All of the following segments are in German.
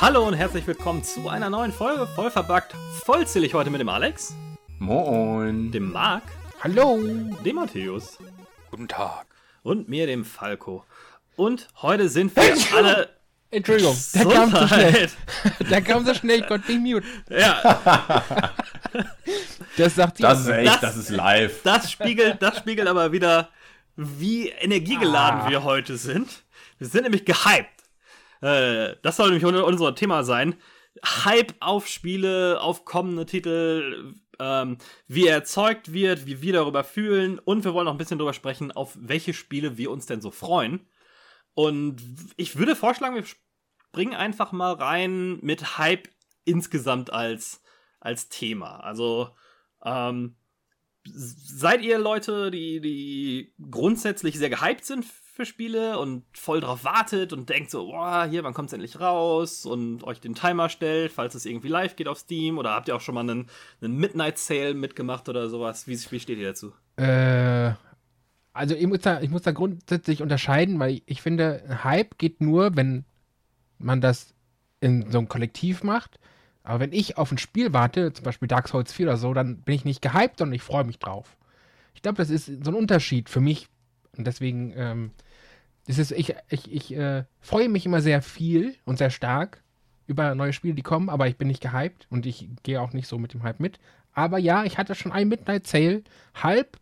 Hallo und herzlich willkommen zu einer neuen Folge voll verbuggt, vollzählig heute mit dem Alex, Moin. dem Marc, Hallo. dem Matthäus Guten Tag. und mir, dem Falco. Und heute sind wir alle. Entschuldigung, der kam zu schnell. Der kam so schnell, ich konnte nicht mute. Ja, Das sagt. Das ist echt, Das- das, ist live. das spiegelt, das spiegelt aber wieder, wie energiegeladen Ah. wir heute sind. Wir sind nämlich gehypt. Äh, das soll nämlich un- unser Thema sein. Hype auf Spiele, auf kommende Titel, ähm, wie er erzeugt wird, wie wir darüber fühlen und wir wollen noch ein bisschen darüber sprechen, auf welche Spiele wir uns denn so freuen. Und ich würde vorschlagen, wir springen einfach mal rein mit Hype insgesamt als, als Thema. Also, ähm, seid ihr Leute, die, die grundsätzlich sehr gehypt sind für Spiele und voll drauf wartet und denkt so, boah, hier, wann kommt's endlich raus und euch den Timer stellt, falls es irgendwie live geht auf Steam oder habt ihr auch schon mal einen, einen Midnight Sale mitgemacht oder sowas? Wie, wie steht ihr dazu? Äh, also ich muss, da, ich muss da grundsätzlich unterscheiden, weil ich finde, Hype geht nur, wenn man das in so einem Kollektiv macht. Aber wenn ich auf ein Spiel warte, zum Beispiel Dark Souls 4 oder so, dann bin ich nicht gehypt, sondern ich freue mich drauf. Ich glaube, das ist so ein Unterschied für mich. Und deswegen, ähm, das ist, ich, ich, ich äh, freue mich immer sehr viel und sehr stark über neue Spiele, die kommen, aber ich bin nicht gehypt und ich gehe auch nicht so mit dem Hype mit. Aber ja, ich hatte schon ein Midnight Sale, halb,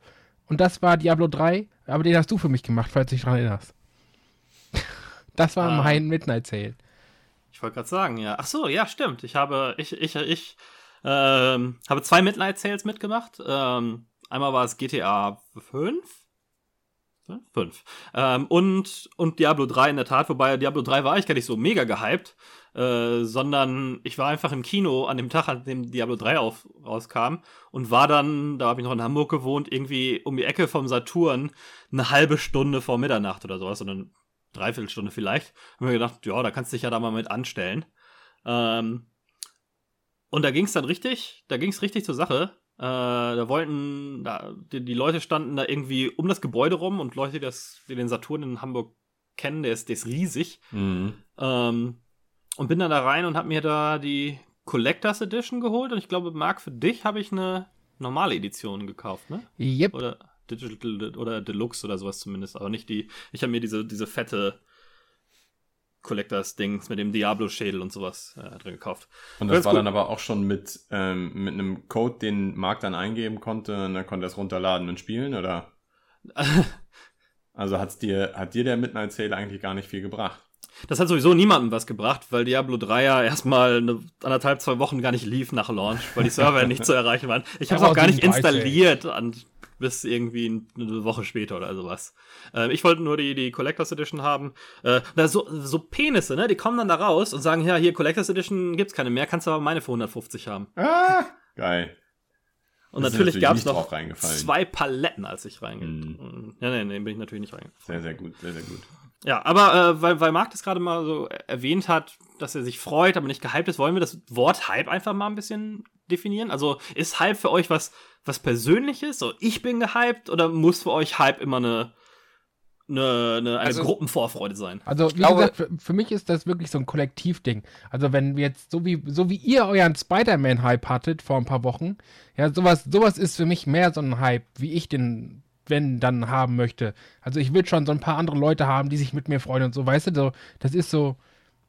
und das war Diablo 3, aber den hast du für mich gemacht, falls du dich daran erinnerst. Das war Ah. mein Midnight Sale. Ich wollte gerade sagen, ja. Ach so, ja, stimmt. Ich habe, ich, ich, ich ähm, habe zwei Midnight Sales mitgemacht. Ähm, einmal war es GTA 5. 5. Ähm, und, und Diablo 3 in der Tat, wobei Diablo 3 war ich gar nicht so mega gehypt, äh, sondern ich war einfach im Kino an dem Tag, an dem Diablo 3 auf, rauskam und war dann, da habe ich noch in Hamburg gewohnt, irgendwie um die Ecke vom Saturn eine halbe Stunde vor Mitternacht oder sowas, sondern Dreiviertelstunde vielleicht. Haben wir gedacht, ja, da kannst du dich ja da mal mit anstellen. Ähm, und da ging es dann richtig, da ging es richtig zur Sache. Äh, da wollten, da, die, die Leute standen da irgendwie um das Gebäude rum und Leute, die, das, die den Saturn in Hamburg kennen, der ist, der ist riesig. Mhm. Ähm, und bin dann da rein und hab mir da die Collectors Edition geholt. Und ich glaube, Marc, für dich habe ich eine normale Edition gekauft, ne? Yep. Oder Digital oder Deluxe oder sowas zumindest, aber nicht die. Ich habe mir diese, diese fette Collectors-Dings mit dem Diablo-Schädel und sowas äh, drin gekauft. Und Ganz das war gut. dann aber auch schon mit, ähm, mit einem Code, den Marc dann eingeben konnte und dann konnte er es runterladen und spielen, oder? Also hat's dir, hat dir der Midnight Sale eigentlich gar nicht viel gebracht? Das hat sowieso niemandem was gebracht, weil Diablo 3 ja erstmal eine, anderthalb, zwei Wochen gar nicht lief nach Launch, weil die Server nicht zu erreichen waren. Ich habe es auch gar nicht 37. installiert an, bis irgendwie eine Woche später oder sowas. Ähm, ich wollte nur die, die Collectors Edition haben. Äh, da so, so Penisse, ne? Die kommen dann da raus und sagen, ja, hier Collectors Edition gibt's keine mehr, kannst du aber meine für 150 haben. Ah! Geil. Und Das natürlich natürlich gab's nicht noch zwei Paletten, als ich reingehe. Mhm. Ja, nee, nee, bin ich natürlich nicht reingegangen. Sehr, sehr gut, sehr, sehr gut. Ja, aber äh, weil, weil Marc das gerade mal so erwähnt hat, dass er sich freut, aber nicht gehypt ist, wollen wir das Wort Hype einfach mal ein bisschen definieren? Also ist Hype für euch was, was Persönliches? So, ich bin gehypt oder muss für euch Hype immer eine, eine, eine, eine Also- Gruppenvorfreude sein? Also, wie glaube- gesagt, für, für mich ist das wirklich so ein Kollektivding. Also, wenn wir jetzt, so wie, so wie ihr euren Spider-Man-Hype hattet vor ein paar Wochen, ja, sowas, sowas ist für mich mehr so ein Hype, wie ich den, wenn, dann haben möchte. Also, ich will schon so ein paar andere Leute haben, die sich mit mir freuen und so, weißt du, so, das ist so,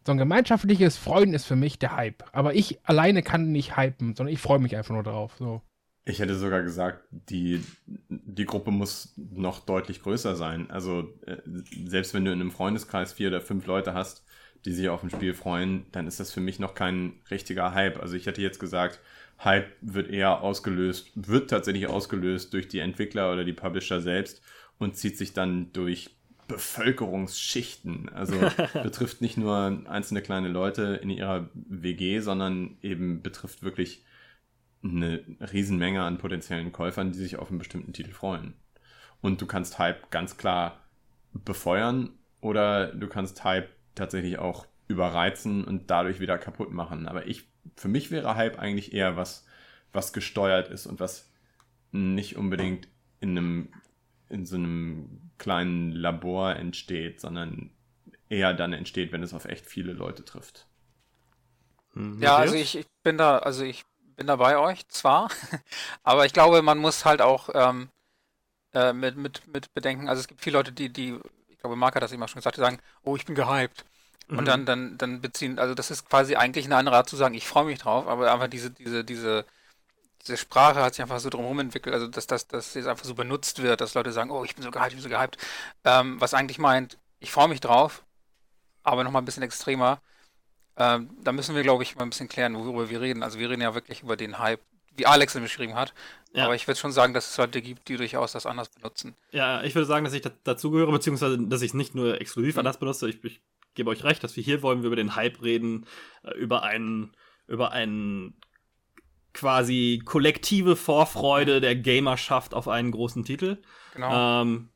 so ein gemeinschaftliches Freuen ist für mich der Hype. Aber ich alleine kann nicht hypen, sondern ich freue mich einfach nur drauf, so. Ich hätte sogar gesagt, die, die Gruppe muss noch deutlich größer sein. Also äh, selbst wenn du in einem Freundeskreis vier oder fünf Leute hast, die sich auf ein Spiel freuen, dann ist das für mich noch kein richtiger Hype. Also ich hätte jetzt gesagt, Hype wird eher ausgelöst, wird tatsächlich ausgelöst durch die Entwickler oder die Publisher selbst und zieht sich dann durch Bevölkerungsschichten. Also betrifft nicht nur einzelne kleine Leute in ihrer WG, sondern eben betrifft wirklich eine Riesenmenge an potenziellen Käufern, die sich auf einen bestimmten Titel freuen. Und du kannst Hype ganz klar befeuern oder du kannst Hype tatsächlich auch überreizen und dadurch wieder kaputt machen. Aber ich, für mich wäre Hype eigentlich eher was, was gesteuert ist und was nicht unbedingt in einem in so einem kleinen Labor entsteht, sondern eher dann entsteht, wenn es auf echt viele Leute trifft. Hm, ja, also ich, ich, bin da, also ich bin da bei euch, zwar, aber ich glaube, man muss halt auch ähm, äh, mit, mit, mit bedenken, also es gibt viele Leute, die, die, ich glaube, Mark hat das immer schon gesagt, die sagen, oh, ich bin gehypt. Mhm. Und dann, dann, dann beziehen, also das ist quasi eigentlich eine andere Art zu sagen, ich freue mich drauf, aber einfach diese, diese, diese, diese Sprache hat sich einfach so drumherum entwickelt, also dass das dass jetzt einfach so benutzt wird, dass Leute sagen, oh, ich bin so gehypt, ich bin so gehypt. Ähm, was eigentlich meint, ich freue mich drauf, aber nochmal ein bisschen extremer. Ähm, da müssen wir, glaube ich, mal ein bisschen klären, worüber wir reden. Also wir reden ja wirklich über den Hype, wie Alex ihn beschrieben hat. Ja. Aber ich würde schon sagen, dass es Leute gibt, die durchaus das anders benutzen. Ja, ich würde sagen, dass ich dazugehöre, beziehungsweise dass ich es nicht nur exklusiv mhm. anders benutze. Ich, ich gebe euch recht, dass wir hier wollen wir über den Hype reden, äh, über einen, über einen quasi kollektive Vorfreude der Gamerschaft auf einen großen Titel. Genau. Ähm,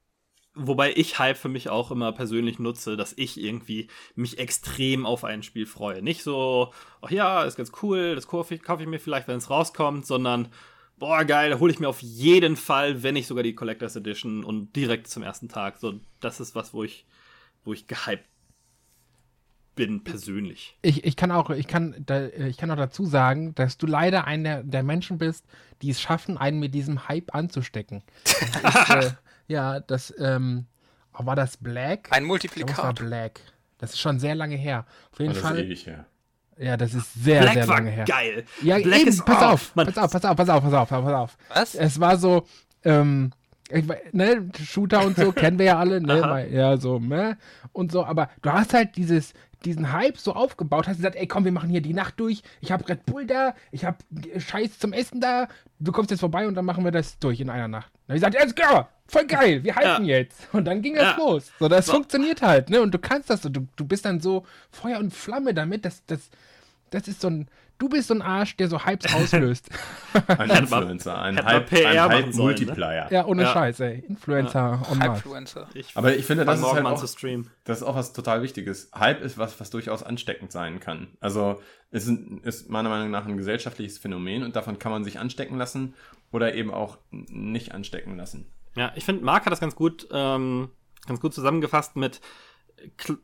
wobei ich Hype für mich auch immer persönlich nutze, dass ich irgendwie mich extrem auf ein Spiel freue. Nicht so, ach ja, ist ganz cool, das kaufe ich, kauf ich mir vielleicht, wenn es rauskommt, sondern boah, geil, da hole ich mir auf jeden Fall, wenn nicht sogar die Collectors Edition und direkt zum ersten Tag. So, das ist was, wo ich, wo ich gehypt bin persönlich. Ich, ich kann auch, ich kann, da, ich kann auch dazu sagen, dass du leider einer der Menschen bist, die es schaffen, einen mit diesem Hype anzustecken. ich, äh, ja, das, ähm, oh, war das Black? Ein Multiplikat. Das war Black. Das ist schon sehr lange her. Auf jeden oh, das Fall. Ist ewig her. Ja, das ist sehr, Black sehr lange her. Geil. Ja, Black eben, ist, pass oh, auf, Mann. pass auf, pass auf, pass auf, pass auf, pass auf. Was? Es war so, ähm, ich, ne, Shooter und so kennen wir ja alle, ne, weil, ja, so, ne, und so, aber du hast halt dieses, diesen Hype so aufgebaut, hast gesagt, ey, komm, wir machen hier die Nacht durch, ich hab Red Bull da, ich hab Scheiß zum Essen da, du kommst jetzt vorbei und dann machen wir das durch in einer Nacht. Dann hab ich gesagt, alles klar, voll geil, wir hypen jetzt. Und dann ging das Ja. los. So, das So. funktioniert halt, ne, und du kannst das so, du, du bist dann so Feuer und Flamme damit, das, das, das ist so ein, du bist so ein Arsch, der so Hypes auslöst. Ein Influencer, ein machen Hype-Multiplier. ja, ohne Ja. Scheiß, ey. Influencer en masse. Hypefluencer. Ich Aber ich finde, das ist halt auch-. Das ist auch was total Wichtiges. Hype ist was, was durchaus ansteckend sein kann. Also es ist, ist meiner Meinung nach ein gesellschaftliches Phänomen und davon kann man sich anstecken lassen oder eben auch nicht anstecken lassen. Ja, ich finde, Marc hat das ganz gut, ähm, ganz gut zusammengefasst mit,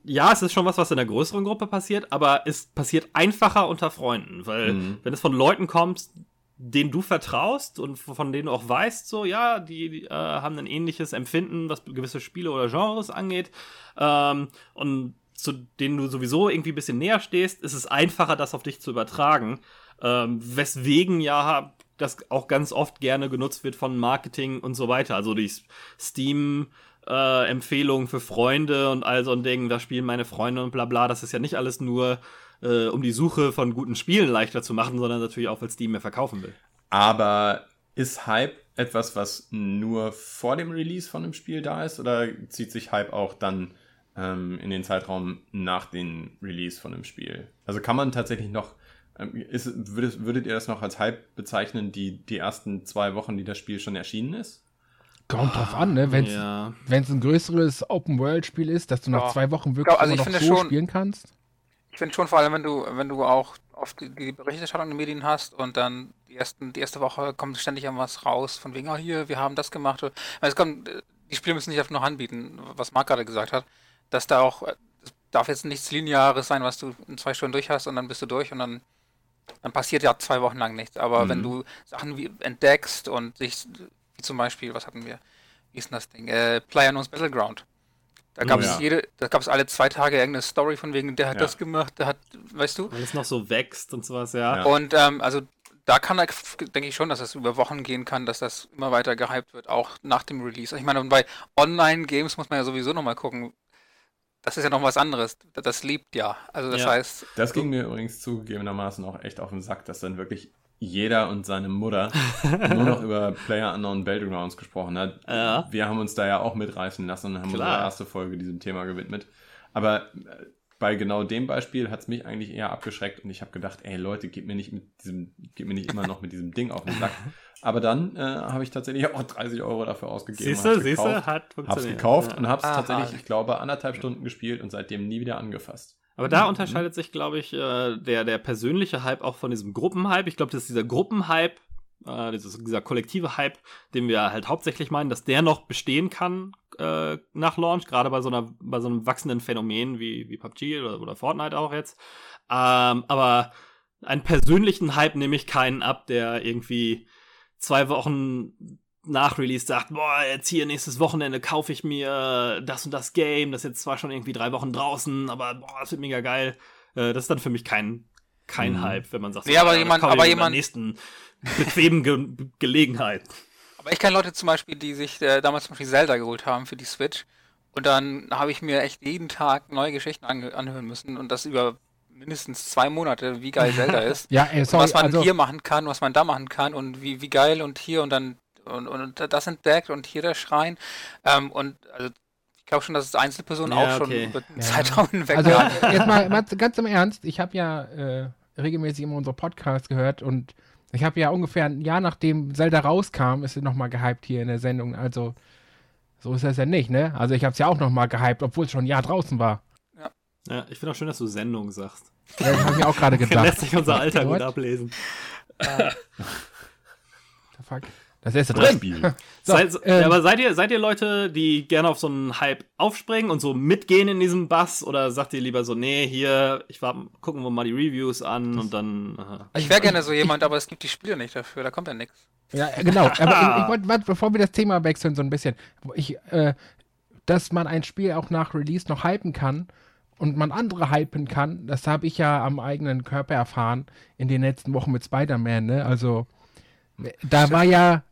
ja, es ist schon was, was in der größeren Gruppe passiert, aber es passiert einfacher unter Freunden, weil Mhm. wenn es von Leuten kommt, denen du vertraust und von denen du auch weißt, so, ja, die, die äh, haben ein ähnliches Empfinden, was gewisse Spiele oder Genres angeht, ähm, und zu denen du sowieso irgendwie ein bisschen näher stehst, ist es einfacher, das auf dich zu übertragen. Ähm, weswegen ja das auch ganz oft gerne genutzt wird von Marketing und so weiter. Also die Steam äh, Empfehlungen für Freunde und all so ein Ding, da spielen meine Freunde und bla bla. Das ist ja nicht alles nur, äh, um die Suche von guten Spielen leichter zu machen, sondern natürlich auch, weil Steam mehr verkaufen will. Aber ist Hype etwas, was nur vor dem Release von einem Spiel da ist oder zieht sich Hype auch dann ähm, in den Zeitraum nach dem Release von einem Spiel? Also kann man tatsächlich noch, ähm, ist, würdet, würdet ihr das noch als Hype bezeichnen, die, die ersten zwei Wochen, die das Spiel schon erschienen ist? Kommt drauf an, ne? Wenn es ja. ein größeres Open-World-Spiel ist, dass du nach Ja. zwei Wochen wirklich also immer ich noch finde so schon- spielen kannst. Ich finde schon, vor allem, wenn du, wenn du auch oft die, die Berichterstattung in den Medien hast und dann die, ersten, die erste Woche kommt ständig irgendwas raus, von wegen, oh hier, wir haben das gemacht. Weil es kommt, äh, die Spiele müssen nicht einfach nur anbieten, was Marc gerade gesagt hat, dass da auch, äh, es darf jetzt nichts Lineares sein, was du in zwei Stunden durch hast und dann bist du durch und dann, dann passiert ja zwei Wochen lang nichts. Aber Mhm. wenn du Sachen wie entdeckst und dich, wie zum Beispiel, was hatten wir? Wie ist denn das Ding? Äh, PlayerUnknown's Battleground. Da gab es ja. jede, da gab es alle zwei Tage irgendeine Story von wegen, der hat Ja. das gemacht, der hat, weißt du? Weil es noch so wächst und sowas, ja. Ja. Und ähm, also da kann er, denke ich schon, dass das über Wochen gehen kann, dass das immer weiter gehypt wird, auch nach dem Release. Ich meine, und bei Online-Games muss man ja sowieso nochmal gucken. Das ist ja noch was anderes. Das lebt ja. Also das Ja. heißt, Das ging mir übrigens zugegebenermaßen auch echt auf den Sack, dass dann wirklich jeder und seine Mutter nur noch über Player Unknown Battlegrounds gesprochen hat. Ja. Wir haben uns da ja auch mitreißen lassen und haben Klar. unsere erste Folge diesem Thema gewidmet. Aber äh, bei genau dem Beispiel hat es mich eigentlich eher abgeschreckt und ich habe gedacht, ey Leute, geht mir nicht mit diesem, geht mir nicht immer noch mit diesem Ding auf den Sack. Aber dann äh, habe ich tatsächlich auch 30 Euro dafür ausgegeben. Siehst und du, hab's siehst du, gekauft, hat Hab's funktioniert. gekauft Ja. und hab's Ah, tatsächlich, ah. ich glaube, anderthalb Stunden gespielt und seitdem nie wieder angefasst. Aber da unterscheidet sich, glaube ich, äh, der, der persönliche Hype auch von diesem Gruppenhype. Ich glaube, dass dieser Gruppenhype äh, dieses, dieser kollektive Hype, den wir halt hauptsächlich meinen, dass der noch bestehen kann äh, nach Launch, gerade bei so bei so einem wachsenden Phänomen wie, wie PUBG oder, oder Fortnite auch jetzt. Ähm, aber einen persönlichen Hype nehme ich keinen ab, der irgendwie zwei Wochen nach Release sagt, boah, jetzt hier nächstes Wochenende kaufe ich mir das und das Game, das ist jetzt zwar schon irgendwie drei Wochen draußen, aber boah, das wird mega geil. Äh, das ist dann für mich kein, kein mhm. Hype, wenn man sagt, nee, aber jemand, aber jemand nächsten bequemen Ge Gelegenheit. Aber ich kenne Leute zum Beispiel, die sich äh, damals zum Beispiel Zelda geholt haben für die Switch und dann habe ich mir echt jeden Tag neue Geschichten anhören müssen und das über mindestens zwei Monate, wie geil Zelda ist. ja, ey, sorry, was man also, hier machen kann, was man da machen kann und wie, wie geil und hier und dann und, und das entdeckt und hier der Schrein. Ähm, und also ich glaube schon, dass es Einzelpersonen ja, auch schon okay. über den ja. Zeitraum hinweg Also jetzt mal, mal, ganz im Ernst, ich habe ja äh, regelmäßig immer unsere Podcasts gehört und ich habe ja ungefähr ein Jahr nachdem Zelda rauskam, ist es nochmal gehypt hier in der Sendung. Also so ist das ja nicht, ne? Also ich habe es ja auch nochmal gehypt, obwohl es schon ein Jahr draußen war. Ja, ja ich finde auch schön, dass du Sendung sagst. Ja, das habe ich auch gerade gedacht. Lässt sich unser Alter gut ablesen. Uh, fuck. Das erste drin. Spiel. so, seid, ähm, ja, aber seid ihr, seid ihr Leute, die gerne auf so einen Hype aufspringen und so mitgehen in diesem Bass? Oder sagt ihr lieber so, nee, hier, ich war, gucken wir mal die Reviews an und dann. Aha. Ich wäre gerne so jemand, aber es gibt die Spiele nicht dafür, da kommt ja nichts. Ja, genau. Aber ich, ich wollte, bevor wir das Thema wechseln, so ein bisschen, ich, äh, dass man ein Spiel auch nach Release noch hypen kann und man andere hypen kann, das habe ich ja am eigenen Körper erfahren in den letzten Wochen mit Spider-Man, ne? Also da war ja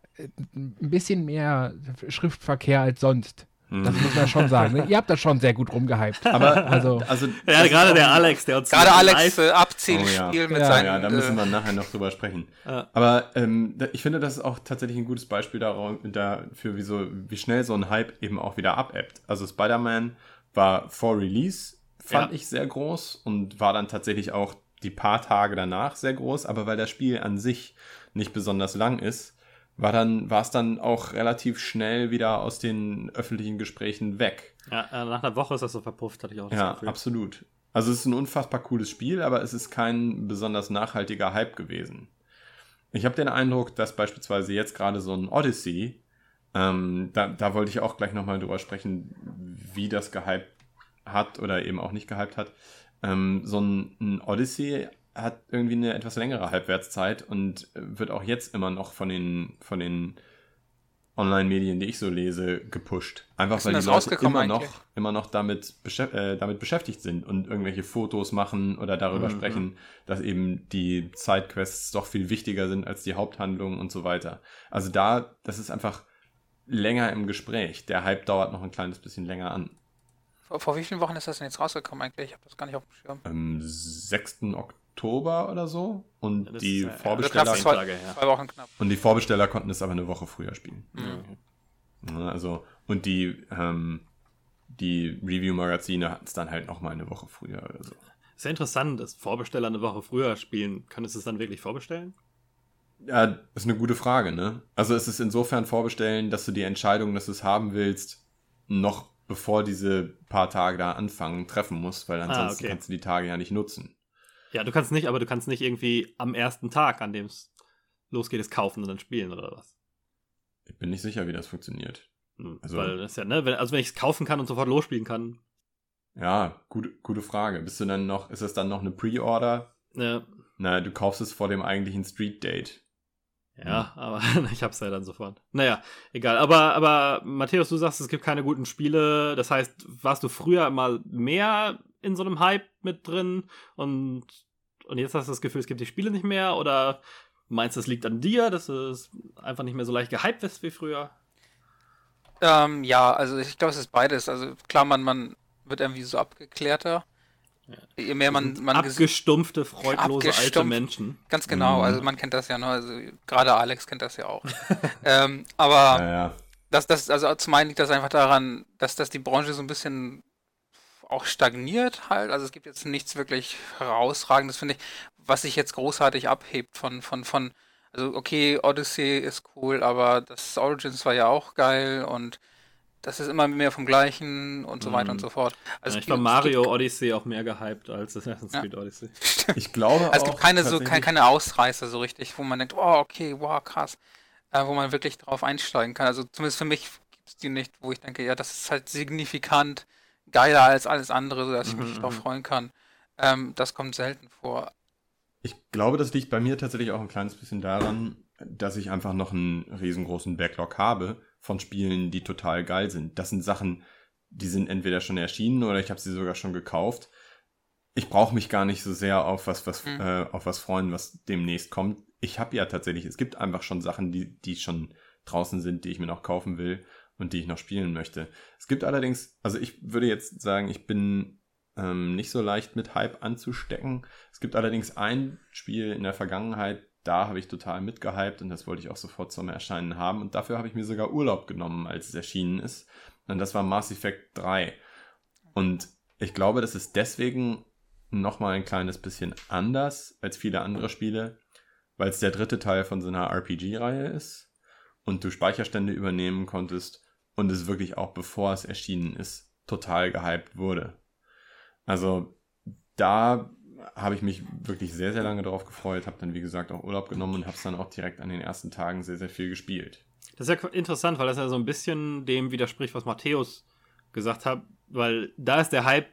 ein bisschen mehr Schriftverkehr als sonst. Das muss man schon sagen. Ne? Ihr habt das schon sehr gut rumgehypt. Aber also, also ja, gerade der Alex, der uns gerade Alex äh, Abziehspiel oh, ja. mit ja. seinen. Ja, da müssen wir äh, nachher noch drüber sprechen. Ja. Aber ähm, ich finde, das ist auch tatsächlich ein gutes Beispiel dafür, wie, so, wie schnell so ein Hype eben auch wieder abebbt. Also Spider-Man war vor Release, fand ja. ich sehr groß und war dann tatsächlich auch die paar Tage danach sehr groß, aber weil das Spiel an sich nicht besonders lang ist, war dann war es dann auch relativ schnell wieder aus den öffentlichen Gesprächen weg. Ja, äh, nach einer Woche ist das so verpufft, hatte ich auch das Ja, Gefühl. absolut. Also es ist ein unfassbar cooles Spiel, aber es ist kein besonders nachhaltiger Hype gewesen. Ich habe den Eindruck, dass beispielsweise jetzt gerade so ein Odyssey, ähm, da, da wollte ich auch gleich nochmal drüber sprechen, wie das gehypt hat oder eben auch nicht gehypt hat. Ähm, so ein, ein Odyssey hat irgendwie eine etwas längere Halbwertszeit und wird auch jetzt immer noch von den, von den Online-Medien, die ich so lese, gepusht. Einfach weil die Leute immer noch, immer noch damit, äh, damit beschäftigt sind und irgendwelche Fotos machen oder darüber mhm. sprechen, dass eben die Sidequests doch viel wichtiger sind als die Haupthandlung und so weiter. Also da, das ist einfach länger im Gespräch. Der Hype dauert noch ein kleines bisschen länger an. Vor, vor wie vielen Wochen ist das denn jetzt rausgekommen eigentlich? Ich habe das gar nicht auf dem Schirm. Am 6. Oktober. Oktober oder so. Und ja, die ist, Vorbesteller. Ja, zwei, Wochen knapp. Und die Vorbesteller konnten es aber eine Woche früher spielen. Mhm. Also, und die, ähm, die Review-Magazine hatten es dann halt noch mal eine Woche früher oder so. Sehr interessant, dass Vorbesteller eine Woche früher spielen. Könntest du es dann wirklich vorbestellen? Ja, das ist eine gute Frage, ne? Also es ist insofern vorbestellen, dass du die Entscheidung, dass du es haben willst, noch bevor diese paar Tage da anfangen, treffen musst, weil ah, ansonsten ah, okay. kannst du die Tage ja nicht nutzen. Ja, du kannst nicht, aber du kannst nicht irgendwie am ersten Tag, an dem es losgeht, es kaufen und dann spielen oder was. Ich bin nicht sicher, wie das funktioniert. Hm, also, Weil das ja, ne, wenn, also wenn ich es kaufen kann und sofort losspielen kann. Ja, gute, gute Frage. Bist du dann noch, ist das dann noch eine Pre-Order? Ja. Na, du kaufst es vor dem eigentlichen Street Date. Ja, hm. aber ich hab's ja dann sofort. Naja, egal. Aber, aber Matthäus, du sagst, es gibt keine guten Spiele. Das heißt, warst du früher mal mehr in so einem Hype mit drin und, und jetzt hast du das Gefühl, es gibt die Spiele nicht mehr oder meinst du, es liegt an dir, dass es einfach nicht mehr so leicht gehypt ist wie früher? Ähm, ja, also ich glaube, es ist beides. Also klar, man, man wird irgendwie so abgeklärter. Ja. Je mehr man, man abgestumpfte, freudlose abgestumpft, alte Menschen. Ganz genau, mhm. also man kennt das ja, ne? Also gerade Alex kennt das ja auch. ähm, aber ja, ja. Das, das, also zum einen liegt das einfach daran, dass, dass die Branche so ein bisschen auch stagniert halt. Also es gibt jetzt nichts wirklich herausragendes, finde ich, was sich jetzt großartig abhebt von, von, von, also okay, Odyssey ist cool, aber das Origins war ja auch geil und das ist immer mehr vom Gleichen und so weiter und mhm. so fort. Also ja, ich war Mario Odyssey auch mehr gehypt als Assassin's Creed Odyssey. Ich glaube also Es gibt keine, so, keine, keine Ausreißer so richtig, wo man denkt, oh, okay, wow, krass. Äh, wo man wirklich drauf einsteigen kann. Also zumindest für mich gibt es die nicht, wo ich denke, ja, das ist halt signifikant geiler als alles andere, sodass ich mich mhm. darauf mhm. freuen kann. Ähm, das kommt selten vor. Ich glaube, das liegt bei mir tatsächlich auch ein kleines bisschen daran, dass ich einfach noch einen riesengroßen Backlog habe von Spielen, die total geil sind. Das sind Sachen, die sind entweder schon erschienen oder ich habe sie sogar schon gekauft. Ich brauche mich gar nicht so sehr auf was, was, mhm. äh, auf was freuen, was demnächst kommt. Ich habe ja tatsächlich, es gibt einfach schon Sachen, die, die schon draußen sind, die ich mir noch kaufen will und die ich noch spielen möchte. Es gibt allerdings, also ich würde jetzt sagen, ich bin ähm, nicht so leicht mit Hype anzustecken. Es gibt allerdings ein Spiel in der Vergangenheit, da habe ich total mitgehypt und das wollte ich auch sofort zum Erscheinen haben. Und dafür habe ich mir sogar Urlaub genommen, als es erschienen ist. Und das war Mass Effect 3. Und ich glaube, das ist deswegen nochmal ein kleines bisschen anders als viele andere Spiele, weil es der dritte Teil von so einer RPG-Reihe ist und du Speicherstände übernehmen konntest und es wirklich auch bevor es erschienen ist, total gehypt wurde. Also da habe ich mich wirklich sehr, sehr lange darauf gefreut, habe dann wie gesagt auch Urlaub genommen und habe es dann auch direkt an den ersten Tagen sehr, sehr viel gespielt. Das ist ja interessant, weil das ja so ein bisschen dem widerspricht, was Matthäus gesagt hat, weil da ist der Hype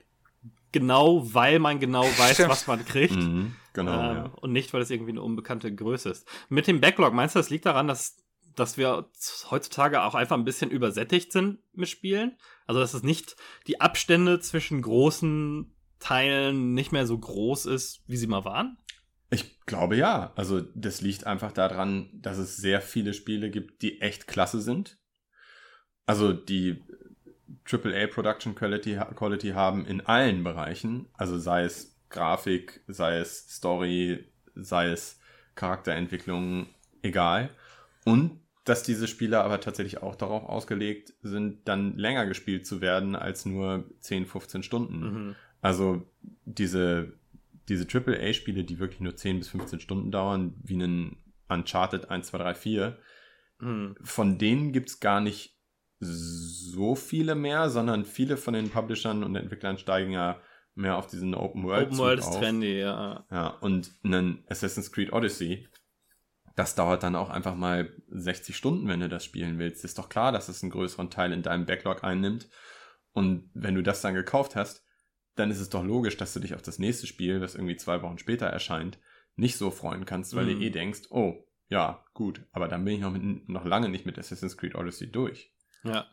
genau, weil man genau weiß, was man kriegt. Mhm, genau. Äh, ja. Und nicht, weil es irgendwie eine unbekannte Größe ist. Mit dem Backlog, meinst du, das liegt daran, dass, dass wir heutzutage auch einfach ein bisschen übersättigt sind mit Spielen? Also, dass es nicht die Abstände zwischen großen Teilen nicht mehr so groß ist, wie sie mal waren? Ich glaube ja. Also das liegt einfach daran, dass es sehr viele Spiele gibt, die echt klasse sind. Also die AAA Production Quality, Quality haben in allen Bereichen. Also sei es Grafik, sei es Story, sei es Charakterentwicklung, egal. Und dass diese Spiele aber tatsächlich auch darauf ausgelegt sind, dann länger gespielt zu werden als nur 10, 15 Stunden. Mhm. Also diese, diese AAA-Spiele, die wirklich nur 10 bis 15 Stunden dauern, wie ein Uncharted 1, 2, 3, 4, mhm. von denen gibt es gar nicht so viele mehr, sondern viele von den Publishern und Entwicklern steigen ja mehr auf diesen Open World. Open World ist trendy, ja. Ja, und ein Assassin's Creed Odyssey, das dauert dann auch einfach mal 60 Stunden, wenn du das spielen willst. Ist doch klar, dass es einen größeren Teil in deinem Backlog einnimmt. Und wenn du das dann gekauft hast, dann ist es doch logisch, dass du dich auf das nächste Spiel, das irgendwie zwei Wochen später erscheint, nicht so freuen kannst, weil mhm. du eh denkst, oh, ja, gut, aber dann bin ich noch, mit, noch lange nicht mit Assassin's Creed Odyssey durch. Ja.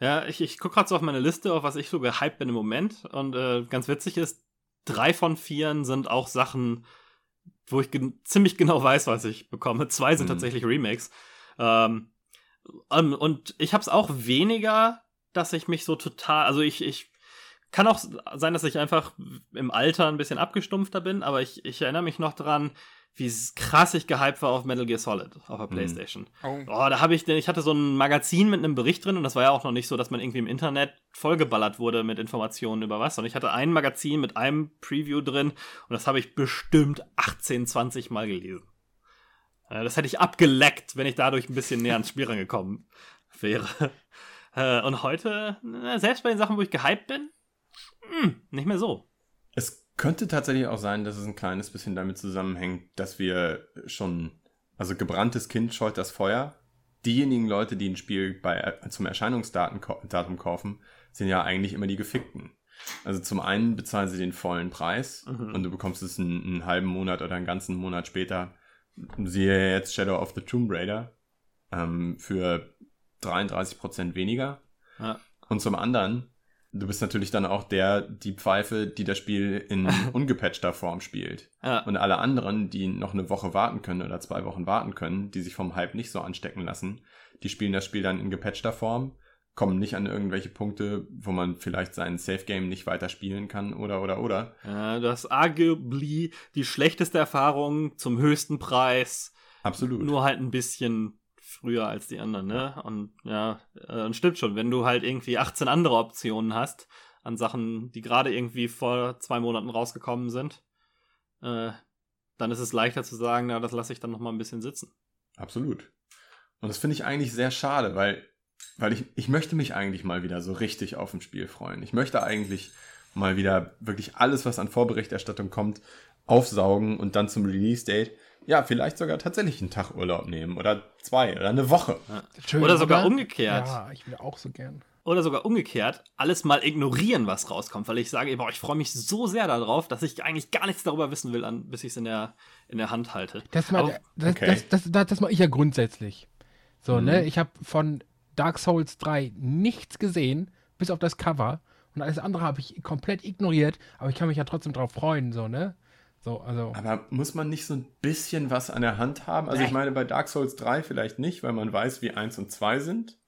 Ja, ich, ich gucke gerade so auf meine Liste, auf was ich so gehypt bin im Moment. Und äh, ganz witzig ist, drei von vieren sind auch Sachen, wo ich gen ziemlich genau weiß, was ich bekomme. Zwei sind mhm. tatsächlich Remakes. Ähm, um, und ich habe es auch weniger, dass ich mich so total, also ich, ich kann auch sein, dass ich einfach im Alter ein bisschen abgestumpfter bin, aber ich, ich erinnere mich noch dran, wie krass ich gehypt war auf Metal Gear Solid auf der mhm. Playstation. Oh. oh, da habe ich, ich hatte so ein Magazin mit einem Bericht drin und das war ja auch noch nicht so, dass man irgendwie im Internet vollgeballert wurde mit Informationen über was. Und ich hatte ein Magazin mit einem Preview drin und das habe ich bestimmt 18, 20 Mal gelesen. Das hätte ich abgeleckt, wenn ich dadurch ein bisschen näher ans Spiel rangekommen wäre. Äh, und heute, selbst bei den Sachen, wo ich gehypt bin, hm, nicht mehr so. Es könnte tatsächlich auch sein, dass es ein kleines bisschen damit zusammenhängt, dass wir schon, also gebranntes Kind scheut das Feuer. Diejenigen Leute, die ein Spiel bei, zum Erscheinungsdatum kaufen, sind ja eigentlich immer die Gefickten. Also zum einen bezahlen sie den vollen Preis mhm. und du bekommst es einen, einen, halben Monat oder einen ganzen Monat später. Siehe jetzt Shadow of the Tomb Raider ähm, für 33% weniger. Ja. Und zum anderen Du bist natürlich dann auch der, die Pfeife, die das Spiel in ungepatchter Form spielt. Ja. Und alle anderen, die noch eine Woche warten können oder zwei Wochen warten können, die sich vom Hype nicht so anstecken lassen, die spielen das Spiel dann in gepatchter Form, kommen nicht an irgendwelche Punkte, wo man vielleicht sein Safe Game nicht weiter spielen kann oder oder oder. Ja, das ist arguably die schlechteste Erfahrung zum höchsten Preis. Absolut. Nur halt ein bisschen früher als die anderen, ne? Und ja, äh, stimmt schon, wenn du halt irgendwie 18 andere Optionen hast an Sachen, die gerade irgendwie vor zwei Monaten rausgekommen sind, äh, dann ist es leichter zu sagen, na, das lasse ich dann noch mal ein bisschen sitzen. Absolut. Und das finde ich eigentlich sehr schade, weil weil ich, ich möchte mich eigentlich mal wieder so richtig auf ein Spiel freuen. Ich möchte eigentlich mal wieder wirklich alles, was an Vorberichterstattung kommt, aufsaugen und dann zum Release-Date, ja, vielleicht sogar tatsächlich einen Tag Urlaub nehmen oder zwei oder eine Woche. Ja. Oder sogar umgekehrt. Ja, ich will auch so gern. Oder sogar umgekehrt, alles mal ignorieren, was rauskommt, weil ich sage, boah, ich freue mich so sehr darauf, dass ich eigentlich gar nichts darüber wissen will, an, bis ich es in der, in der Hand halte. Das, mal, das, okay. das, das, das, das mache ich ja grundsätzlich. So, ne? mhm. ne? Ich habe von Dark Souls 3 nichts gesehen, bis auf das Cover. Und alles andere habe ich komplett ignoriert, aber ich kann mich ja trotzdem drauf freuen, so, ne? So, also. Aber muss man nicht so ein bisschen was an der Hand haben? Also, ich meine, bei Dark Souls 3 vielleicht nicht, weil man weiß, wie 1 und 2 sind.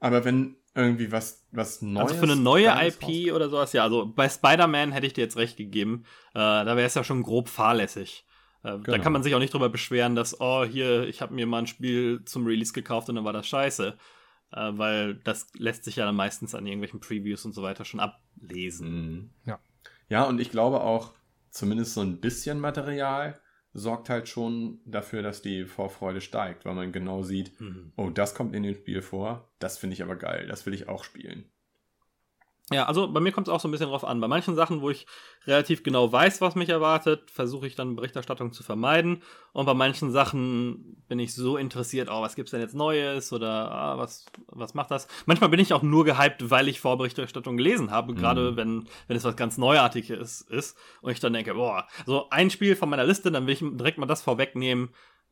Aber wenn irgendwie was, was Neues. Also für eine neue IP oder sowas, ja. Also bei Spider-Man hätte ich dir jetzt recht gegeben. Äh, da wäre es ja schon grob fahrlässig. Äh, genau. Da kann man sich auch nicht drüber beschweren, dass, oh, hier, ich habe mir mal ein Spiel zum Release gekauft und dann war das scheiße. Äh, weil das lässt sich ja dann meistens an irgendwelchen Previews und so weiter schon ablesen. Mhm. Ja. Ja, und ich glaube auch, zumindest so ein bisschen Material sorgt halt schon dafür, dass die Vorfreude steigt, weil man genau sieht, mhm. oh, das kommt in dem Spiel vor, das finde ich aber geil, das will ich auch spielen. Ja, also bei mir kommt es auch so ein bisschen drauf an. Bei manchen Sachen, wo ich relativ genau weiß, was mich erwartet, versuche ich dann Berichterstattung zu vermeiden. Und bei manchen Sachen bin ich so interessiert, oh, was gibt's denn jetzt Neues oder ah, was, was macht das? Manchmal bin ich auch nur gehypt, weil ich Vorberichterstattung gelesen habe, mhm. gerade wenn, wenn es was ganz Neuartiges ist. Und ich dann denke, boah, so ein Spiel von meiner Liste, dann will ich direkt mal das vorwegnehmen,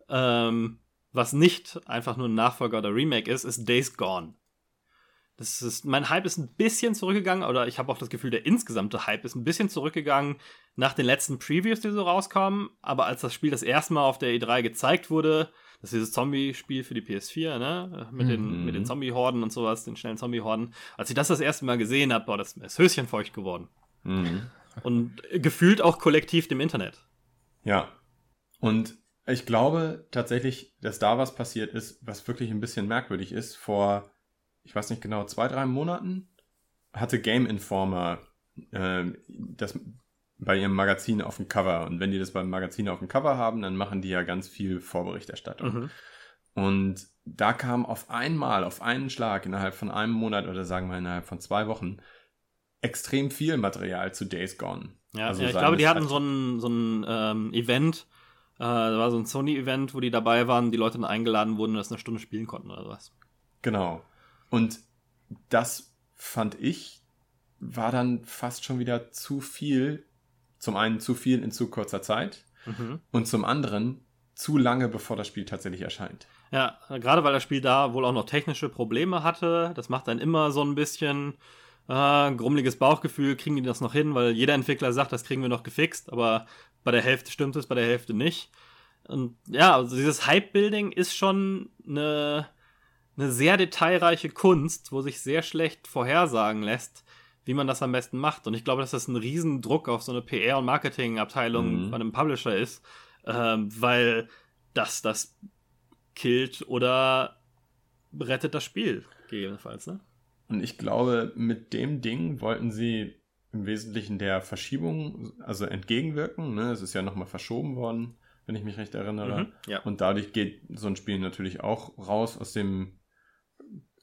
ähm, was nicht einfach nur ein Nachfolger oder Remake ist, ist Days Gone. Das ist, mein Hype ist ein bisschen zurückgegangen, oder ich habe auch das Gefühl, der insgesamte Hype ist ein bisschen zurückgegangen nach den letzten Previews, die so rauskommen. Aber als das Spiel das erste Mal auf der E3 gezeigt wurde, das ist dieses Zombie-Spiel für die PS4, ne? Mit, mhm. den, mit den Zombie-Horden und sowas, den schnellen Zombie-Horden. Als ich das das erste Mal gesehen habe, boah, das ist Höschen feucht geworden. Mhm. Und gefühlt auch kollektiv dem Internet. Ja. Und ich glaube tatsächlich, dass da was passiert ist, was wirklich ein bisschen merkwürdig ist. Vor ich weiß nicht genau, zwei, drei Monaten hatte Game Informer äh, das bei ihrem Magazin auf dem Cover. Und wenn die das beim Magazin auf dem Cover haben, dann machen die ja ganz viel Vorberichterstattung. Mhm. Und da kam auf einmal, auf einen Schlag, innerhalb von einem Monat oder sagen wir innerhalb von zwei Wochen, extrem viel Material zu Days Gone. Ja, also ja ich glaube, die hatten so ein, so ein ähm, Event, äh, da war so ein Sony-Event, wo die dabei waren, die Leute dann eingeladen wurden und das eine Stunde spielen konnten oder was. Genau. Und das fand ich, war dann fast schon wieder zu viel. Zum einen zu viel in zu kurzer Zeit mhm. und zum anderen zu lange, bevor das Spiel tatsächlich erscheint. Ja, gerade weil das Spiel da wohl auch noch technische Probleme hatte. Das macht dann immer so ein bisschen äh, grummeliges Bauchgefühl. Kriegen die das noch hin? Weil jeder Entwickler sagt, das kriegen wir noch gefixt, aber bei der Hälfte stimmt es, bei der Hälfte nicht. Und ja, also dieses Hype-Building ist schon eine eine sehr detailreiche Kunst, wo sich sehr schlecht vorhersagen lässt, wie man das am besten macht. Und ich glaube, dass das ein Riesendruck auf so eine PR- und Marketingabteilung mhm. bei einem Publisher ist, ähm, weil das das killt oder rettet das Spiel, gegebenenfalls. Ne? Und ich glaube, mit dem Ding wollten sie im Wesentlichen der Verschiebung also entgegenwirken. Ne? Es ist ja nochmal verschoben worden, wenn ich mich recht erinnere. Mhm, ja. Und dadurch geht so ein Spiel natürlich auch raus aus dem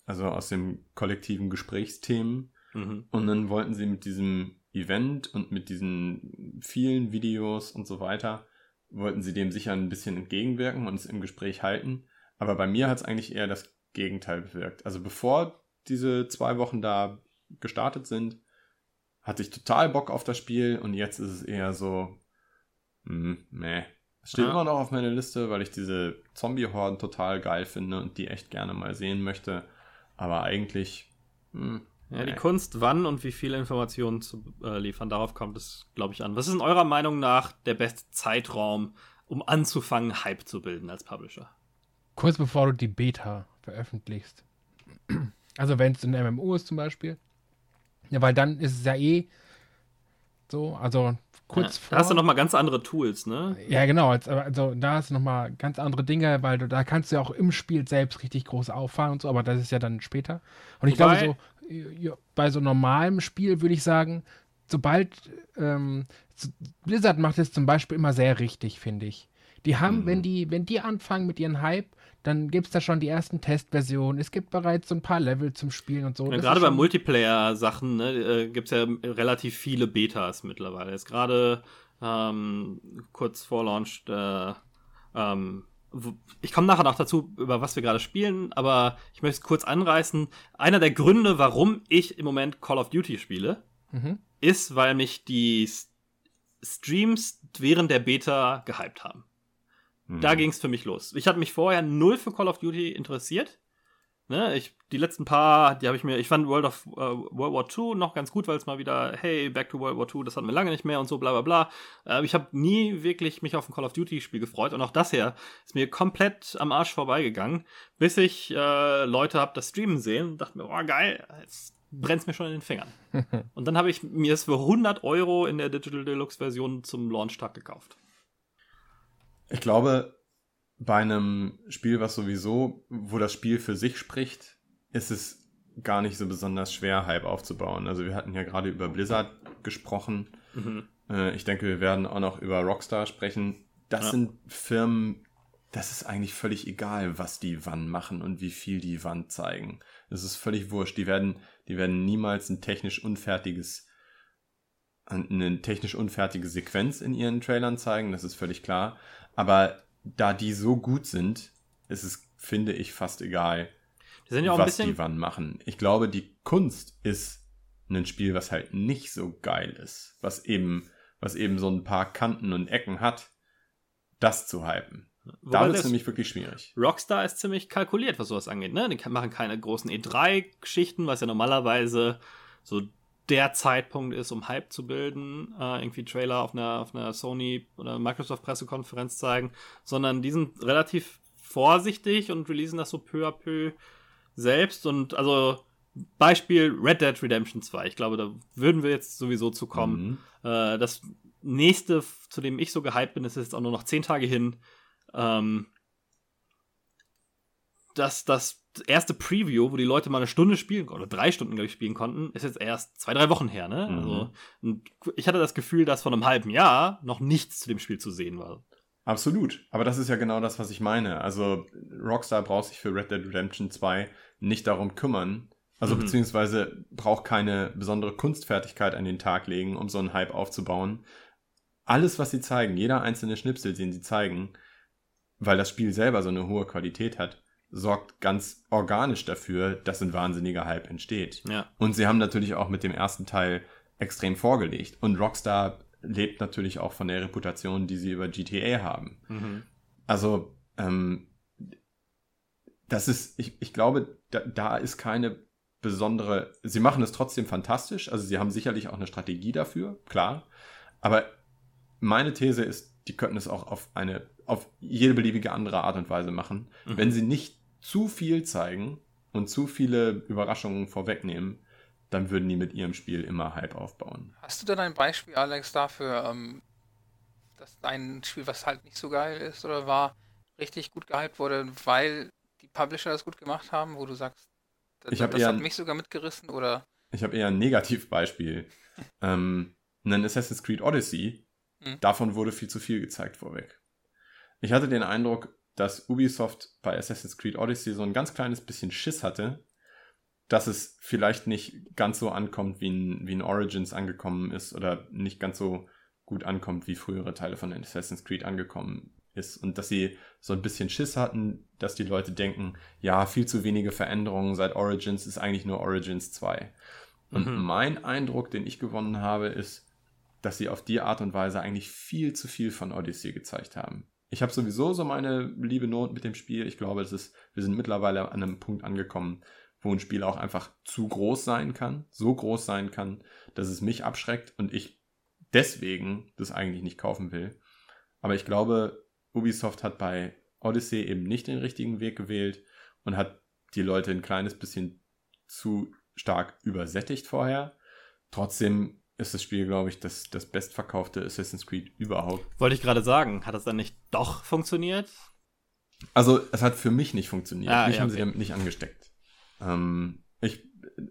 also aus dem kollektiven Gesprächsthemen. Mhm. Und dann wollten sie mit diesem Event und mit diesen vielen Videos und so weiter, wollten sie dem sicher ein bisschen entgegenwirken und es im Gespräch halten. Aber bei mir hat es eigentlich eher das Gegenteil bewirkt. Also bevor diese zwei Wochen da gestartet sind, hatte ich total Bock auf das Spiel und jetzt ist es eher so, mh, hm, meh. Es steht ja. immer noch auf meiner Liste, weil ich diese Zombie-Horden total geil finde und die echt gerne mal sehen möchte. Aber eigentlich. Mh, hm, ja, die Kunst, wann und wie viele Informationen zu äh, liefern, darauf kommt es, glaube ich, an. Was ist in eurer Meinung nach der beste Zeitraum, um anzufangen, Hype zu bilden als Publisher? Kurz bevor du die Beta veröffentlichst. Also wenn es ein MMO ist zum Beispiel. Ja, weil dann ist es ja eh so, also kurz ja, vor. Da hast du nochmal ganz andere Tools, ne? Ja, genau. Also, da hast du nochmal ganz andere Dinge, weil du, da kannst du ja auch im Spiel selbst richtig groß auffahren und so, aber das ist ja dann später. Und ich Wobei, glaube, so ja, bei so normalem Spiel würde ich sagen, sobald ähm, Blizzard macht es zum Beispiel immer sehr richtig, finde ich. Die haben, mhm. wenn die, wenn die anfangen mit ihrem Hype, dann gibt es da schon die ersten Testversionen. Es gibt bereits so ein paar Level zum Spielen und so. Ja, gerade bei Multiplayer-Sachen ne, äh, gibt es ja relativ viele Betas mittlerweile. Jetzt gerade ähm, kurz vor Launch äh, ähm, ich komme nachher noch dazu, über was wir gerade spielen, aber ich möchte es kurz anreißen. Einer der Gründe, warum ich im Moment Call of Duty spiele, mhm. ist, weil mich die Streams während der Beta gehypt haben. Mhm. Da ging es für mich los. Ich hatte mich vorher null für Call of Duty interessiert. Ne, ich, die letzten paar, die habe ich mir, ich fand World of uh, World War II noch ganz gut, weil es mal wieder, hey, Back to World War II, das hatten wir lange nicht mehr und so, bla bla bla. Äh, ich habe nie wirklich mich auf ein Call of Duty-Spiel gefreut und auch das hier ist mir komplett am Arsch vorbeigegangen, bis ich äh, Leute habe das Streamen sehen und dachte mir, oh geil, jetzt brennt es mir schon in den Fingern. und dann habe ich mir es für 100 Euro in der Digital Deluxe-Version zum Launch-Tag gekauft. Ich glaube, bei einem Spiel, was sowieso, wo das Spiel für sich spricht, ist es gar nicht so besonders schwer, Hype aufzubauen. Also wir hatten ja gerade über Blizzard gesprochen. Mhm. Äh, ich denke, wir werden auch noch über Rockstar sprechen. Das ja. sind Firmen, das ist eigentlich völlig egal, was die wann machen und wie viel die wann zeigen. Das ist völlig wurscht. Die werden, die werden niemals ein technisch unfertiges eine technisch unfertige Sequenz in ihren Trailern zeigen, das ist völlig klar. Aber da die so gut sind, ist es, finde ich, fast egal, ja was die wann machen. Ich glaube, die Kunst ist ein Spiel, was halt nicht so geil ist, was eben, was eben so ein paar Kanten und Ecken hat, das zu hypen. Wobei da wird es nämlich wirklich schwierig. Rockstar ist ziemlich kalkuliert, was sowas angeht. Ne? Die machen keine großen E3-Geschichten, was ja normalerweise so der Zeitpunkt ist, um Hype zu bilden, äh, irgendwie Trailer auf einer, auf einer Sony oder Microsoft Pressekonferenz zeigen, sondern die sind relativ vorsichtig und releasen das so peu à peu selbst und also Beispiel Red Dead Redemption 2. Ich glaube, da würden wir jetzt sowieso zu kommen. Mhm. Äh, das nächste, zu dem ich so gehypt bin, ist jetzt auch nur noch zehn Tage hin. Ähm, dass das erste Preview, wo die Leute mal eine Stunde spielen oder drei Stunden, glaube ich, spielen konnten, ist jetzt erst zwei, drei Wochen her, ne? Mhm. Also, ich hatte das Gefühl, dass vor einem halben Jahr noch nichts zu dem Spiel zu sehen war. Absolut. Aber das ist ja genau das, was ich meine. Also, Rockstar braucht sich für Red Dead Redemption 2 nicht darum kümmern. Also, mhm. beziehungsweise braucht keine besondere Kunstfertigkeit an den Tag legen, um so einen Hype aufzubauen. Alles, was sie zeigen, jeder einzelne Schnipsel, den sie zeigen, weil das Spiel selber so eine hohe Qualität hat, sorgt ganz organisch dafür, dass ein wahnsinniger Hype entsteht. Ja. Und sie haben natürlich auch mit dem ersten Teil extrem vorgelegt. Und Rockstar lebt natürlich auch von der Reputation, die sie über GTA haben. Mhm. Also, ähm, das ist, ich, ich glaube, da, da ist keine besondere, sie machen es trotzdem fantastisch, also sie haben sicherlich auch eine Strategie dafür, klar. Aber meine These ist, die könnten es auch auf eine, auf jede beliebige andere Art und Weise machen, mhm. wenn sie nicht zu viel zeigen und zu viele Überraschungen vorwegnehmen, dann würden die mit ihrem Spiel immer Hype aufbauen. Hast du denn ein Beispiel, Alex, dafür, ähm, dass dein Spiel, was halt nicht so geil ist oder war, richtig gut gehypt wurde, weil die Publisher das gut gemacht haben, wo du sagst, das, das hat mich sogar mitgerissen oder? Ich habe eher ein Negativbeispiel. ähm, ein Assassin's Creed Odyssey, hm. davon wurde viel zu viel gezeigt vorweg. Ich hatte den Eindruck, dass Ubisoft bei Assassin's Creed Odyssey so ein ganz kleines bisschen Schiss hatte, dass es vielleicht nicht ganz so ankommt, wie ein, wie ein Origins angekommen ist oder nicht ganz so gut ankommt, wie frühere Teile von Assassin's Creed angekommen ist. Und dass sie so ein bisschen Schiss hatten, dass die Leute denken, ja, viel zu wenige Veränderungen seit Origins ist eigentlich nur Origins 2. Und mhm. mein Eindruck, den ich gewonnen habe, ist, dass sie auf die Art und Weise eigentlich viel zu viel von Odyssey gezeigt haben. Ich habe sowieso so meine liebe Not mit dem Spiel. Ich glaube, es ist, wir sind mittlerweile an einem Punkt angekommen, wo ein Spiel auch einfach zu groß sein kann, so groß sein kann, dass es mich abschreckt und ich deswegen das eigentlich nicht kaufen will. Aber ich glaube, Ubisoft hat bei Odyssey eben nicht den richtigen Weg gewählt und hat die Leute ein kleines bisschen zu stark übersättigt vorher. Trotzdem ist das Spiel, glaube ich, das, das bestverkaufte Assassin's Creed überhaupt. Wollte ich gerade sagen, hat das dann nicht doch funktioniert? Also, es hat für mich nicht funktioniert. Ah, mich ja, haben okay. sie damit nicht angesteckt. Ähm, ich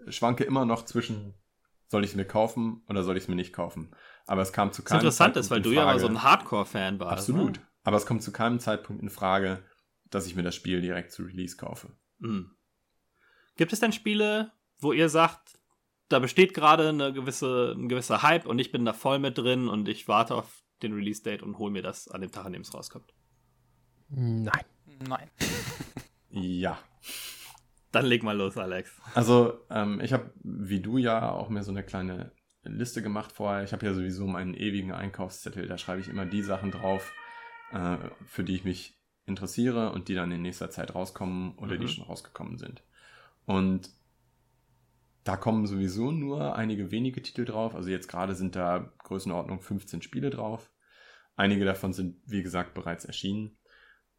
schwanke immer noch zwischen, soll ich es mir kaufen oder soll ich es mir nicht kaufen? Aber es kam zu keinem Zeitpunkt. Interessant ist, weil du ja mal so ein Hardcore-Fan warst. Absolut. Ne? Aber es kommt zu keinem Zeitpunkt in Frage, dass ich mir das Spiel direkt zu Release kaufe. Mhm. Gibt es denn Spiele, wo ihr sagt, da besteht gerade eine gewisse, ein gewisser Hype und ich bin da voll mit drin und ich warte auf den Release-Date und hole mir das an dem Tag, an dem es rauskommt? Nein. Nein. ja. Dann leg mal los, Alex. Also, ähm, ich habe, wie du ja, auch mir so eine kleine Liste gemacht vorher. Ich habe ja sowieso meinen ewigen Einkaufszettel. Da schreibe ich immer die Sachen drauf, äh, für die ich mich interessiere und die dann in nächster Zeit rauskommen oder mhm. die schon rausgekommen sind. Und da kommen sowieso nur einige wenige Titel drauf. Also jetzt gerade sind da Größenordnung 15 Spiele drauf. Einige davon sind, wie gesagt, bereits erschienen.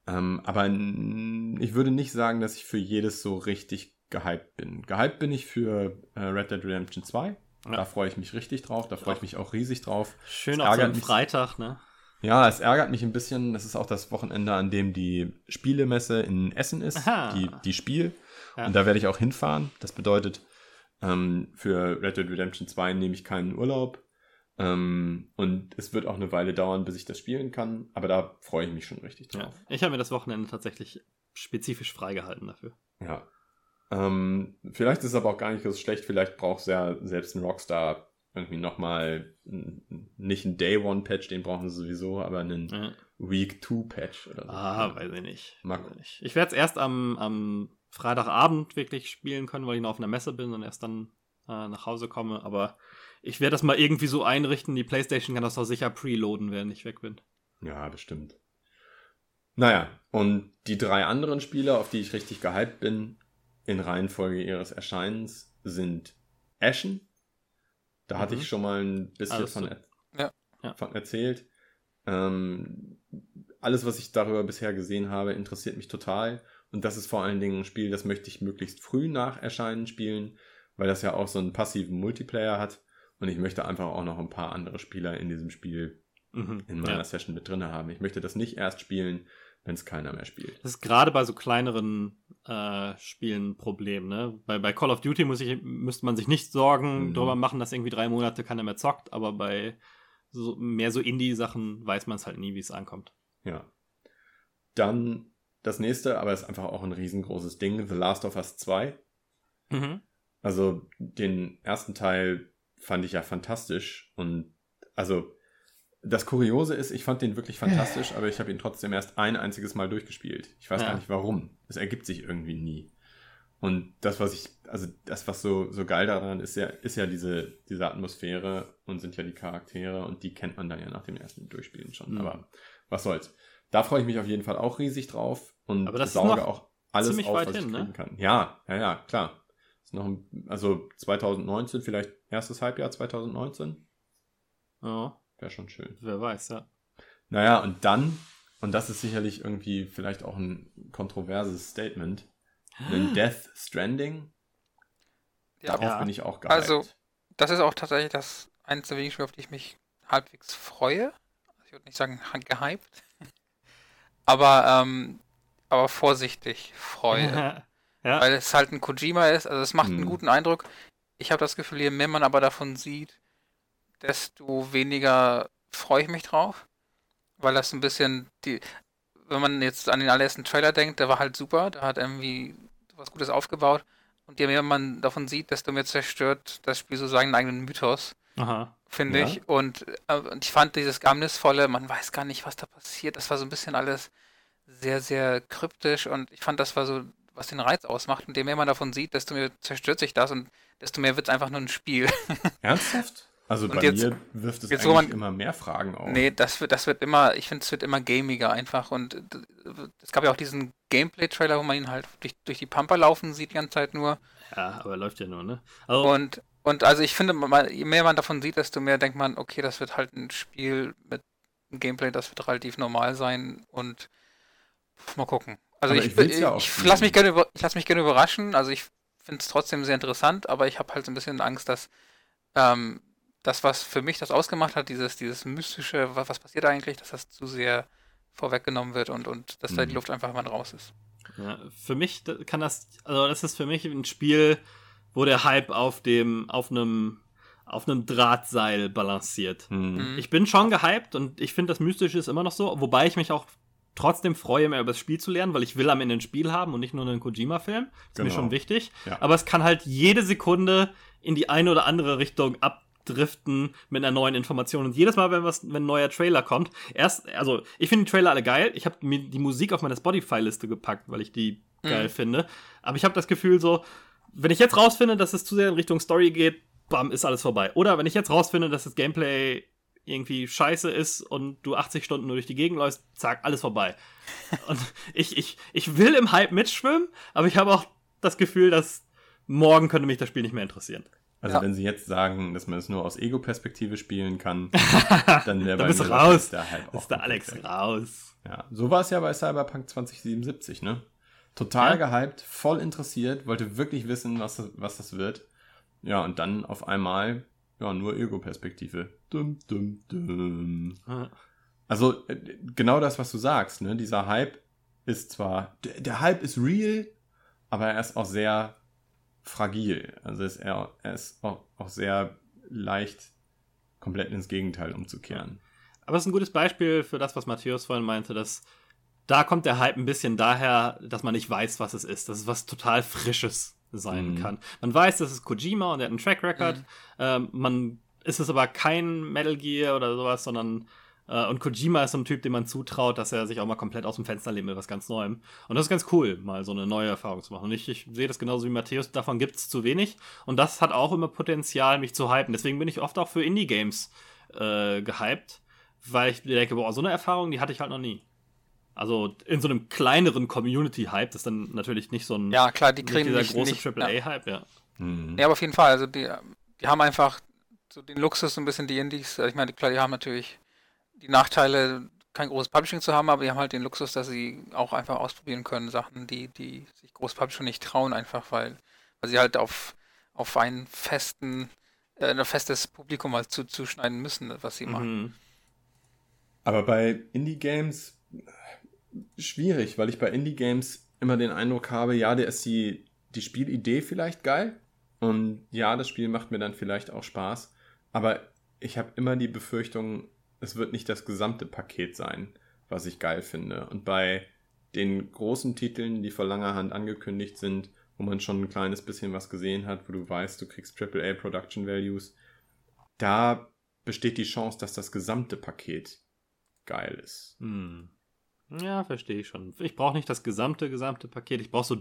Ähm, aber ich würde nicht sagen, dass ich für jedes so richtig gehypt bin. Gehypt bin ich für äh, Red Dead Redemption 2. Ja. Da freue ich mich richtig drauf. Da freue ich mich auch riesig drauf. Schön auf so Freitag, ne? Ja, es ärgert mich ein bisschen. Das ist auch das Wochenende, an dem die Spielemesse in Essen ist. Die, die Spiel. Ja. Und da werde ich auch hinfahren. Das bedeutet, ähm, für Red Dead Redemption 2 nehme ich keinen Urlaub. Ähm, und es wird auch eine Weile dauern, bis ich das spielen kann. Aber da freue ich mich schon richtig drauf. Ja. Ich habe mir das Wochenende tatsächlich spezifisch freigehalten dafür. Ja. Ähm, vielleicht ist es aber auch gar nicht so schlecht. Vielleicht braucht es ja selbst ein Rockstar irgendwie nochmal nicht ein Day One Patch, den brauchen sie sowieso, aber einen ja. Week 2 Patch oder so. Ah, weiß ich nicht. Weiß ich, nicht. ich werde es erst am, am Freitagabend wirklich spielen können, weil ich noch auf einer Messe bin und erst dann äh, nach Hause komme. Aber ich werde das mal irgendwie so einrichten. Die PlayStation kann das auch sicher preloaden, während ich weg bin. Ja, bestimmt. Naja, und die drei anderen Spiele, auf die ich richtig gehypt bin, in Reihenfolge ihres Erscheinens, sind Ashen. Da mhm. hatte ich mhm. schon mal ein bisschen alles von, er ja. von erzählt. Ähm, alles, was ich darüber bisher gesehen habe, interessiert mich total. Und das ist vor allen Dingen ein Spiel, das möchte ich möglichst früh nach Erscheinen spielen, weil das ja auch so einen passiven Multiplayer hat. Und ich möchte einfach auch noch ein paar andere Spieler in diesem Spiel mhm, in meiner ja. Session mit drin haben. Ich möchte das nicht erst spielen, wenn es keiner mehr spielt. Das ist gerade bei so kleineren äh, Spielen ein Problem. Ne? Bei, bei Call of Duty muss ich, müsste man sich nicht Sorgen mhm. darüber machen, dass irgendwie drei Monate keiner mehr zockt, aber bei so, mehr so Indie-Sachen weiß man es halt nie, wie es ankommt. Ja. Dann das nächste, aber ist einfach auch ein riesengroßes Ding, The Last of Us 2. Mhm. Also den ersten Teil fand ich ja fantastisch und also das Kuriose ist, ich fand den wirklich fantastisch, aber ich habe ihn trotzdem erst ein einziges Mal durchgespielt. Ich weiß ja. gar nicht warum. Es ergibt sich irgendwie nie. Und das, was ich, also das, was so, so geil daran ist, ja, ist ja diese, diese Atmosphäre und sind ja die Charaktere und die kennt man dann ja nach dem ersten Durchspielen schon. Mhm. Aber was soll's. Da freue ich mich auf jeden Fall auch riesig drauf und aber das sauge auch alles auf, was hin, ich kriegen ne? kann. Ja, ja, ja, klar. Ist noch ein, also 2019, vielleicht erstes Halbjahr 2019. Ja. Wäre schon schön. Wer weiß, ja. Naja, und dann, und das ist sicherlich irgendwie vielleicht auch ein kontroverses Statement, ein Death Stranding. Ja, Darauf ja. bin ich auch geil. Also, das ist auch tatsächlich das eins der wenigen Spiele, auf die ich mich halbwegs freue. Also ich würde nicht sagen gehypt. aber, ähm, aber vorsichtig freue. ja. Weil es halt ein Kojima ist. Also es macht hm. einen guten Eindruck. Ich habe das Gefühl, je mehr man aber davon sieht, desto weniger freue ich mich drauf. Weil das ein bisschen die. Wenn man jetzt an den allerersten Trailer denkt, der war halt super, der hat irgendwie was Gutes aufgebaut. Und je mehr man davon sieht, desto mehr zerstört das Spiel so seinen eigenen Mythos. Finde ja. ich. Und, äh, und ich fand dieses Geheimnisvolle, man weiß gar nicht, was da passiert. Das war so ein bisschen alles sehr, sehr kryptisch und ich fand, das war so, was den Reiz ausmacht. Und je mehr man davon sieht, desto mehr zerstört sich das und desto mehr wird es einfach nur ein Spiel. Ernsthaft? Also und bei jetzt, mir wirft es jetzt, eigentlich man, immer mehr Fragen auf. Nee, das wird, das wird immer, ich finde, es wird immer gamiger einfach. Und es gab ja auch diesen Gameplay-Trailer, wo man ihn halt durch, durch die Pampa laufen sieht die ganze Zeit nur. Ja, aber läuft ja nur, ne? Also, und, und also ich finde, je mehr man davon sieht, desto mehr denkt man, okay, das wird halt ein Spiel mit einem Gameplay, das wird relativ normal sein und mal gucken. Also aber ich, ich, ja ich lasse mich gerne lass mich gerne überraschen. Also ich finde es trotzdem sehr interessant, aber ich habe halt so ein bisschen Angst, dass ähm, das, was für mich das ausgemacht hat, dieses, dieses mystische, was, was passiert eigentlich, dass das zu sehr vorweggenommen wird und, und dass mhm. da die mhm. Luft einfach mal raus ist. Ja, für mich kann das, also das ist für mich ein Spiel, wo der Hype auf dem, auf einem, auf einem Drahtseil balanciert. Mhm. mhm. Ich bin schon gehypt und ich finde das Mystische ist immer noch so, wobei ich mich auch trotzdem freue, mehr über das Spiel zu lernen, weil ich will am Ende ein Spiel haben und nicht nur einen Kojima-Film. Ist genau. mir schon wichtig. Ja. Aber es kann halt jede Sekunde in die eine oder andere Richtung abdriften mit einer neuen Information. Und jedes Mal, wenn was, wenn ein neuer Trailer kommt, erst, also ich finde die Trailer alle geil. Ich habe mir die Musik auf meine Spotify-Liste gepackt, weil ich die mhm. geil finde. Aber ich habe das Gefühl so, wenn ich jetzt rausfinde, dass es zu sehr in Richtung Story geht, bam, ist alles vorbei. Oder wenn ich jetzt rausfinde, dass das Gameplay irgendwie scheiße ist und du 80 Stunden nur durch die Gegend läufst, zack, alles vorbei. und ich, ich, ich will im Hype mitschwimmen, aber ich habe auch das Gefühl, dass morgen könnte mich das Spiel nicht mehr interessieren. Also ja. wenn sie jetzt sagen, dass man es nur aus Ego-Perspektive spielen kann, dann wäre bei bist mir raus. der Hype ist der Alex weg. raus. Ja, so war es ja bei Cyberpunk 2077, ne? Total ja. gehypt, voll interessiert, wollte wirklich wissen, was das, was das wird. Ja, und dann auf einmal ja, nur Ego-Perspektive. Dum, dum, dum. Also, äh, genau das, was du sagst, ne? Dieser Hype ist zwar, der, der Hype ist real, aber er ist auch sehr fragil. Also ist er, er ist auch, auch sehr leicht, komplett ins Gegenteil umzukehren. Aber es ist ein gutes Beispiel für das, was Matthäus vorhin meinte, dass da kommt der Hype ein bisschen daher, dass man nicht weiß, was es ist. Das ist was total Frisches sein mhm. kann. Man weiß, das ist Kojima und er hat einen Track Record. Mhm. Ähm, man ist es aber kein Metal Gear oder sowas, sondern äh, und Kojima ist so ein Typ, dem man zutraut, dass er sich auch mal komplett aus dem Fenster lehnt mit was ganz Neuem. Und das ist ganz cool, mal so eine neue Erfahrung zu machen. Und ich, ich sehe das genauso wie Matthäus, davon gibt es zu wenig. Und das hat auch immer Potenzial, mich zu hypen. Deswegen bin ich oft auch für Indie-Games äh, gehypt, weil ich denke, boah, so eine Erfahrung, die hatte ich halt noch nie. Also in so einem kleineren Community-Hype, das ist dann natürlich nicht so ein ja, klar, die kriegen dieser nicht, große AAA-Hype, ja. Mhm. Ja, aber auf jeden Fall, also die, die haben einfach so den Luxus, so ein bisschen die Indies, also ich meine, klar, die haben natürlich die Nachteile, kein großes Publishing zu haben, aber die haben halt den Luxus, dass sie auch einfach ausprobieren können, Sachen, die, die sich groß Publishing nicht trauen, einfach weil, weil sie halt auf, auf einen festen, äh, ein festes Publikum halt zu, zuschneiden müssen, was sie mhm. machen. Aber bei Indie-Games schwierig, weil ich bei Indie-Games immer den Eindruck habe, ja, der ist die, die Spielidee vielleicht geil und ja, das Spiel macht mir dann vielleicht auch Spaß, aber ich habe immer die Befürchtung, es wird nicht das gesamte Paket sein, was ich geil finde. Und bei den großen Titeln, die vor langer Hand angekündigt sind, wo man schon ein kleines bisschen was gesehen hat, wo du weißt, du kriegst AAA Production Values, da besteht die Chance, dass das gesamte Paket geil ist. Hm. Ja, verstehe ich schon. Ich brauche nicht das gesamte, gesamte Paket. Ich brauche so.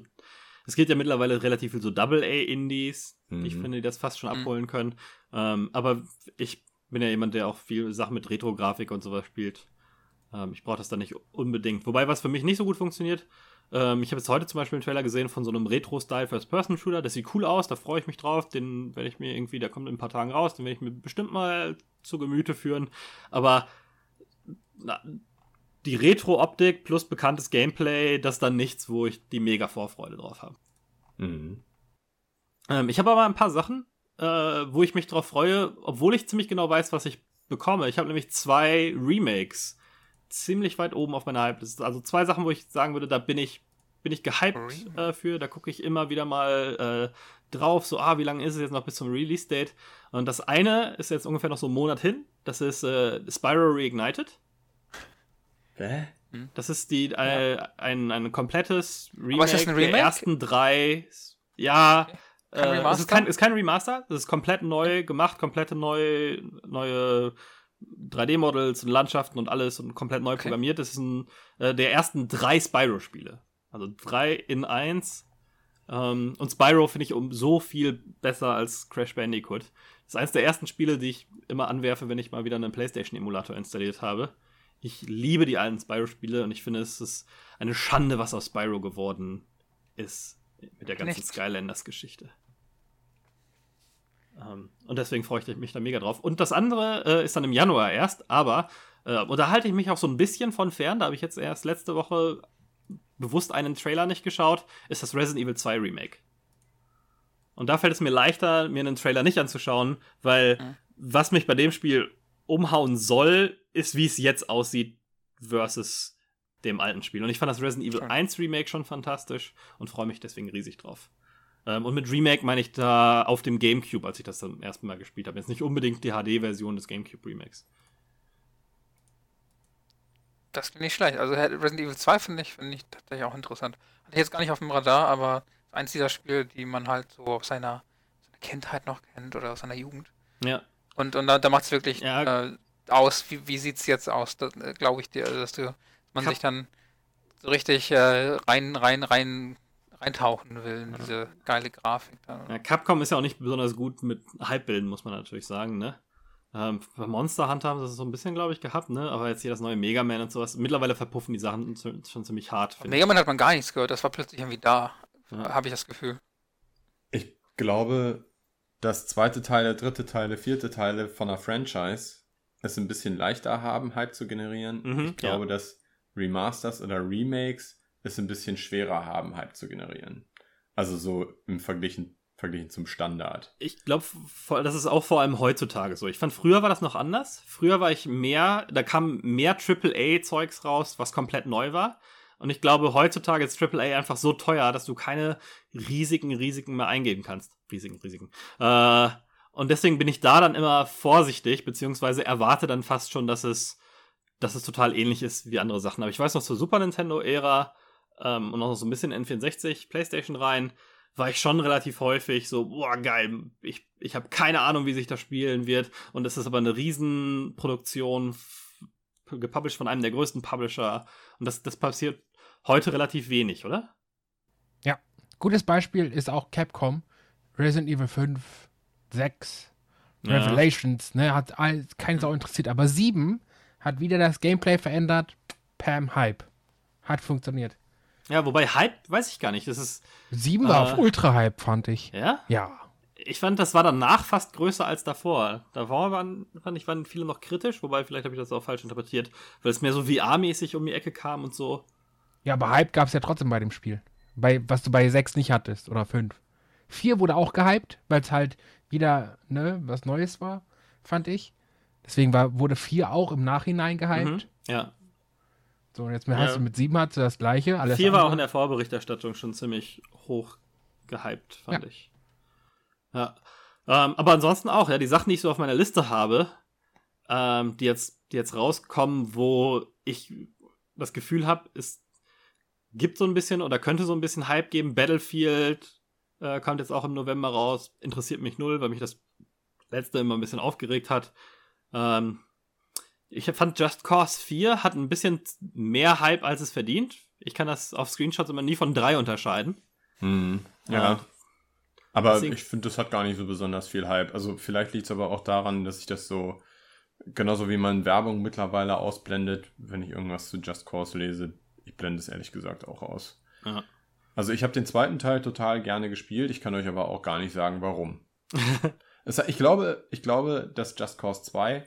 Es geht ja mittlerweile relativ viel so Double-A-Indies. Mhm. Ich finde, die das fast schon mhm. abholen können. Ähm, aber ich bin ja jemand, der auch viel Sachen mit Retro-Grafik und sowas spielt. Ähm, ich brauche das dann nicht unbedingt. Wobei, was für mich nicht so gut funktioniert, ähm, ich habe jetzt heute zum Beispiel einen Trailer gesehen von so einem Retro-Style First-Person-Shooter. Das sieht cool aus, da freue ich mich drauf. Den werde ich mir irgendwie, der kommt in ein paar Tagen raus, den werde ich mir bestimmt mal zu Gemüte führen. Aber na, die Retro-Optik plus bekanntes Gameplay, das ist dann nichts, wo ich die mega Vorfreude drauf habe. Mhm. Ähm, ich habe aber ein paar Sachen, äh, wo ich mich drauf freue, obwohl ich ziemlich genau weiß, was ich bekomme. Ich habe nämlich zwei Remakes ziemlich weit oben auf meiner Hype-Liste. Also zwei Sachen, wo ich sagen würde, da bin ich, bin ich gehypt äh, für. Da gucke ich immer wieder mal äh, drauf, so, ah, wie lange ist es jetzt noch bis zum Release-Date? Und das eine ist jetzt ungefähr noch so einen Monat hin. Das ist äh, Spyro Reignited. Hä? Hm? Das ist die äh, ein, ein komplettes Remake, ist das ein Remake der ersten drei. Ja, okay. äh, es ist kein, ist kein Remaster, es ist komplett neu gemacht, komplette neue, neue 3D-Models und Landschaften und alles und komplett neu okay. programmiert. Das ist ein, äh, der ersten drei Spyro-Spiele. Also drei in eins. Ähm, und Spyro finde ich um so viel besser als Crash Bandicoot. Das ist eines der ersten Spiele, die ich immer anwerfe, wenn ich mal wieder einen PlayStation-Emulator installiert habe. Ich liebe die alten Spyro-Spiele und ich finde, es ist eine Schande, was aus Spyro geworden ist mit der ganzen Skylanders-Geschichte. Ähm, und deswegen freue ich mich da mega drauf. Und das andere äh, ist dann im Januar erst, aber äh, und da halte ich mich auch so ein bisschen von fern. Da habe ich jetzt erst letzte Woche bewusst einen Trailer nicht geschaut, ist das Resident Evil 2 Remake. Und da fällt es mir leichter, mir einen Trailer nicht anzuschauen, weil mhm. was mich bei dem Spiel umhauen soll, ist, wie es jetzt aussieht, versus dem alten Spiel. Und ich fand das Resident Evil Sure. 1 Remake schon fantastisch und freue mich deswegen riesig drauf. Ähm, und mit Remake meine ich da auf dem GameCube, als ich das zum ersten Mal gespielt habe. Jetzt nicht unbedingt die HD-Version des GameCube Remakes. das klingt nicht schlecht. Also Resident Evil 2 finde ich, finde ich tatsächlich auch interessant. Hatte ich jetzt gar nicht auf dem Radar, aber eins dieser Spiele, die man halt so aus seiner, seiner Kindheit noch kennt oder aus seiner Jugend. Ja. Und, und da, da macht es wirklich ja. äh, aus, wie, wie sieht es jetzt aus? Äh, Glaube ich dir, dass du, man Kap sich dann so richtig äh, rein, rein, rein eintauchen will in diese geile Grafik. Ja, Capcom ist ja auch nicht besonders gut mit Halbbilden, muss man natürlich sagen, ne? Ähm, bei Monster Hunter haben sie das so ein bisschen, glaube ich, gehabt, ne? Aber jetzt hier das neue Mega Man und sowas. Mittlerweile verpuffen die Sachen schon ziemlich hart. Mega Man hat man gar nichts gehört, das war plötzlich irgendwie da. Ja. Habe ich das Gefühl. Ich glaube, dass zweite Teile, dritte Teile, vierte Teile von einer Franchise es ein bisschen leichter haben, Hype zu generieren. Mhm, ich glaube, ja. dass Remasters oder Remakes es ein bisschen schwerer haben, Hype zu generieren. Also so im Verglichen verglichen zum Standard. Ich glaube, das ist auch vor allem heutzutage so. Ich fand, früher war das noch anders. Früher war ich mehr, da kam mehr AAA-Zeugs raus, was komplett neu war. Und ich glaube, heutzutage ist AAA einfach so teuer, dass du keine riesigen Risiken mehr eingeben kannst. Riesigen Risiken. Äh, und deswegen bin ich da dann immer vorsichtig, beziehungsweise erwarte dann fast schon, dass es, dass es total ähnlich ist wie andere Sachen. Aber ich weiß noch zur Super Nintendo-Ära ähm, und noch so ein bisschen N64, PlayStation rein, war ich schon relativ häufig so, boah, geil, ich, ich habe keine Ahnung, wie sich das spielen wird. Und es ist aber eine Riesenproduktion, gepublished von einem der größten Publisher. Und das, das passiert heute relativ wenig, oder? Ja, gutes Beispiel ist auch Capcom. Resident Evil 5, 6, ja. Revelations, ne, hat all, keinen Sau interessiert. Aber 7 hat wieder das Gameplay verändert. Pam Hype. Hat funktioniert. Ja, wobei Hype, weiß ich gar nicht. Das ist. Sieben war äh, auf Ultra-Hype, fand ich. Ja? Ja. Ich fand, das war danach fast größer als davor. Davor waren, fand ich, waren viele noch kritisch, wobei vielleicht habe ich das auch falsch interpretiert, weil es mehr so VR-mäßig um die Ecke kam und so. Ja, aber Hype gab es ja trotzdem bei dem Spiel. Bei, was du bei 6 nicht hattest oder 5. 4 wurde auch gehypt, weil es halt wieder ne, was Neues war, fand ich. Deswegen war, wurde 4 auch im Nachhinein gehypt. Mhm, ja. So, und jetzt ja. hast du mit sieben hast du das gleiche. Alles Vier war auch in der Vorberichterstattung schon ziemlich hoch gehypt, fand ja. ich. Ja. Ähm, aber ansonsten auch, ja, die Sachen, die ich so auf meiner Liste habe, ähm, die, jetzt, die jetzt rauskommen, wo ich das Gefühl habe, es gibt so ein bisschen oder könnte so ein bisschen Hype geben. Battlefield äh, kommt jetzt auch im November raus. Interessiert mich null, weil mich das letzte immer ein bisschen aufgeregt hat. Ähm, ich fand Just Cause 4 hat ein bisschen mehr Hype, als es verdient. Ich kann das auf Screenshots immer nie von drei unterscheiden. Hm, ja. ja. Aber Deswegen. ich finde, das hat gar nicht so besonders viel Hype. Also vielleicht liegt es aber auch daran, dass ich das so, genauso wie man Werbung mittlerweile ausblendet, wenn ich irgendwas zu Just Cause lese, ich blende es ehrlich gesagt auch aus. Ja. Also ich habe den zweiten Teil total gerne gespielt, ich kann euch aber auch gar nicht sagen, warum. ich, glaube, ich glaube, dass Just Cause 2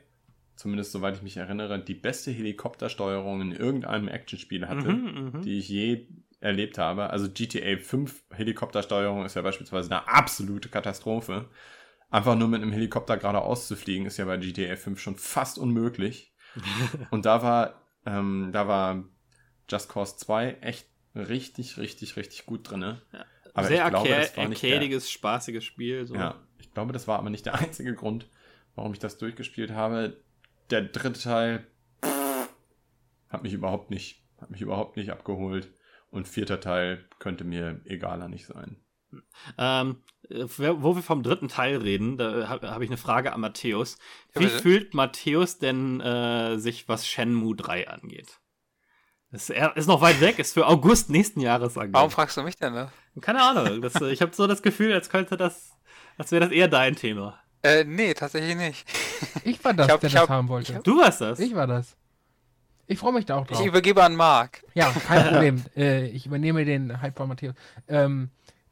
zumindest soweit ich mich erinnere, die beste Helikoptersteuerung in irgendeinem Actionspiel hatte, mhm, mhm, die ich je erlebt habe. Also GTA 5 Helikoptersteuerung ist ja beispielsweise eine absolute Katastrophe. Einfach nur mit einem Helikopter geradeaus zu fliegen, ist ja bei GTA 5 schon fast unmöglich. Und da war, ähm, da war Just Cause 2 echt richtig, richtig, richtig gut drin. Ja. Aber Sehr arcadiges, spaßiges Spiel. So. Ja, ich glaube, das war aber nicht der einzige Grund, warum ich das durchgespielt habe der dritte Teil hat mich überhaupt nicht, hat mich überhaupt nicht abgeholt. Und vierter Teil könnte mir egaler nicht sein. Ähm, wo wir vom dritten Teil reden, da habe hab ich eine Frage an Matthäus. Wie ja, fühlt Matthäus denn äh, sich, was Shenmue 3 angeht? Das ist noch weit weg, ist für August nächsten Jahres angeht. Warum fragst du mich denn? Ne? Keine Ahnung. Das, ich habe so das Gefühl, als könnte das, als wäre das eher dein Thema. Äh, nee, tatsächlich nicht. Ich war das, hab, der das hab, haben wollte. Hab, du warst das? Ich war das. Ich freue mich da auch drauf. Ich übergebe an Marc. Ja, kein Problem. äh, ich übernehme den Hype von Matthias. Ähm,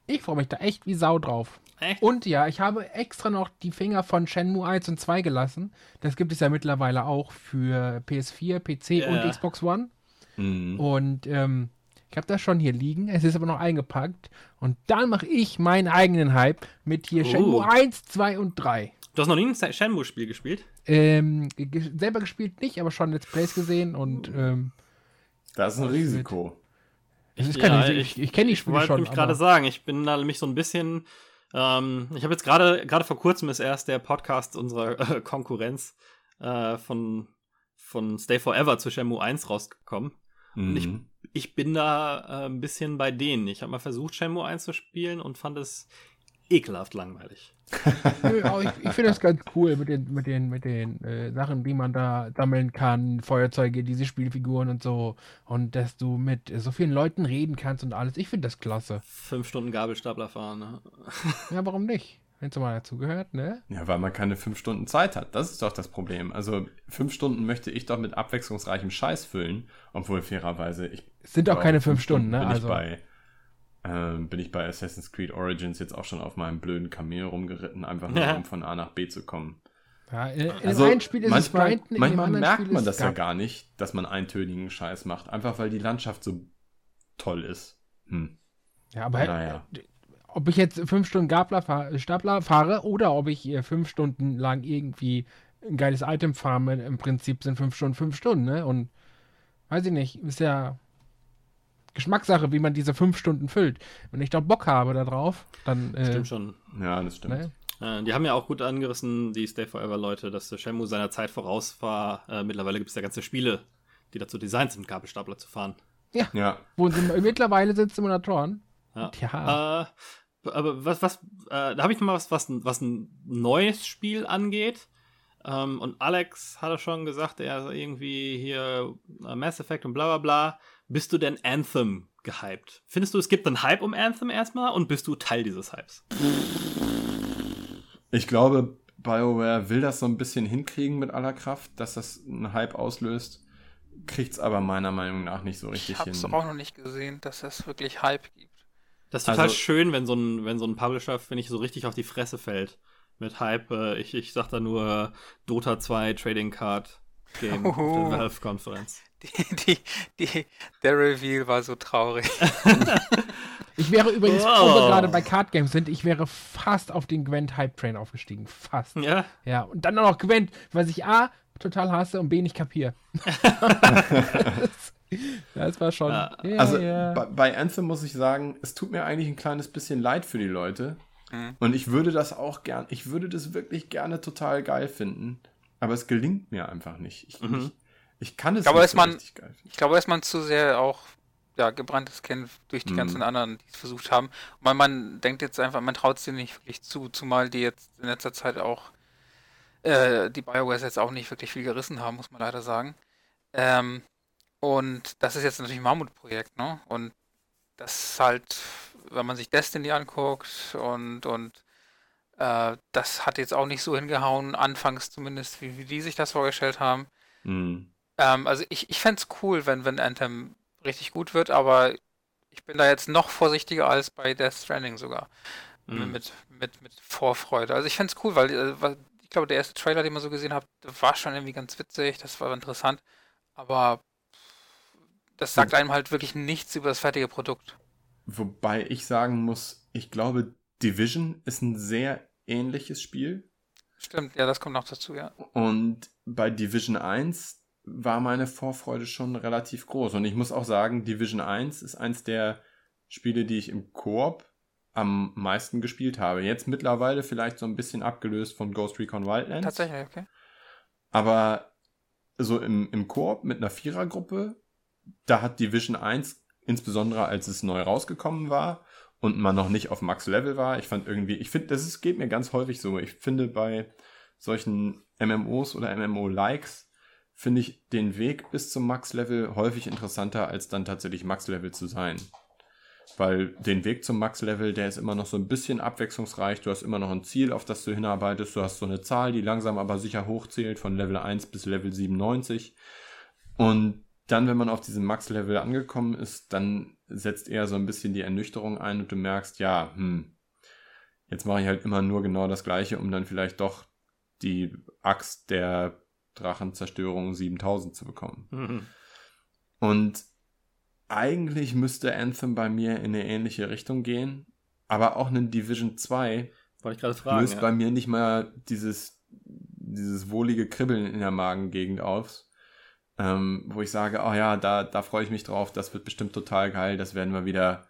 ich freue mich da echt wie Sau drauf. Echt? Und ja, ich habe extra noch die Finger von Shenmue 1 und 2 gelassen. Das gibt es ja mittlerweile auch für PS4, PC ja. und Xbox One. Mhm. Und ähm, ich habe das schon hier liegen. Es ist aber noch eingepackt. Und dann mache ich meinen eigenen Hype mit hier oh. Shenmue 1, 2 und 3. Du hast noch nie ein Shenmue-Spiel gespielt? Ähm, selber gespielt nicht, aber schon Let's Plays gesehen und. Ähm, das ist ein Risiko. Ich, ich, ja, ich, ich kenne die Spiele schon. Ich wollte gerade sagen, ich bin da nämlich so ein bisschen. Ähm, ich habe jetzt gerade gerade vor kurzem ist erst der Podcast unserer äh, Konkurrenz äh, von von Stay Forever zu Shenmue 1 rausgekommen. Mhm. Und ich, mhm. ich bin da äh, ein bisschen bei denen. Ich habe mal versucht, Shenmue 1 zu spielen und fand es ekelhaft langweilig. ich, ich finde das ganz cool mit den, mit den, mit den äh, Sachen, die man da sammeln kann, Feuerzeuge, diese Spielfiguren und so. Und dass du mit so vielen Leuten reden kannst und alles. Ich finde das klasse. Fünf Stunden Gabelstapler fahren, ne? Ja, warum nicht? Wenn es mal dazugehört, ne? Ja, weil man keine fünf Stunden Zeit hat. Das ist doch das Problem. Also fünf Stunden möchte ich doch mit abwechslungsreichem Scheiß füllen, obwohl fairerweise ich. Es sind auch keine fünf Stunden, Stunden ne? Bin also. ich bei ähm, bin ich bei Assassin's Creed Origins jetzt auch schon auf meinem blöden Kamel rumgeritten, einfach nur ja. um von A nach B zu kommen. Ja, in, in also, einem Spiel ist manchmal, es grinden, manchmal merkt Spiel man das ja gar nicht, dass man eintönigen Scheiß macht, einfach weil die Landschaft so toll ist. Hm. Ja, aber naja. Ob ich jetzt fünf Stunden Gabler fahr, Stapler fahre oder ob ich hier fünf Stunden lang irgendwie ein geiles Item farme, im Prinzip sind fünf Stunden fünf Stunden, ne? Und weiß ich nicht, ist ja Geschmackssache, wie man diese fünf Stunden füllt. Wenn ich doch Bock habe darauf, dann. Äh, stimmt schon. Ja, das stimmt. Ne? Äh, die haben ja auch gut angerissen, die Stay Forever Leute, dass Shenmue seiner Zeit voraus war. Äh, mittlerweile gibt es ja ganze Spiele, die dazu designt sind, Gabelstapler zu fahren. Ja. ja. Wo sie mittlerweile sind Simulatoren. Ja. Tja. Äh, aber was, was, äh, da habe ich mal was, was, was ein neues Spiel angeht. Ähm, und Alex hat schon gesagt, er irgendwie hier uh, Mass Effect und bla bla bla. Bist du denn Anthem gehypt? Findest du, es gibt einen Hype um Anthem erstmal und bist du Teil dieses Hypes? Ich glaube, BioWare will das so ein bisschen hinkriegen mit aller Kraft, dass das einen Hype auslöst. Kriegt es aber meiner Meinung nach nicht so richtig hin. Ich habe es auch noch nicht gesehen, dass es wirklich Hype gibt. Das ist total also, schön, wenn so ein, wenn so ein Publisher, finde ich, so richtig auf die Fresse fällt. Mit Hype, äh, ich, ich sag da nur Dota 2 Trading Card Game auf der Valve-Konferenz. Die, die, die, der Reveal war so traurig. ich wäre übrigens, wow. wo wir gerade bei Card Games sind, ich wäre fast auf den Gwent Hype Train aufgestiegen. Fast. Ja. Ja, und dann noch Gwent, was ich A, total hasse und B, nicht kapiere. das, war schon. Ja. Ja, also ja. Bei, bei Anthem muss ich sagen, es tut mir eigentlich ein kleines bisschen leid für die Leute. Mhm. Und ich würde das auch gern, ich würde das wirklich gerne total geil finden. Aber es gelingt mir einfach nicht. Ich, mhm. ich ich kann es ich glaube, nicht so man, richtig geil finden. Ich glaube, dass man zu sehr auch ja, gebranntes Kind durch die mhm. ganzen anderen, die es versucht haben. Weil man denkt jetzt einfach, man traut es dir nicht wirklich zu, zumal die jetzt in letzter Zeit auch äh, die Bioware jetzt auch nicht wirklich viel gerissen haben, muss man leider sagen. Ähm, und das ist jetzt natürlich ein Mammutprojekt, ne? Und das ist halt, wenn man sich Destiny anguckt und, und äh, das hat jetzt auch nicht so hingehauen, anfangs zumindest, wie, wie die sich das vorgestellt haben. Mhm. Ähm, also ich, ich fände es cool, wenn, wenn Anthem richtig gut wird, aber ich bin da jetzt noch vorsichtiger als bei Death Stranding sogar. Mhm. Mit, mit, mit Vorfreude. Also ich fände es cool, weil äh, ich glaube, der erste Trailer, den man so gesehen hat, war schon irgendwie ganz witzig, das war interessant, aber das sagt einem halt wirklich nichts über das fertige Produkt. Wobei ich sagen muss, ich glaube, Division ist ein sehr ähnliches Spiel. Stimmt, ja, das kommt noch dazu, ja. Und bei Division 1, war meine Vorfreude schon relativ groß. Und ich muss auch sagen, Division 1 ist eins der Spiele, die ich im Koop am meisten gespielt habe. Jetzt mittlerweile vielleicht so ein bisschen abgelöst von Ghost Recon Wildlands. Tatsächlich, okay. Aber so im, im Koop mit einer Vierergruppe, da hat Division 1, insbesondere als es neu rausgekommen war und man noch nicht auf Max Level war, ich fand irgendwie, ich finde, das ist, geht mir ganz häufig so. Ich finde bei solchen MMOs oder MMO-Likes, finde ich den Weg bis zum Max-Level häufig interessanter, als dann tatsächlich Max-Level zu sein. Weil den Weg zum Max-Level, der ist immer noch so ein bisschen abwechslungsreich. Du hast immer noch ein Ziel, auf das du hinarbeitest. Du hast so eine Zahl, die langsam aber sicher hochzählt, von Level 1 bis Level 97. Und dann, wenn man auf diesem Max-Level angekommen ist, dann setzt eher so ein bisschen die Ernüchterung ein und du merkst, ja, hm, jetzt mache ich halt immer nur genau das Gleiche, um dann vielleicht doch die Axt der Drachenzerstörung 7000 zu bekommen. Mhm. Und eigentlich müsste Anthem bei mir in eine ähnliche Richtung gehen, aber auch eine Division 2 Wollte ich gerade fragen, löst ja. bei mir nicht mal dieses, dieses wohlige Kribbeln in der Magengegend auf, ähm, wo ich sage, oh ja, da, da freue ich mich drauf, das wird bestimmt total geil, das werden wir wieder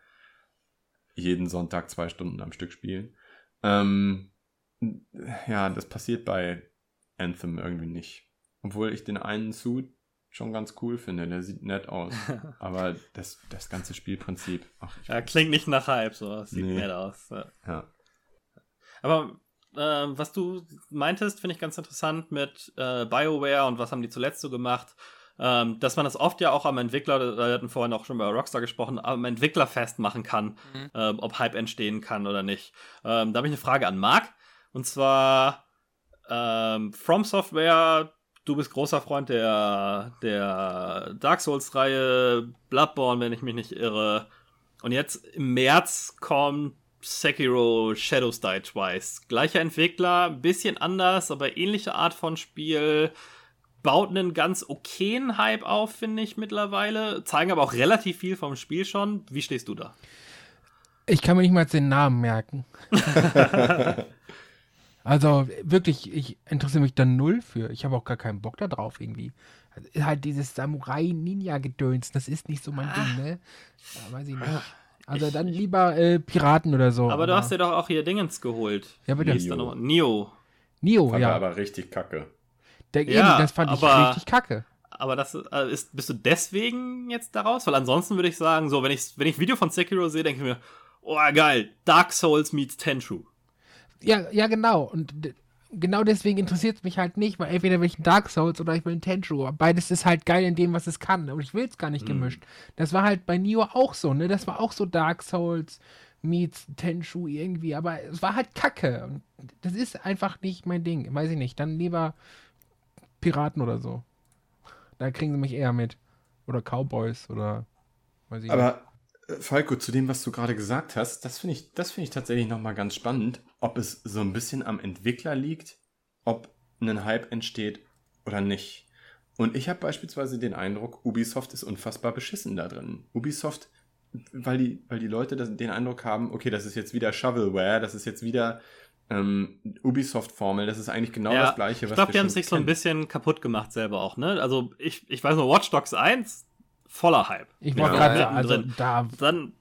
jeden Sonntag zwei Stunden am Stück spielen. Ähm, ja, das passiert bei Anthem irgendwie nicht. Obwohl ich den einen Suit schon ganz cool finde. Der sieht nett aus. Aber das, das ganze Spielprinzip. Ach, ja, klingt nicht nach Hype, so. Sieht nee. nett aus. Ja. ja. Aber äh, was du meintest, finde ich ganz interessant mit äh, BioWare und was haben die zuletzt so gemacht. Ähm, dass man das oft ja auch am Entwickler, wir hatten vorhin auch schon über Rockstar gesprochen, am Entwickler festmachen kann, mhm. ähm, ob Hype entstehen kann oder nicht. Ähm, da habe ich eine Frage an Marc. Und zwar ähm, From Software, du bist großer Freund der, der Dark Souls-Reihe, Bloodborne, wenn ich mich nicht irre. Und jetzt im März kommt Sekiro Shadows Die Twice. Gleicher Entwickler, bisschen anders, aber ähnliche Art von Spiel. Baut einen ganz okayen Hype auf, finde ich mittlerweile. Zeigen aber auch relativ viel vom Spiel schon. Wie stehst du da? Ich kann mir nicht mal den Namen merken. also wirklich, ich interessiere mich da null für. Ich habe auch gar keinen Bock da drauf irgendwie. Also, halt dieses Samurai-Ninja-Gedöns, das ist nicht so mein ah. Ding, ne? Ja, weiß ich nicht. Also dann lieber äh, Piraten oder so. Aber, aber, du hast dir doch auch hier Dingens geholt. Ja, bitte. Nio. Nio. Nio, fand ja. aber richtig kacke. Der, ja, eben, das fand aber, ich richtig kacke. Aber das äh, ist, bist du deswegen jetzt daraus? Weil ansonsten würde ich sagen, so, wenn ich, wenn ich ein Video von Sekiro sehe, denke ich mir, oh geil, Dark Souls meets Tenchu. Ja, ja, genau. Und genau deswegen interessiert es mich halt nicht, weil entweder will ich ein Dark Souls oder ich will ein Tenchu. Beides ist halt geil in dem, was es kann. Und ich will es gar nicht mhm. gemischt. Das war halt bei Nio auch so, ne? Das war auch so Dark Souls meets Tenchu irgendwie, aber es war halt Kacke. Und das ist einfach nicht mein Ding. Weiß ich nicht. Dann lieber Piraten oder so. Da kriegen sie mich eher mit. Oder Cowboys oder weiß ich Aber nicht. Äh, Falco, zu dem, was du gerade gesagt hast, das finde ich, das ich tatsächlich nochmal ganz spannend ob es so ein bisschen am Entwickler liegt, ob ein Hype entsteht oder nicht. Und ich habe beispielsweise den Eindruck, Ubisoft ist unfassbar beschissen da drin. Ubisoft, weil die, weil die Leute das, den Eindruck haben, okay, das ist jetzt wieder Shovelware, das ist jetzt wieder ähm, Ubisoft-Formel, das ist eigentlich genau ja, das gleiche. Was ich glaube, die haben sich so ein bisschen kaputt gemacht selber auch, ne? Also ich, ich weiß nur, Watch Dogs 1, voller Hype. Ich wollte ja. gerade also da dann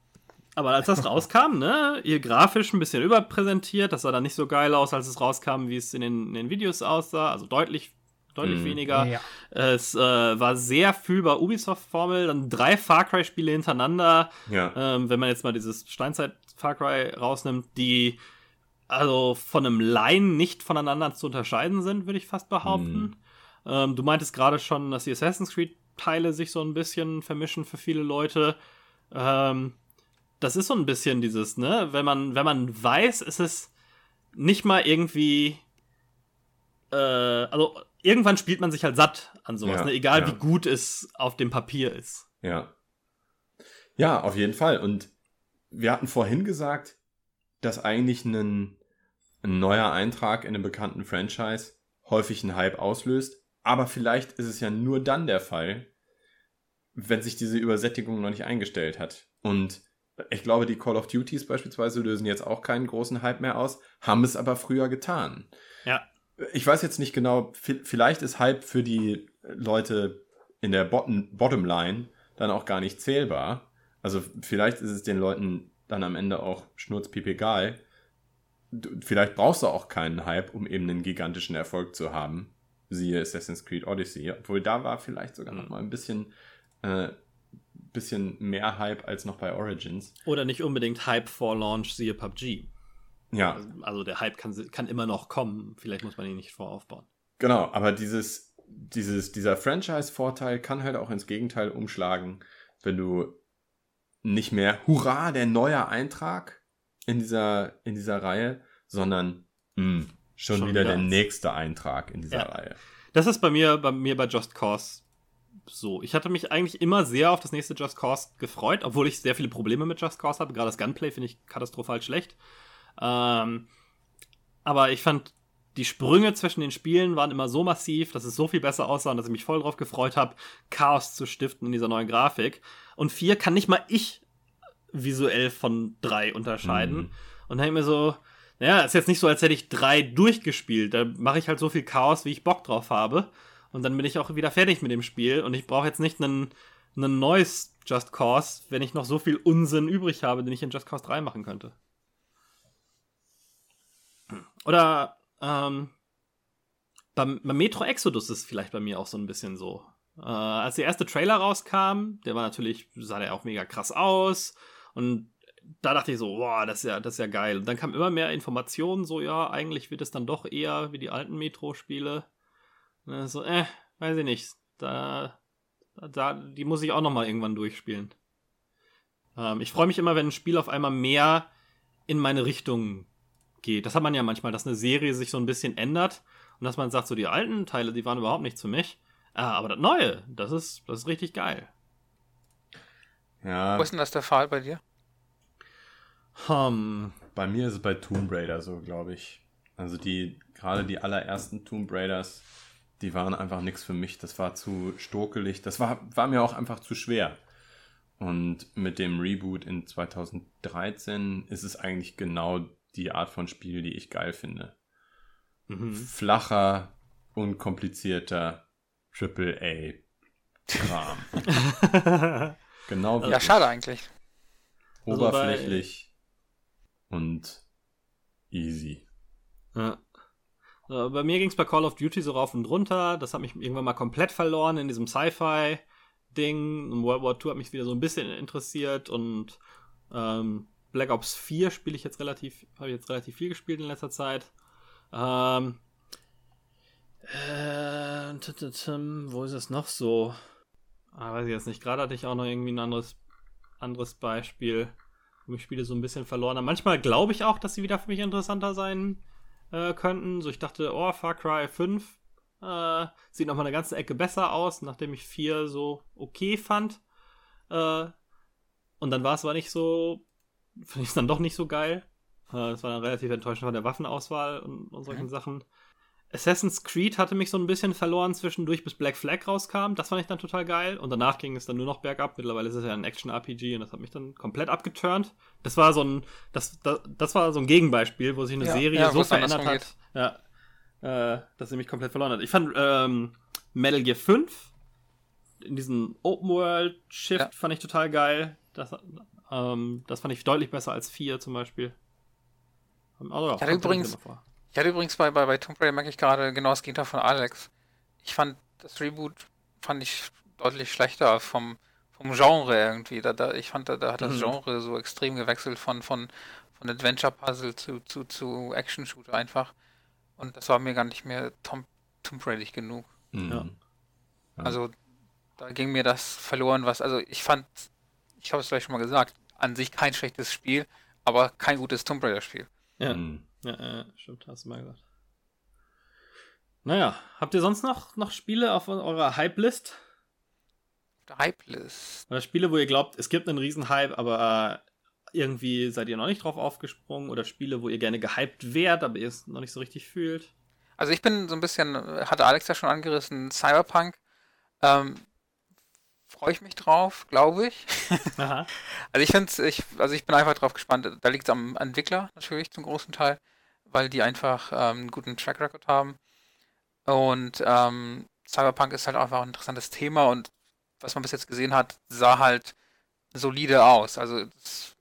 aber als das rauskam, ne, ihr grafisch ein bisschen überpräsentiert, das sah dann nicht so geil aus, als es rauskam, wie es in den, in den Videos aussah, also deutlich, deutlich mm, weniger. Ja. Es äh, war sehr fühlbar Ubisoft-Formel, dann drei Far Cry-Spiele hintereinander, ja. ähm, wenn man jetzt mal dieses Steinzeit-Far Cry rausnimmt, die also von einem Laien nicht voneinander zu unterscheiden sind, würde ich fast behaupten. Mm. Ähm, du meintest gerade schon, dass die Assassin's Creed-Teile sich so ein bisschen vermischen für viele Leute. Ähm, das ist so ein bisschen dieses, ne, wenn man, wenn man weiß, ist es nicht mal irgendwie, äh, also irgendwann spielt man sich halt satt an sowas, ja, ne? egal ja. wie gut es auf dem Papier ist. Ja. Ja, auf jeden Fall. Und wir hatten vorhin gesagt, dass eigentlich ein, ein neuer Eintrag in einem bekannten Franchise häufig einen Hype auslöst. Aber vielleicht ist es ja nur dann der Fall, wenn sich diese Übersättigung noch nicht eingestellt hat. Und ich glaube, die Call of Duties beispielsweise lösen jetzt auch keinen großen Hype mehr aus, haben es aber früher getan. Ja. Ich weiß jetzt nicht genau, vielleicht ist Hype für die Leute in der Bottom, Bottomline dann auch gar nicht zählbar. Also vielleicht ist es den Leuten dann am Ende auch schnurzpiep egal. Vielleicht brauchst du auch keinen Hype, um eben einen gigantischen Erfolg zu haben. Siehe Assassin's Creed Odyssey. Obwohl da war vielleicht sogar noch mhm. mal ein bisschen äh, bisschen mehr Hype als noch bei Origins. Oder nicht unbedingt Hype vor Launch, siehe PUBG. Ja. Also, also der Hype kann, kann immer noch kommen. Vielleicht muss man ihn nicht voraufbauen. Genau, aber dieses, dieses, dieser Franchise-Vorteil kann halt auch ins Gegenteil umschlagen, wenn du nicht mehr Hurra, der neue Eintrag in dieser, in dieser Reihe, sondern mh, hm, schon, schon, wieder, wieder der nächste Eintrag in dieser ja. Reihe. Das ist bei mir, bei mir bei Just Cause so. Ich hatte mich eigentlich immer sehr auf das nächste Just Cause gefreut, obwohl ich sehr viele Probleme mit Just Cause habe. Gerade das Gunplay finde ich katastrophal schlecht. Ähm, aber ich fand, die Sprünge zwischen den Spielen waren immer so massiv, dass es so viel besser aussah und dass ich mich voll drauf gefreut habe, Chaos zu stiften in dieser neuen Grafik. Und vier kann nicht mal ich visuell von drei unterscheiden. Mhm. Und dann denke ich mir so, naja, ist jetzt nicht so, als hätte ich drei durchgespielt. Da mache ich halt so viel Chaos, wie ich Bock drauf habe. Und dann bin ich auch wieder fertig mit dem Spiel und ich brauche jetzt nicht einen, einen neues Just Cause, wenn ich noch so viel Unsinn übrig habe, den ich in Just Cause 3 machen könnte. Oder, ähm, beim, beim Metro Exodus ist es vielleicht bei mir auch so ein bisschen so. Äh, als der erste Trailer rauskam, der war natürlich, sah der auch mega krass aus. Und da dachte ich so, boah, das ist ja, das ist ja geil. Und dann kam immer mehr Informationen, so, ja, eigentlich wird es dann doch eher wie die alten Metro-Spiele. So, äh, weiß ich nicht. Da, da, die muss ich auch nochmal irgendwann durchspielen. Ähm, ich freue mich immer, wenn ein Spiel auf einmal mehr in meine Richtung geht. Das hat man ja manchmal, dass eine Serie sich so ein bisschen ändert und dass man sagt, so die alten Teile, die waren überhaupt nichts für mich. Ah, aber das Neue, das ist, das ist richtig geil. Ja. Wo ist denn das der Fall bei dir? Um, bei mir ist es bei Tomb Raider so, glaube ich. Also die, gerade die allerersten Tomb Raiders, die waren einfach nichts für mich. Das war zu stokelig. Das war, war mir auch einfach zu schwer. Und mit dem Reboot in 2013 ist es eigentlich genau die Art von Spiel, die ich geil finde. Mhm. Flacher, unkomplizierter Triple-A-Kram. genau wie. Ja, schade eigentlich. Oberflächlich also und easy. Ja. So, bei mir ging es bei Call of Duty so rauf und runter. Das hat mich irgendwann mal komplett verloren in diesem Sci-Fi. Ding. Und World War II hat mich wieder so ein bisschen interessiert und ähm, Black Ops 4 spiele ich jetzt relativ, habe ich jetzt relativ viel gespielt in letzter Zeit. Ähm, äh, wo ist es noch so? Ah, weiß ich jetzt nicht. Gerade hatte ich auch noch irgendwie ein anderes, anderes Beispiel, wo mich Spiele so ein bisschen verloren haben. Manchmal glaube ich auch, dass sie wieder für mich interessanter sein äh, könnten. So, ich dachte, oh, Far Cry 5 äh, sieht nochmal eine ganze Ecke besser aus, nachdem ich 4 so okay fand. Äh, und dann war es aber nicht so, finde ich es dann doch nicht so geil. Äh, das war dann relativ enttäuschend von der Waffenauswahl und, und solchen mhm. Sachen. Assassin's Creed hatte mich so ein bisschen verloren zwischendurch, bis Black Flag rauskam. Das fand ich dann total geil. Und danach ging es dann nur noch bergab. Mittlerweile ist es ja ein Action-RPG und das hat mich dann komplett abgeturnt. Das war so ein, das, das, das war so ein Gegenbeispiel, wo sich eine ja, Serie ja, so verändert hat, ja, äh, dass sie mich komplett verloren hat. Ich fand ähm, Metal Gear 5 in diesem Open World Shift fand ich total geil. Das, ähm, das fand ich deutlich besser als 4 zum Beispiel. Also, ich hatte übrigens, ich hatte übrigens bei, bei, bei Tomb Raider merke ich gerade genau das Gegenteil von Alex. Ich fand das Reboot fand ich deutlich schlechter vom, vom Genre irgendwie. Da, da, ich fand, da, da hat das mhm. Genre so extrem gewechselt von, von, von Adventure-Puzzle zu, zu, zu Action-Shooter einfach. Und das war mir gar nicht mehr Tom, Tomb Raider genug. Mhm. Ja. Also da ging mir das verloren, was, also ich fand, ich habe es gleich schon mal gesagt, an sich kein schlechtes Spiel, aber kein gutes Tomb Raider-Spiel. Ja. Mhm. Ja, äh, stimmt, hast du mal gesagt. Naja, habt ihr sonst noch, noch Spiele auf eurer Hype-List? Hype-List. Oder Spiele, wo ihr glaubt, es gibt einen Riesen-Hype, aber äh, irgendwie seid ihr noch nicht drauf aufgesprungen? Oder Spiele, wo ihr gerne gehypt wärt, aber ihr es noch nicht so richtig fühlt? Also ich bin so ein bisschen, hatte Alex ja schon angerissen, Cyberpunk. Ähm, freue ich mich drauf, glaube ich. Aha. also ich finde ich, also ich bin einfach drauf gespannt. Da liegt es am Entwickler natürlich zum großen Teil, weil die einfach ähm, einen guten Track Record haben. Und ähm, Cyberpunk ist halt einfach ein interessantes Thema und was man bis jetzt gesehen hat, sah halt solide aus. Also es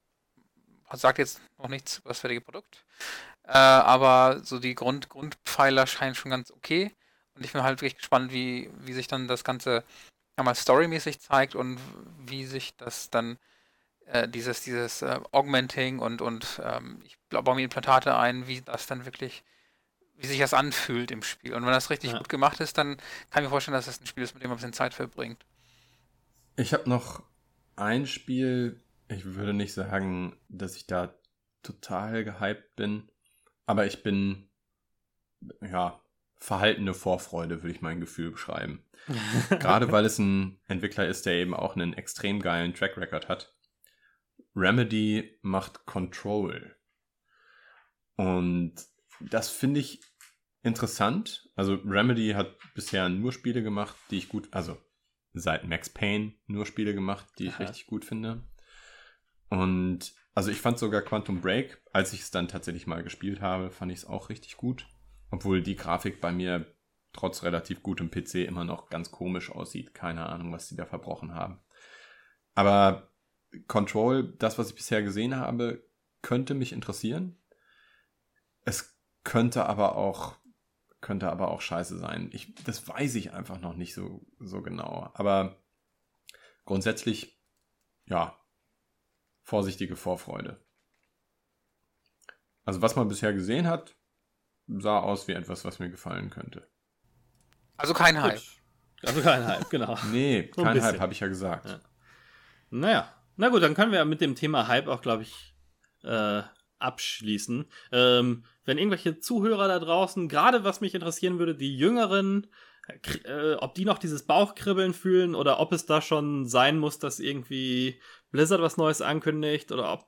sagt jetzt noch nichts über das fertige Produkt. Äh, aber so die Grund, Grundpfeiler scheinen schon ganz okay. Und ich bin halt wirklich gespannt, wie, wie sich dann das Ganze einmal storymäßig zeigt und wie sich das dann äh, dieses, dieses äh, Augmenting und, und ähm, ich baue mir Implantate ein, wie das dann wirklich, wie sich das anfühlt im Spiel. Und wenn das richtig ja. gut gemacht ist, dann kann ich mir vorstellen, dass das ein Spiel ist, mit dem man ein bisschen Zeit verbringt. Ich habe noch ein Spiel, ich würde nicht sagen, dass ich da total gehypt bin, aber ich bin, ja, verhaltene Vorfreude, würde ich mein Gefühl beschreiben. Gerade weil es ein Entwickler ist, der eben auch einen extrem geilen Track Record hat. Remedy macht Control. Und das finde ich interessant. Also Remedy hat bisher nur Spiele gemacht, die ich gut, also seit Max Payne nur Spiele gemacht, die ich Aha. richtig gut finde. Und also ich fand sogar Quantum Break, als ich es dann tatsächlich mal gespielt habe, fand ich es auch richtig gut. Obwohl die Grafik bei mir trotz relativ gutem PC immer noch ganz komisch aussieht. Keine Ahnung, was sie da verbrochen haben. Aber Control, das, was ich bisher gesehen habe, könnte mich interessieren. Es könnte aber auch könnte aber auch scheiße sein. Ich, das weiß ich einfach noch nicht so, so genau. Aber grundsätzlich, ja, vorsichtige Vorfreude. Also was man bisher gesehen hat, sah aus wie etwas, was mir gefallen könnte. Also kein Hype. Also kein Hype, genau. Nee, kein Hype, habe ich ja gesagt. Ja. Naja, na gut, dann können wir mit dem Thema Hype auch, glaube ich, äh, abschließen. Ähm, wenn irgendwelche Zuhörer da draußen, gerade was mich interessieren würde, die Jüngeren, äh, ob die noch dieses Bauchkribbeln fühlen oder ob es da schon sein muss, dass irgendwie Blizzard was Neues ankündigt oder ob,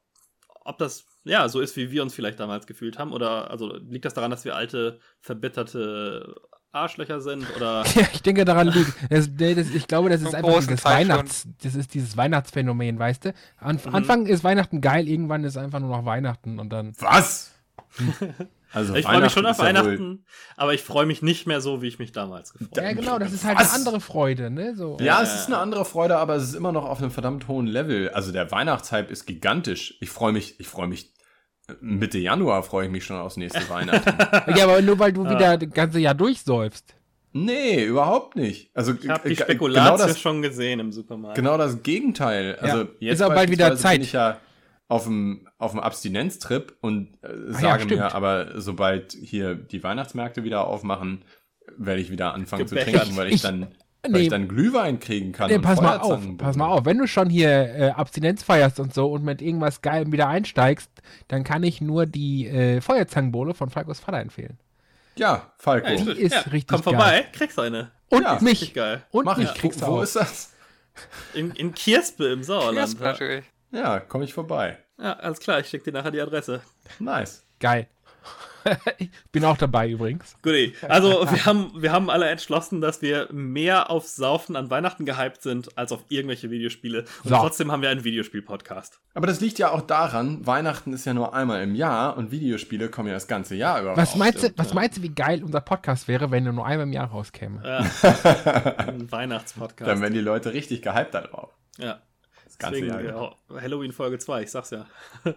ob das ja so ist, wie wir uns vielleicht damals gefühlt haben oder also liegt das daran, dass wir alte, verbitterte Arschlöcher sind oder. Ja, ich denke daran liegt. Das, das, ich glaube, das ist einfach dieses Weihnachts, das ist dieses Weihnachtsphänomen, weißt du? An, mhm. Anfang ist Weihnachten geil, irgendwann ist einfach nur noch Weihnachten und dann. Was? Also ich freue mich schon auf Weihnachten, aber ich freue mich nicht mehr so, wie ich mich damals gefreut habe. Ja, genau, das ist halt Was? eine andere Freude, ne? So. Ja, es ist eine andere Freude, aber es ist immer noch auf einem verdammt hohen Level. Also der Weihnachtshype ist gigantisch. Ich freue mich, ich freue mich Mitte Januar freue ich mich schon aufs nächste Weihnachten. ja, aber nur weil du wieder das ganze Jahr durchsäufst. Nee, überhaupt nicht. Also ich habe die Spekulation genau das, schon gesehen im Supermarkt. Genau das Gegenteil. Also ja, jetzt ist aber bald wieder Zeit. bin ich ja auf dem auf dem Abstinenztrip und äh, sage ja, mir, aber sobald hier die Weihnachtsmärkte wieder aufmachen, werde ich wieder anfangen Gebäck. zu trinken, weil ich, ich dann weil nee. ich dann Glühwein kriegen kann. Nee, pass mal auf, pass mal auf. Wenn du schon hier äh, Abstinenz feierst und so und mit irgendwas Geilem wieder einsteigst, dann kann ich nur die äh, Feuerzangenbowle von Falkos Vater empfehlen. Ja, Falko. Ja, die ist ja, richtig komm geil. vorbei, kriegst eine. Und ja, mich. Geil. Und Mach mich kriegst du Wo auch. ist das? In, in Kirspe im Sauerland. Kirspe, ja, komme ich vorbei. Ja, alles klar, ich schicke dir nachher die Adresse. Nice. Geil. Ich bin auch dabei übrigens. Gut, also wir haben, wir haben alle entschlossen, dass wir mehr auf Saufen an Weihnachten gehypt sind, als auf irgendwelche Videospiele. Und so. trotzdem haben wir einen Videospiel-Podcast. Aber das liegt ja auch daran, Weihnachten ist ja nur einmal im Jahr und Videospiele kommen ja das ganze Jahr über. Was meinst du, was meinst du, wie geil unser Podcast wäre, wenn er nur einmal im Jahr rauskäme? Ja. Ein Weihnachtspodcast. Dann wären die Leute richtig gehypt darauf. Ja. Das ganze Deswegen, Jahr. Ja, Halloween Folge 2, ich sag's ja.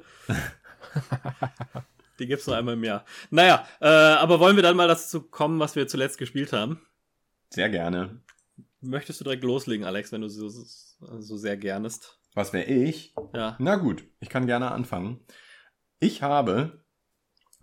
Die gibt's nur einmal im Jahr. Naja, äh, aber wollen wir dann mal dazu kommen, was wir zuletzt gespielt haben? Sehr gerne. Möchtest du direkt loslegen, Alex, wenn du so, so sehr gernest? Was wäre ich? Ja. Na gut, ich kann gerne anfangen. Ich habe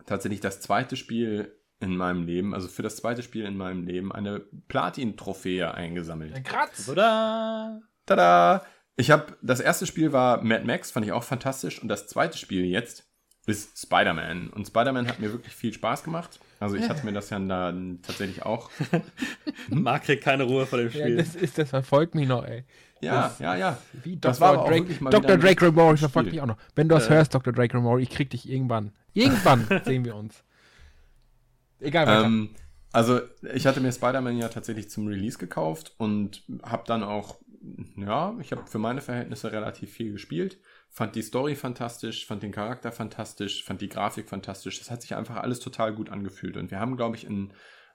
tatsächlich das zweite Spiel in meinem Leben, also für das zweite Spiel in meinem Leben, eine Platin-Trophäe eingesammelt. Kratz! Tada! Tada! Ich habe, das erste Spiel war Mad Max, fand ich auch fantastisch. Und das zweite Spiel jetzt ist Spider-Man. Und Spider-Man hat mir wirklich viel Spaß gemacht. Also ich hatte mir das ja dann tatsächlich auch. Marc kriegt keine Ruhe vor dem Spiel. Ja, das, ist, das verfolgt mich noch, ey. Ja, das, ja, ja. Wie das Dr. war Drake, mal Dr. Drake Ramore verfolgt mich auch noch. Wenn du das äh. hörst, Dr. Drake Ramore, ich krieg dich irgendwann. Irgendwann sehen wir uns. Egal, weiter. Ähm, also ich hatte mir Spider-Man ja tatsächlich zum Release gekauft und habe dann auch, ja, ich habe für meine Verhältnisse relativ viel gespielt fand die Story fantastisch, fand den Charakter fantastisch, fand die Grafik fantastisch. Das hat sich einfach alles total gut angefühlt. Und wir haben, glaube ich, in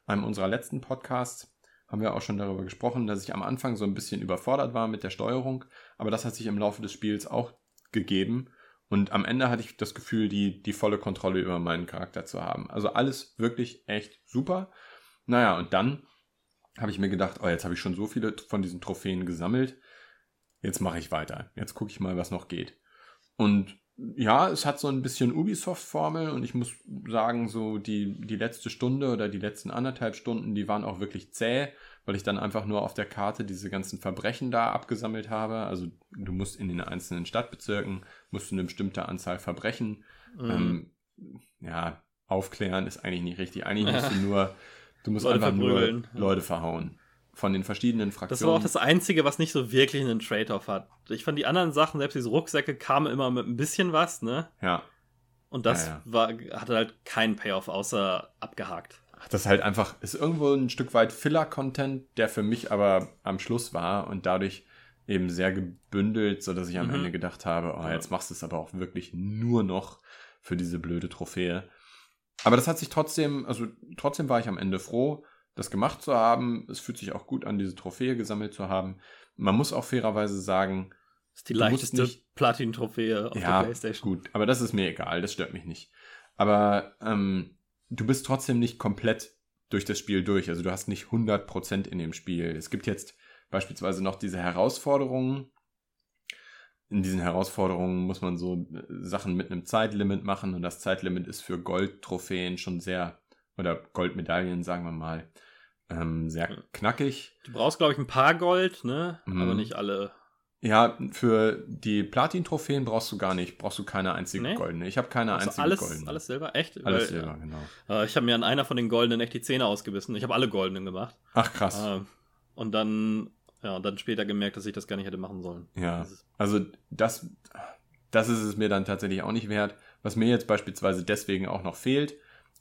einem unserer letzten Podcasts haben wir auch schon darüber gesprochen, dass ich am Anfang so ein bisschen überfordert war mit der Steuerung, aber das hat sich im Laufe des Spiels auch gegeben. Und am Ende hatte ich das Gefühl, die, die volle Kontrolle über meinen Charakter zu haben. Also alles wirklich echt super. Naja, und dann habe ich mir gedacht, oh, jetzt habe ich schon so viele von diesen Trophäen gesammelt. Jetzt mache ich weiter. Jetzt gucke ich mal, was noch geht. Und ja, es hat so ein bisschen Ubisoft-Formel und ich muss sagen, so die, die letzte Stunde oder die letzten anderthalb Stunden, die waren auch wirklich zäh, weil ich dann einfach nur auf der Karte diese ganzen Verbrechen da abgesammelt habe. Also du musst in den einzelnen Stadtbezirken, musst du eine bestimmte Anzahl Verbrechen, mhm. ähm, ja, aufklären ist eigentlich nicht richtig. Eigentlich musst du nur, du musst Leute einfach nur Leute verhauen von den verschiedenen Fraktionen. Das war auch das Einzige, was nicht so wirklich einen Trade-off hat. Ich fand die anderen Sachen, selbst diese Rucksäcke, kamen immer mit ein bisschen was, ne? Ja. Und das ja, ja. War, hatte halt keinen Payoff, außer abgehakt. Das halt einfach, ist irgendwo ein Stück weit Filler-Content, der für mich aber am Schluss war und dadurch eben sehr gebündelt, sodass ich am mhm. Ende gedacht habe, oh, jetzt machst du es aber auch wirklich nur noch für diese blöde Trophäe. Aber das hat sich trotzdem, also trotzdem war ich am Ende froh, das gemacht zu haben. Es fühlt sich auch gut an, diese Trophäe gesammelt zu haben. Man muss auch fairerweise sagen, das ist die leichteste Platin-Trophäe auf ja, der Playstation. Gut, aber das ist mir egal, das stört mich nicht. Aber ähm, du bist trotzdem nicht komplett durch das Spiel durch. Also du hast nicht 100% in dem Spiel. Es gibt jetzt beispielsweise noch diese Herausforderungen. In diesen Herausforderungen muss man so äh, Sachen mit einem Zeitlimit machen und das Zeitlimit ist für Goldtrophäen schon sehr, oder Goldmedaillen, sagen wir mal, ähm, sehr knackig. Du brauchst, glaube ich, ein paar Gold, ne? Mhm. Aber nicht alle. Ja, für die Platin-Trophäen brauchst du gar nicht, brauchst du keine einzige nee? goldene. Ich habe keine also einzige alles, goldene. Alles Silber, echt? Alles Weil, Silber, genau. Äh, ich habe mir an einer von den goldenen echt die Zähne ausgebissen. Ich habe alle goldenen gemacht. Ach krass. Äh, und dann, ja, und dann später gemerkt, dass ich das gar nicht hätte machen sollen. Ja, also das, das ist es mir dann tatsächlich auch nicht wert. Was mir jetzt beispielsweise deswegen auch noch fehlt,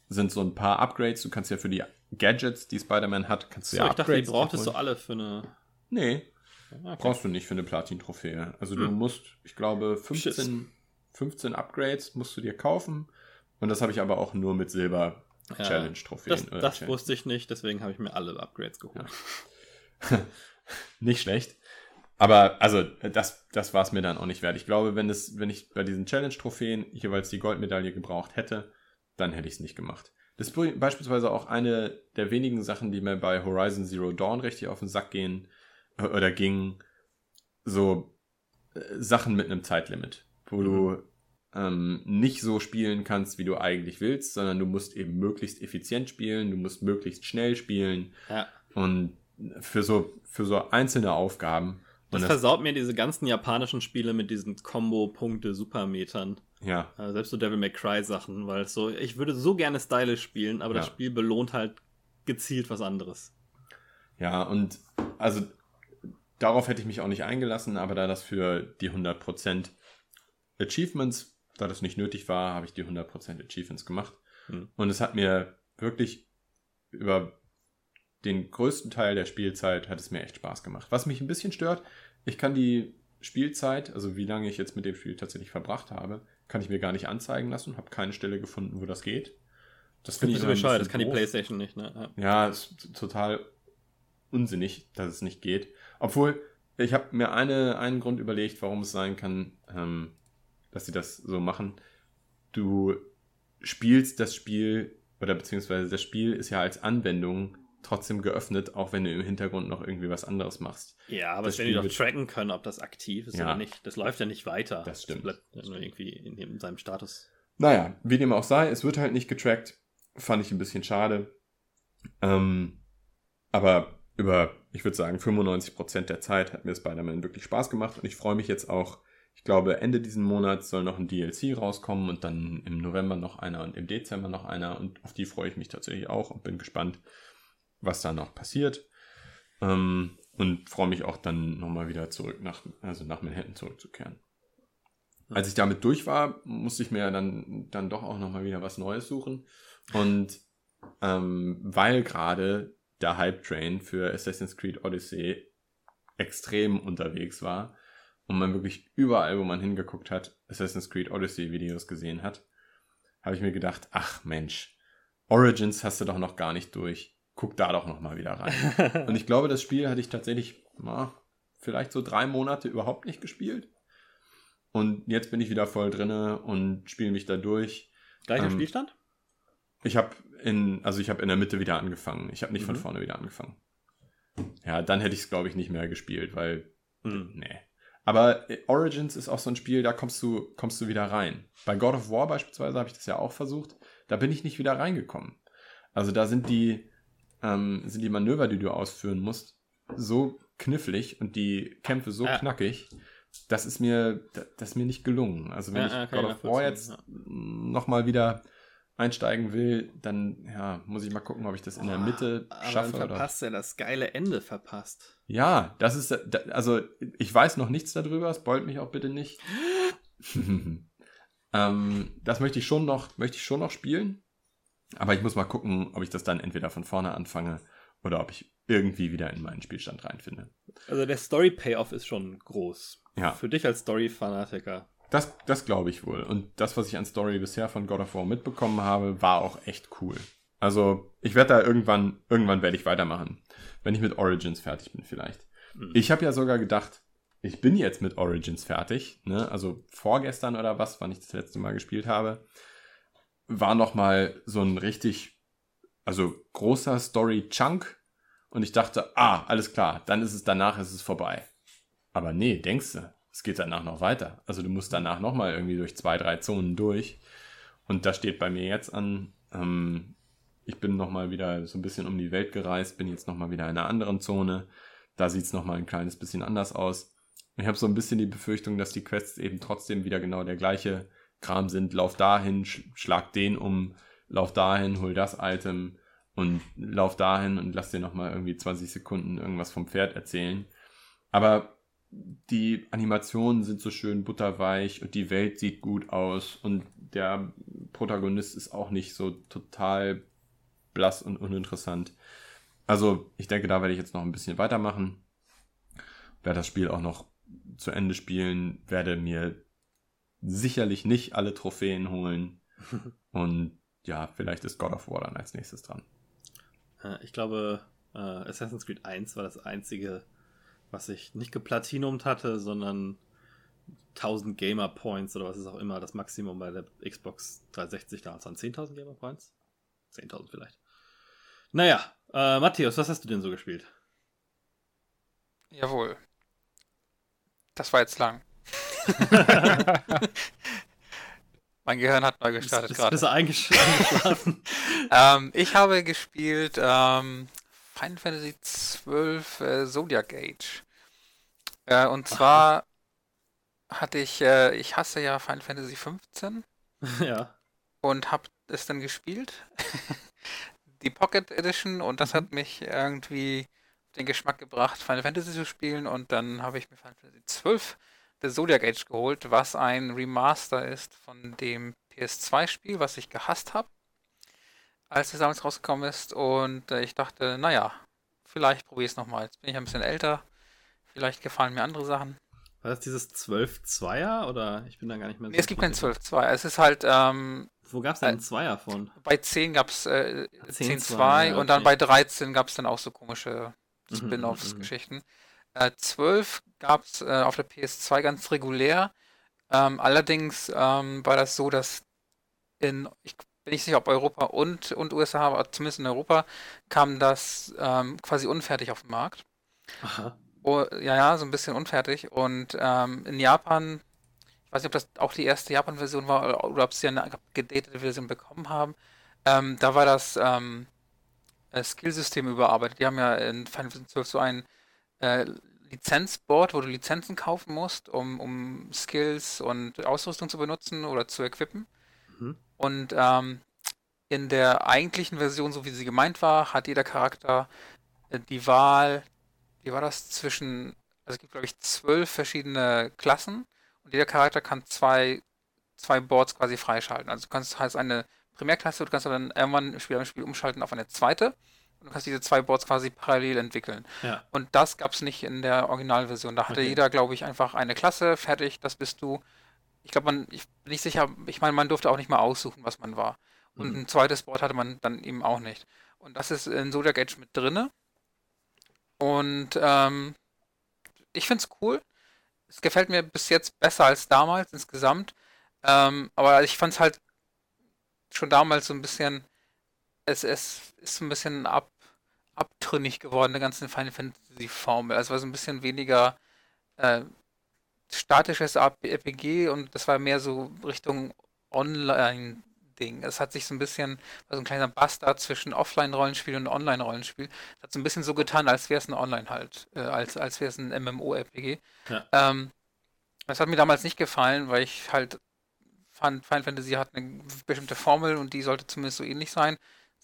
sind so ein paar Upgrades. Du kannst ja für die Gadgets, die Spider-Man hat, kannst du so, ja ich Upgrades dachte, die brauchtest du alle für eine. Nee, okay. brauchst du nicht für eine Platin-Trophäe. Also du hm. musst, ich glaube, 15, 15 Upgrades musst du dir kaufen. Und das habe ich aber auch nur mit Silber Challenge-Trophäen. Das, das Challenge. wusste ich nicht, deswegen habe ich mir alle Upgrades geholt. Ja. nicht schlecht. Aber also, das, das war es mir dann auch nicht wert. Ich glaube, wenn, es, wenn ich bei diesen Challenge-Trophäen jeweils die Goldmedaille gebraucht hätte, dann hätte ich es nicht gemacht. Das ist beispielsweise auch eine der wenigen Sachen, die mir bei Horizon Zero Dawn richtig auf den Sack gehen äh, oder gingen. So äh, Sachen mit einem Zeitlimit, wo mhm. du ähm, nicht so spielen kannst, wie du eigentlich willst, sondern du musst eben möglichst effizient spielen, du musst möglichst schnell spielen. Ja. Und für so, für so einzelne Aufgaben. Das, das versaut mir diese ganzen japanischen Spiele mit diesen Combo-Punkte-Supermetern. Ja. Also selbst so Devil May Cry Sachen, weil so, ich würde so gerne stylisch spielen, aber ja. das Spiel belohnt halt gezielt was anderes. Ja, und also darauf hätte ich mich auch nicht eingelassen, aber da das für die 100% Achievements, da das nicht nötig war, habe ich die 100% Achievements gemacht. Hm. Und es hat mir wirklich über den größten Teil der Spielzeit hat es mir echt Spaß gemacht. Was mich ein bisschen stört, ich kann die Spielzeit, also wie lange ich jetzt mit dem Spiel tatsächlich verbracht habe, kann ich mir gar nicht anzeigen lassen, habe keine Stelle gefunden, wo das geht. Das finde ich so bescheuert, das kann doof. die Playstation nicht, ne? Ja, ja ist total unsinnig, dass es nicht geht. Obwohl, ich habe mir eine, einen Grund überlegt, warum es sein kann, ähm, dass sie das so machen. Du spielst das Spiel, oder beziehungsweise das Spiel ist ja als Anwendung trotzdem geöffnet, auch wenn du im Hintergrund noch irgendwie was anderes machst. Ja, aber das wenn die doch tracken können, ob das aktiv ist ja. oder nicht. Das läuft ja nicht weiter. Das stimmt. Das bleibt nur irgendwie in, in seinem Status. Naja, wie dem auch sei, es wird halt nicht getrackt. Fand ich ein bisschen schade. Ähm, aber über, ich würde sagen, 95% der Zeit hat mir Spider-Man wirklich Spaß gemacht und ich freue mich jetzt auch. Ich glaube, Ende diesen Monats soll noch ein DLC rauskommen und dann im November noch einer und im Dezember noch einer und auf die freue ich mich tatsächlich auch und bin gespannt, was da noch passiert. Ähm, und freue mich auch dann nochmal wieder zurück nach, also nach Manhattan zurückzukehren. Als ich damit durch war, musste ich mir dann, dann doch auch nochmal wieder was Neues suchen. Und ähm, weil gerade der Hype-Train für Assassin's Creed Odyssey extrem unterwegs war und man wirklich überall, wo man hingeguckt hat, Assassin's Creed Odyssey Videos gesehen hat, habe ich mir gedacht, ach Mensch, Origins hast du doch noch gar nicht durch guck da doch nochmal wieder rein. und ich glaube, das Spiel hatte ich tatsächlich na, vielleicht so drei Monate überhaupt nicht gespielt. Und jetzt bin ich wieder voll drinne und spiele mich da durch. Gleicher ähm, Spielstand? Ich habe in, also ich habe in der Mitte wieder angefangen. Ich habe nicht mhm. von vorne wieder angefangen. Ja, dann hätte ich es, glaube ich, nicht mehr gespielt, weil. Mhm. Nee. Aber äh, Origins ist auch so ein Spiel, da kommst du, kommst du wieder rein. Bei God of War beispielsweise habe ich das ja auch versucht. Da bin ich nicht wieder reingekommen. Also da sind die, ähm, sind die Manöver, die du ausführen musst, so knifflig und die Kämpfe so ja. knackig. Das ist mir, das ist mir nicht gelungen. Also wenn ja, ich God of War jetzt ja. nochmal wieder einsteigen will, dann ja, muss ich mal gucken, ob ich das in der Mitte aber schaffe. Dann verpasst er das geile Ende verpasst. Ja, das ist, also ich weiß noch nichts darüber, spoilt mich auch bitte nicht. ähm, das möchte ich schon noch, möchte ich schon noch spielen. Aber ich muss mal gucken, ob ich das dann entweder von vorne anfange oder ob ich irgendwie wieder in meinen Spielstand reinfinde. Also der Story-Payoff ist schon groß. Ja. Für dich als Story-Fanatiker. Das, das glaube ich wohl. Und das, was ich an Story bisher von God of War mitbekommen habe, war auch echt cool. Also, ich werde da irgendwann, irgendwann werde ich weitermachen. Wenn ich mit Origins fertig bin, vielleicht. Mhm. Ich habe ja sogar gedacht, ich bin jetzt mit Origins fertig. Ne? Also vorgestern oder was, wann ich das letzte Mal gespielt habe war nochmal so ein richtig Also großer Story-Chunk und ich dachte, ah, alles klar, dann ist es danach, ist es vorbei. Aber nee, denkst du, es geht danach noch weiter. Also du musst danach nochmal irgendwie durch zwei, drei Zonen durch. Und das steht bei mir jetzt an. Ähm, ich bin nochmal wieder so ein bisschen um die Welt gereist, bin jetzt nochmal wieder in einer anderen Zone. Da sieht es nochmal ein kleines bisschen anders aus. Ich habe so ein bisschen die Befürchtung, dass die Quests eben trotzdem wieder genau der gleiche Kram sind. Lauf dahin, sch schlag den um, lauf dahin, hol das Item und lauf dahin und lass dir nochmal irgendwie 20 Sekunden irgendwas vom Pferd erzählen. Aber die Animationen sind so schön butterweich und die Welt sieht gut aus und der Protagonist ist auch nicht so total blass und uninteressant. Also ich denke, da werde ich jetzt noch ein bisschen weitermachen. Werde das Spiel auch noch zu Ende spielen, werde mir sicherlich nicht alle Trophäen holen. und ja, vielleicht ist God of War dann als nächstes dran. Ich glaube, äh, Assassin's Creed 1 war das einzige was ich nicht geplatinumt hatte, sondern 1000 Gamer Points oder was ist auch immer das Maximum bei der Xbox 360 damals waren 10.000 Gamer Points? 10.000 vielleicht. Naja, äh, Matthias, was hast du denn so gespielt? Jawohl. Das war jetzt lang. mein Gehirn hat neu gestartet gerade. Bist du eingeschlafen? ähm, ich habe gespielt ähm, Final Fantasy XII äh, Zodiac Age. Äh, und zwar hatte ich, äh, ich hasse ja Final Fantasy 15. ja. Und habe es dann gespielt. Die Pocket Edition und das mhm. hat mich irgendwie den Geschmack gebracht, Final Fantasy zu spielen und dann habe ich mir Final Fantasy 12 The Zodiac Age geholt, was ein Remaster ist von dem PS2-Spiel, was ich gehasst habe als es damals rausgekommen ist. Und äh, ich dachte, naja, vielleicht probiere ich es nochmal. Jetzt bin ich ein bisschen älter. Vielleicht gefallen mir andere Sachen. War das dieses 12-2er oder ich bin da gar nicht mehr so. Nee, es gibt kein 12-2. Es ist halt. Ähm, Wo gab es denn einen Zweier von? Bei 10 gab es äh, 10-2 ja, okay. und dann bei 13 gab es dann auch so komische mhm, Spin-offs-Geschichten. Mhm, äh, 12 gab es äh, auf der PS2 ganz regulär. Ähm, allerdings ähm, war das so, dass in, ich bin ich sicher, ob Europa und, und USA, aber zumindest in Europa, kam das ähm, quasi unfertig auf den Markt. Aha. Oh, ja, ja, so ein bisschen unfertig. Und ähm, in Japan, ich weiß nicht, ob das auch die erste Japan-Version war oder, oder, ob sie eine gedatete Version bekommen haben, ähm, da war das ähm, Skillsystem überarbeitet. Die haben ja in Final Fantasy 12 so ein äh, Lizenzboard, wo du Lizenzen kaufen musst, um, um Skills und Ausrüstung zu benutzen oder zu equippen. Mhm. Und ähm, in der eigentlichen Version, so wie sie gemeint war, hat jeder Charakter äh, die Wahl, wie war das, zwischen, also es gibt glaube ich zwölf verschiedene Klassen und jeder Charakter kann zwei, zwei Boards quasi freischalten. Also du kannst halt eine Primärklasse, du kannst dann irgendwann im Spiel, im Spiel umschalten auf eine zweite du kannst diese zwei Boards quasi parallel entwickeln. Ja. Und das gab es nicht in der Originalversion. Da hatte okay. jeder, glaube ich, einfach eine Klasse, fertig, das bist du ich glaube, man, ich bin nicht sicher, ich meine, man durfte auch nicht mal aussuchen, was man war. Und mhm. ein zweites Board hatte man dann eben auch nicht. Und das ist in Zodiac Age mit drinne. Und ähm, ich finde es cool. Es gefällt mir bis jetzt besser als damals insgesamt. Ähm, aber ich fand es halt schon damals so ein bisschen, es, es ist so ein bisschen ab, abtrünnig geworden, der ganzen Final Fantasy Formel. Also war so ein bisschen weniger äh, statisches RPG und das war mehr so Richtung Online-Ding. Es hat sich so ein bisschen, also ein kleiner Bastard zwischen Offline-Rollenspiel und Online-Rollenspiel. Hat so ein bisschen so getan, als wäre es ein Online halt, äh, als, als wäre es ein MMO-RPG. Ja. Ähm, das hat mir damals nicht gefallen, weil ich halt fand, Final Fantasy hat eine bestimmte Formel und die sollte zumindest so ähnlich sein.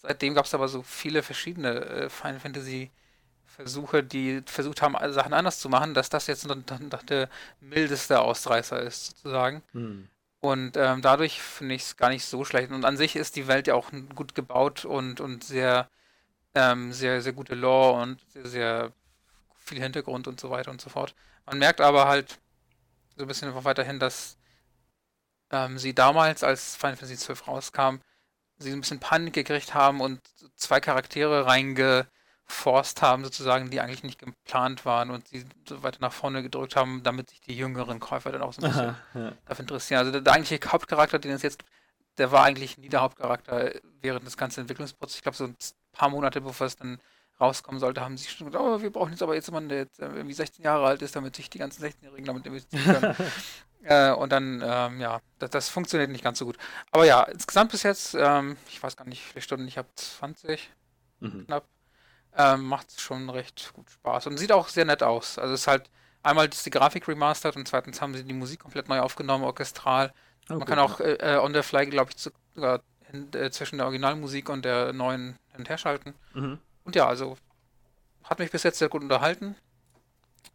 Seitdem gab es aber so viele verschiedene äh, Final Fantasy Versuche, die versucht haben, Sachen anders zu machen, dass das jetzt dann, der mildeste Ausreißer ist, sozusagen. Hm. Und ähm, dadurch finde ich es gar nicht so schlecht. Und an sich ist die Welt ja auch gut gebaut und, und sehr, ähm, sehr, sehr gute Lore und sehr, sehr viel Hintergrund und so weiter und so fort. Man merkt aber halt so ein bisschen weiterhin, dass ähm, sie damals, als Final Fantasy XII rauskam, sie ein bisschen Panik gekriegt haben und zwei Charaktere reinge forst haben, sozusagen, die eigentlich nicht geplant waren und sie so weiter nach vorne gedrückt haben, damit sich die jüngeren Käufer dann auch so ein bisschen Aha, ja. dafür interessieren. Also der, der eigentliche Hauptcharakter, den es jetzt der war eigentlich nie der Hauptcharakter während des ganzen Entwicklungsprozesses. Ich glaube, so ein paar Monate bevor es dann rauskommen sollte, haben sie schon gesagt, oh, wir brauchen jetzt aber jetzt jemanden, der jetzt äh, irgendwie 16 Jahre alt ist, damit sich die ganzen 16-Jährigen damit investieren können. äh, und dann, ähm, ja, das, das, funktioniert nicht ganz so gut. Aber ja, insgesamt bis jetzt, ähm, ich weiß gar nicht, wie viele Stunden ich habe, 20 mhm. knapp, ähm, macht es schon recht gut Spaß und sieht auch sehr nett aus. Also es ist halt, einmal ist die Grafik remastered und zweitens haben sie die Musik komplett neu aufgenommen, orchestral. Oh, Man gut, kann auch äh, äh, on the fly, glaube ich, sogar äh, zwischen der Originalmusik und der neuen hin und her schalten. Mhm. Und ja, also hat mich bis jetzt sehr gut unterhalten.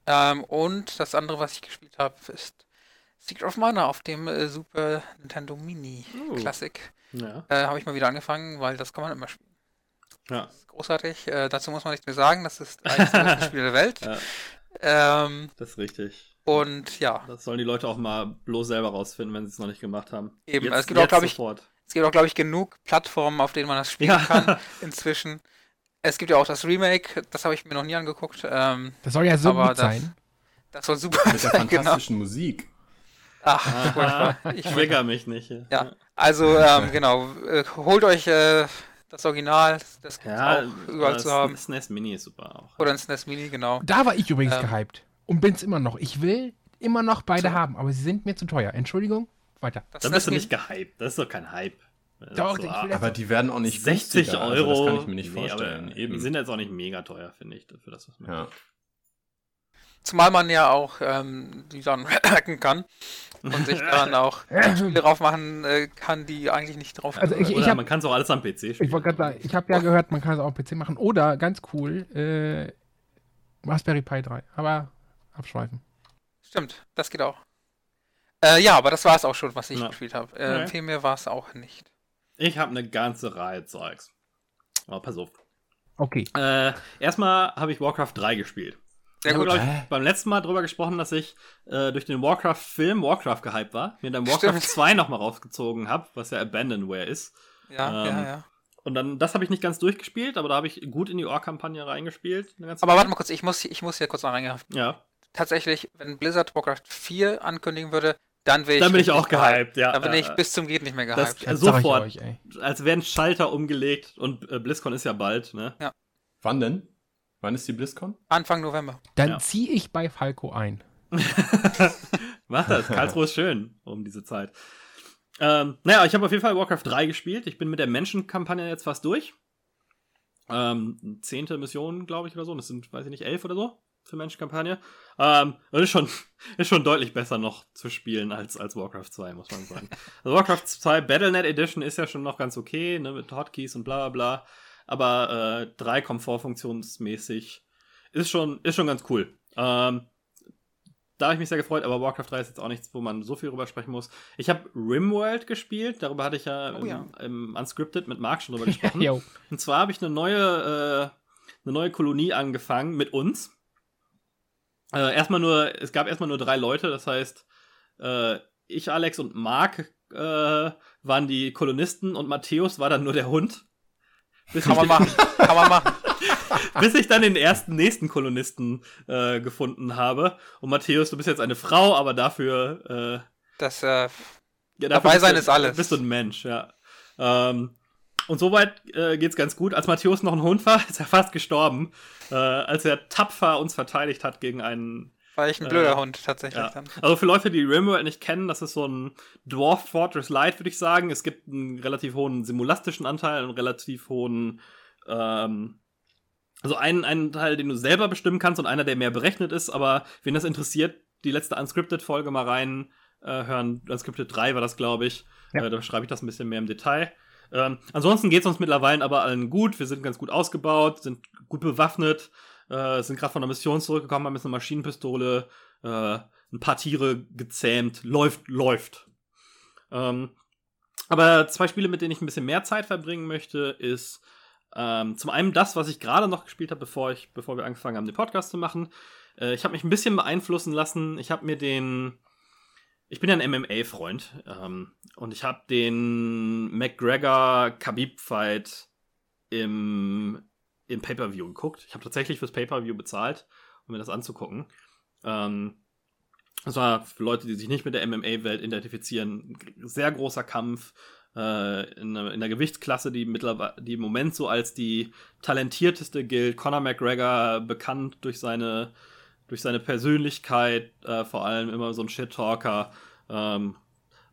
Ähm, und das andere, was ich gespielt habe, ist Secret of Mana auf dem äh, Super Nintendo Mini uh. Classic. Ja. Äh, habe ich mal wieder angefangen, weil das kann man immer spielen. Ja. Das ist großartig. Äh, dazu muss man nichts mehr sagen. Das ist eines der besten Spiele der Welt. Ja. Ähm, das ist richtig. Und ja. Das sollen die Leute auch mal bloß selber rausfinden, wenn sie es noch nicht gemacht haben. Eben, jetzt, es gibt auch, glaube ich, es gibt auch, glaube ich, genug Plattformen, auf denen man das spielen ja. kann inzwischen. Es gibt ja auch das Remake, das habe ich mir noch nie angeguckt. Ähm, das soll ja so gut sein. Das soll super Mit sein, der genau. fantastischen genau. Musik. Ach, ich trigger mich nicht. Ja, also ähm, genau, äh, holt euch äh, das Original, das gibt ja, auch überall zu haben. SNES Mini ist super auch. Oder ein SNES Mini, genau. Da war ich übrigens ähm, gehypt und bin es immer noch. Ich will immer noch beide so. haben, aber sie sind mir zu teuer. Entschuldigung, weiter. Das Dann bist du nicht gehypt, das ist doch kein Hype. Doch, so, aber die werden auch nicht 60 Euro. Also das kann ich mir nicht nee, vorstellen. Eben. Die sind jetzt auch nicht mega teuer, finde ich, für das, was man ja. Zumal man ja auch ähm, die dann hacken kann und sich dann auch Spiele drauf machen äh, kann, die eigentlich nicht drauf Also ich, ich hab, man kann es auch alles am PC spielen. Ich wollte gerade sagen, ich habe ja gehört, man kann es auch am PC machen. Oder, ganz cool, äh, Raspberry Pi 3. Aber abschweifen. Stimmt, das geht auch. Äh, ja, aber das war es auch schon, was ich ja. gespielt habe. Äh, okay. Viel mehr war es auch nicht. Ich habe eine ganze Reihe Zeugs. Aber pass auf. Okay. Äh, erstmal habe ich Warcraft 3 gespielt. Sehr ich habe, ich, beim letzten Mal darüber gesprochen, dass ich äh, durch den Warcraft-Film Warcraft gehypt war, mir dann Warcraft Stimmt. 2 nochmal rausgezogen habe, was ja Abandonware ist. Ja, ähm, ja, ja. Und dann, das habe ich nicht ganz durchgespielt, aber da habe ich gut in die Ohr-Kampagne reingespielt. Aber warte mal kurz, ich muss, ich muss hier kurz noch reingehaften. Ja. Tatsächlich, wenn Blizzard Warcraft 4 ankündigen würde, dann, dann bin ich auch gehypt, ja. Dann bin ich bis zum geht nicht mehr gehypt. Das, sofort, euch, als wären Schalter umgelegt und äh, BlizzCon ist ja bald, ne? Ja. Wann denn? Wann ist die BlizzCon? Anfang November. Dann ja. ziehe ich bei Falco ein. Mach das, Karlsruhe ist schön um diese Zeit. Ähm, naja, ich habe auf jeden Fall Warcraft 3 gespielt. Ich bin mit der Menschenkampagne jetzt fast durch. Ähm, zehnte Mission, glaube ich, oder so. Das sind, weiß ich nicht, elf oder so für Menschenkampagne. Ähm, und ist schon, ist schon deutlich besser noch zu spielen als, als Warcraft 2, muss man sagen. Also Warcraft 2 Battlenet Edition ist ja schon noch ganz okay, ne, mit Hotkeys und bla bla bla. Aber äh, 3 komfortfunktionsmäßig ist schon, ist schon ganz cool. Ähm, da habe ich mich sehr gefreut, aber Warcraft 3 ist jetzt auch nichts, wo man so viel drüber sprechen muss. Ich habe Rimworld gespielt, darüber hatte ich ja, oh, ja. Im, im, Unscripted mit Mark schon drüber gesprochen. und zwar habe ich eine neue, äh, eine neue Kolonie angefangen mit uns. Äh, erstmal nur, es gab erstmal nur drei Leute, das heißt, äh, ich, Alex und Mark äh, waren die Kolonisten und Matthäus war dann nur der Hund. Bis Kann man machen. Kann man machen. bis ich dann den ersten nächsten Kolonisten äh, gefunden habe. Und Matthäus, du bist jetzt eine Frau, aber dafür. Äh, das äh, ja, dabei sein du, ist alles. Bist du ein Mensch, ja. Ähm, und soweit äh, geht's ganz gut. Als Matthäus noch ein Hund war, ist er fast gestorben, äh, als er tapfer uns verteidigt hat gegen einen. War ich ein blöder äh, Hund, tatsächlich ja. dann. Also für Leute, die Rimworld nicht kennen, das ist so ein Dwarf Fortress Light, würde ich sagen. Es gibt einen relativ hohen simulastischen Anteil, einen relativ hohen ähm, also einen, einen Teil, den du selber bestimmen kannst und einer, der mehr berechnet ist, aber wen das interessiert, die letzte Unscripted-Folge mal rein äh, hören. Unscripted 3 war das, glaube ich. Ja. Äh, da schreibe ich das ein bisschen mehr im Detail. Ähm, ansonsten geht es uns mittlerweile aber allen gut. Wir sind ganz gut ausgebaut, sind gut bewaffnet, äh, sind gerade von der Mission zurückgekommen, haben jetzt eine Maschinenpistole, äh, ein paar Tiere gezähmt. Läuft, läuft. Ähm, aber zwei Spiele, mit denen ich ein bisschen mehr Zeit verbringen möchte, ist ähm, zum einen das, was ich gerade noch gespielt habe, bevor, bevor wir angefangen haben, den Podcast zu machen. Äh, ich habe mich ein bisschen beeinflussen lassen. Ich habe mir den. Ich bin ja ein MMA-Freund. Ähm, und ich habe den McGregor-Khabib-Fight im, im Pay-Per-View geguckt. Ich habe tatsächlich fürs Pay-Per-View bezahlt, um mir das anzugucken. Ähm, das war für Leute, die sich nicht mit der MMA-Welt identifizieren, ein sehr großer Kampf. äh, in, in der Gewichtsklasse, die mittlerweile, die im Moment so als die talentierteste gilt. Conor McGregor bekannt durch seine, durch seine Persönlichkeit, äh, vor allem immer so ein Shit-Talker. Ähm,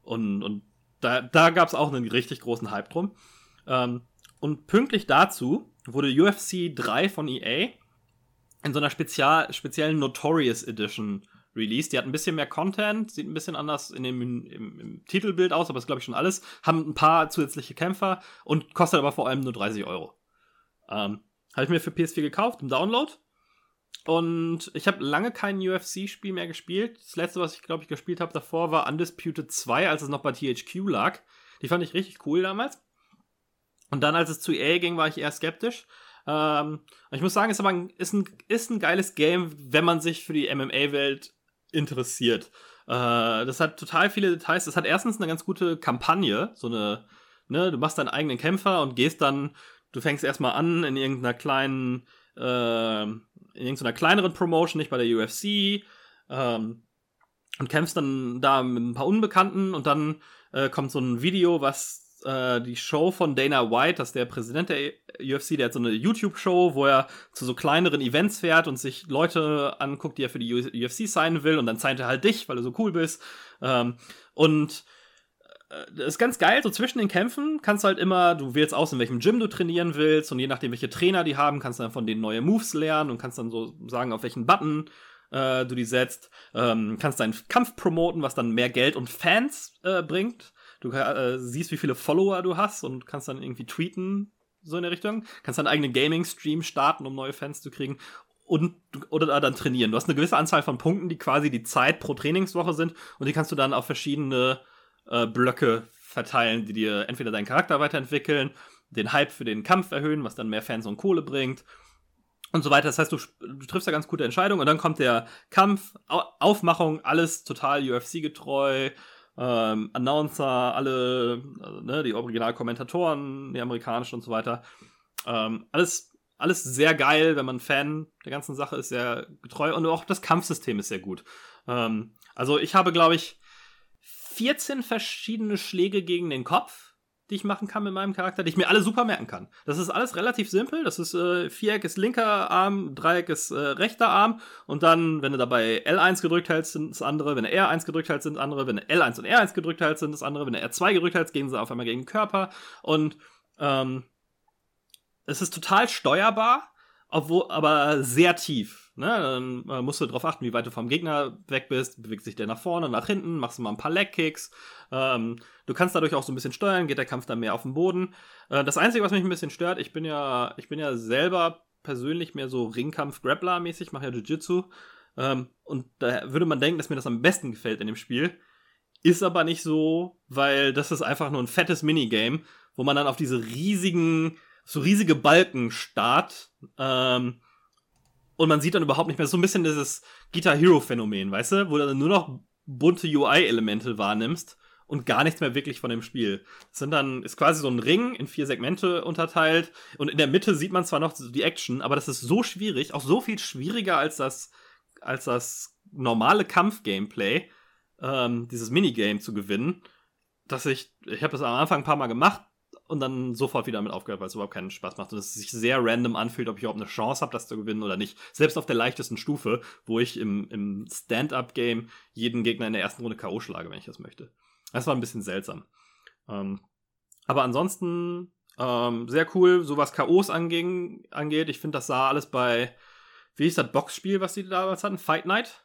und, und da, da gab es auch einen richtig großen Hype drum. Ähm, und pünktlich dazu wurde UFC 3 von EA in so einer spezial, speziellen Notorious Edition released. Die hat ein bisschen mehr Content, sieht ein bisschen anders in dem, im, im Titelbild aus, aber ist glaube ich schon alles. Haben ein paar zusätzliche Kämpfer und kostet aber vor allem nur 30 Euro. Ähm, habe ich mir für PS4 gekauft im Download. Und ich habe lange kein UFC-Spiel mehr gespielt. Das letzte, was ich glaube ich gespielt habe davor, war Undisputed 2, als es noch bei THQ lag. Die fand ich richtig cool damals. Und dann, als es zu EA ging, war ich eher skeptisch. Ähm, ich muss sagen, es ist aber ein, ist, ein, ist ein geiles Game, wenn man sich für die MMA-Welt interessiert. Äh, das hat total viele Details. Das hat erstens eine ganz gute Kampagne, so eine, ne, du machst deinen eigenen Kämpfer und gehst dann, du fängst erstmal an in irgendeiner kleinen, äh, in irgendeiner kleineren Promotion, nicht bei der UFC, ähm, und kämpfst dann da mit ein paar Unbekannten und dann äh, kommt so ein Video, was äh, die Show von Dana White, das ist der Präsident der UFC, der hat so eine YouTube-Show, wo er zu so kleineren Events fährt und sich Leute anguckt, die er für die UFC sein will und dann zeigt er halt dich, weil du so cool bist. Ähm, und das ist ganz geil, so zwischen den Kämpfen kannst du halt immer, du wählst aus, in welchem Gym du trainieren willst und je nachdem, welche Trainer die haben, kannst du dann von denen neue Moves lernen und kannst dann so sagen, auf welchen Button äh, du die setzt. Ähm, kannst deinen Kampf promoten, was dann mehr Geld und Fans äh, bringt. Du äh, siehst, wie viele Follower du hast und kannst dann irgendwie tweeten, so in der Richtung. Kannst dann einen eigenen Gaming-Stream starten, um neue Fans zu kriegen. Und, oder dann trainieren. Du hast eine gewisse Anzahl von Punkten, die quasi die Zeit pro Trainingswoche sind. Und die kannst du dann auf verschiedene äh, Blöcke verteilen, die dir entweder deinen Charakter weiterentwickeln, den Hype für den Kampf erhöhen, was dann mehr Fans und Kohle bringt und so weiter. Das heißt, du, du triffst da ganz gute Entscheidungen und dann kommt der Kampf, Aufmachung, alles total UFC-getreu ähm, Announcer, alle, also, ne, die Originalkommentatoren, die amerikanischen und so weiter. Ähm, alles, alles sehr geil, wenn man Fan der ganzen Sache ist, sehr getreu und auch das Kampfsystem ist sehr gut. Ähm, also ich habe, glaube ich, 14 verschiedene Schläge gegen den Kopf die ich machen kann mit meinem Charakter, die ich mir alle super merken kann. Das ist alles relativ simpel. Das ist äh, Viereck ist linker Arm, Dreieck ist äh, rechter Arm und dann, wenn du dabei L1 gedrückt hältst, sind das andere. Wenn du R1 gedrückt hältst, sind das andere. Wenn du L1 und R1 gedrückt hältst, sind das andere. Wenn du R2 gedrückt hältst, gehen sie auf einmal gegen den Körper. Und ähm, es ist total steuerbar, obwohl aber sehr tief. Ne? Dann äh, musst du darauf achten, wie weit du vom Gegner weg bist. Bewegt sich der nach vorne, nach hinten, machst du mal ein paar Leg-Kicks. Ähm, du kannst dadurch auch so ein bisschen steuern, geht der Kampf dann mehr auf den Boden. Äh, das Einzige, was mich ein bisschen stört, ich bin ja, ich bin ja selber persönlich mehr so Ringkampf-Grappler-mäßig, mache ja Jiu-Jitsu. Ähm, und da würde man denken, dass mir das am besten gefällt in dem Spiel. Ist aber nicht so, weil das ist einfach nur ein fettes Minigame, wo man dann auf diese riesigen, so riesige Balken starrt. Ähm, und man sieht dann überhaupt nicht mehr so ein bisschen dieses Guitar Hero Phänomen, weißt du, wo du dann nur noch bunte UI-Elemente wahrnimmst und gar nichts mehr wirklich von dem Spiel. Das sind dann, ist quasi so ein Ring in vier Segmente unterteilt und in der Mitte sieht man zwar noch die Action, aber das ist so schwierig, auch so viel schwieriger als das, als das normale Kampf-Gameplay, ähm, dieses Minigame zu gewinnen, dass ich, ich habe das am Anfang ein paar Mal gemacht, und dann sofort wieder damit aufgehört, weil es überhaupt keinen Spaß macht und es sich sehr random anfühlt, ob ich überhaupt eine Chance habe, das zu gewinnen oder nicht. Selbst auf der leichtesten Stufe, wo ich im, im Stand-up-Game jeden Gegner in der ersten Runde K.O. schlage, wenn ich das möchte. Das war ein bisschen seltsam. Ähm, aber ansonsten ähm, sehr cool, so was K.O.s angeht. Ich finde, das sah alles bei, wie hieß das Boxspiel, was die damals hatten? Fight Night?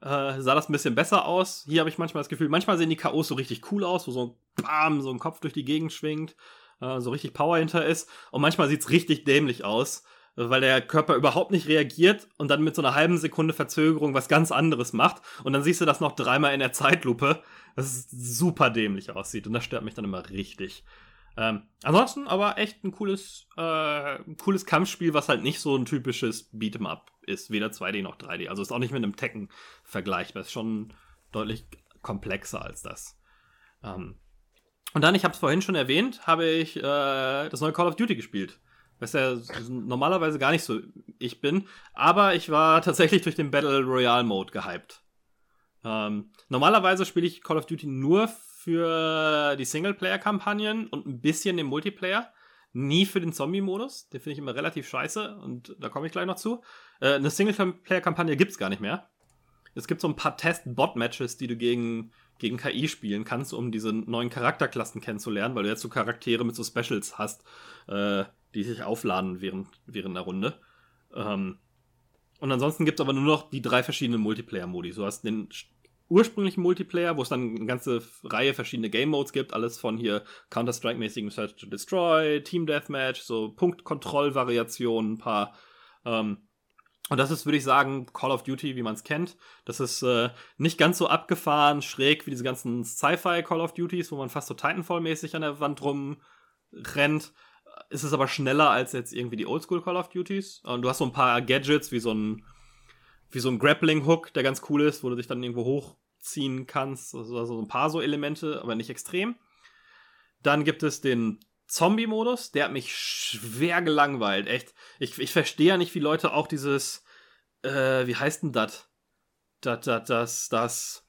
Äh, sah das ein bisschen besser aus. Hier habe ich manchmal das Gefühl, manchmal sehen die K.O.s so richtig cool aus, wo so bam, so ein Kopf durch die Gegend schwingt, äh, so richtig Power hinter ist. Und manchmal sieht es richtig dämlich aus, weil der Körper überhaupt nicht reagiert und dann mit so einer halben Sekunde Verzögerung was ganz anderes macht. Und dann siehst du das noch dreimal in der Zeitlupe, dass es super dämlich aussieht. Und das stört mich dann immer richtig. Ähm, ansonsten aber echt ein cooles, äh, cooles Kampfspiel, was halt nicht so ein typisches Beat'em Up ist. Weder 2D noch 3D. Also ist auch nicht mit einem Tekken vergleichbar. Ist schon deutlich komplexer als das. Ähm, und dann, ich habe es vorhin schon erwähnt, habe ich äh, das neue Call of Duty gespielt. Was ja normalerweise gar nicht so ich bin. Aber ich war tatsächlich durch den Battle Royale Mode gehypt. Ähm, normalerweise spiele ich Call of Duty nur für die Singleplayer-Kampagnen und ein bisschen den Multiplayer. Nie für den Zombie-Modus. Den finde ich immer relativ scheiße und da komme ich gleich noch zu. Äh, eine Singleplayer-Kampagne gibt es gar nicht mehr. Es gibt so ein paar Test-Bot-Matches, die du gegen, gegen KI spielen kannst, um diese neuen Charakterklassen kennenzulernen, weil du jetzt so Charaktere mit so Specials hast, äh, die sich aufladen während, während der Runde. Ähm, und ansonsten gibt es aber nur noch die drei verschiedenen Multiplayer-Modi. Du hast den ursprünglichen Multiplayer, wo es dann eine ganze Reihe verschiedene Game Modes gibt, alles von hier Counter-Strike-mäßigem Search to Destroy, Team Deathmatch, so Punktkontroll-Variationen, ein paar. Ähm, und das ist, würde ich sagen, Call of Duty, wie man es kennt. Das ist äh, nicht ganz so abgefahren, schräg wie diese ganzen Sci-Fi Call of Duties, wo man fast so Titanfall-mäßig an der Wand rum rennt. Ist es aber schneller als jetzt irgendwie die Oldschool Call of Duties. Und du hast so ein paar Gadgets wie so ein wie so ein Grappling-Hook, der ganz cool ist, wo du dich dann irgendwo hochziehen kannst. Also, also ein paar so Elemente, aber nicht extrem. Dann gibt es den Zombie-Modus, der hat mich schwer gelangweilt, echt. Ich, ich verstehe ja nicht, wie Leute auch dieses, äh, wie heißt denn das? Das, das, das, das.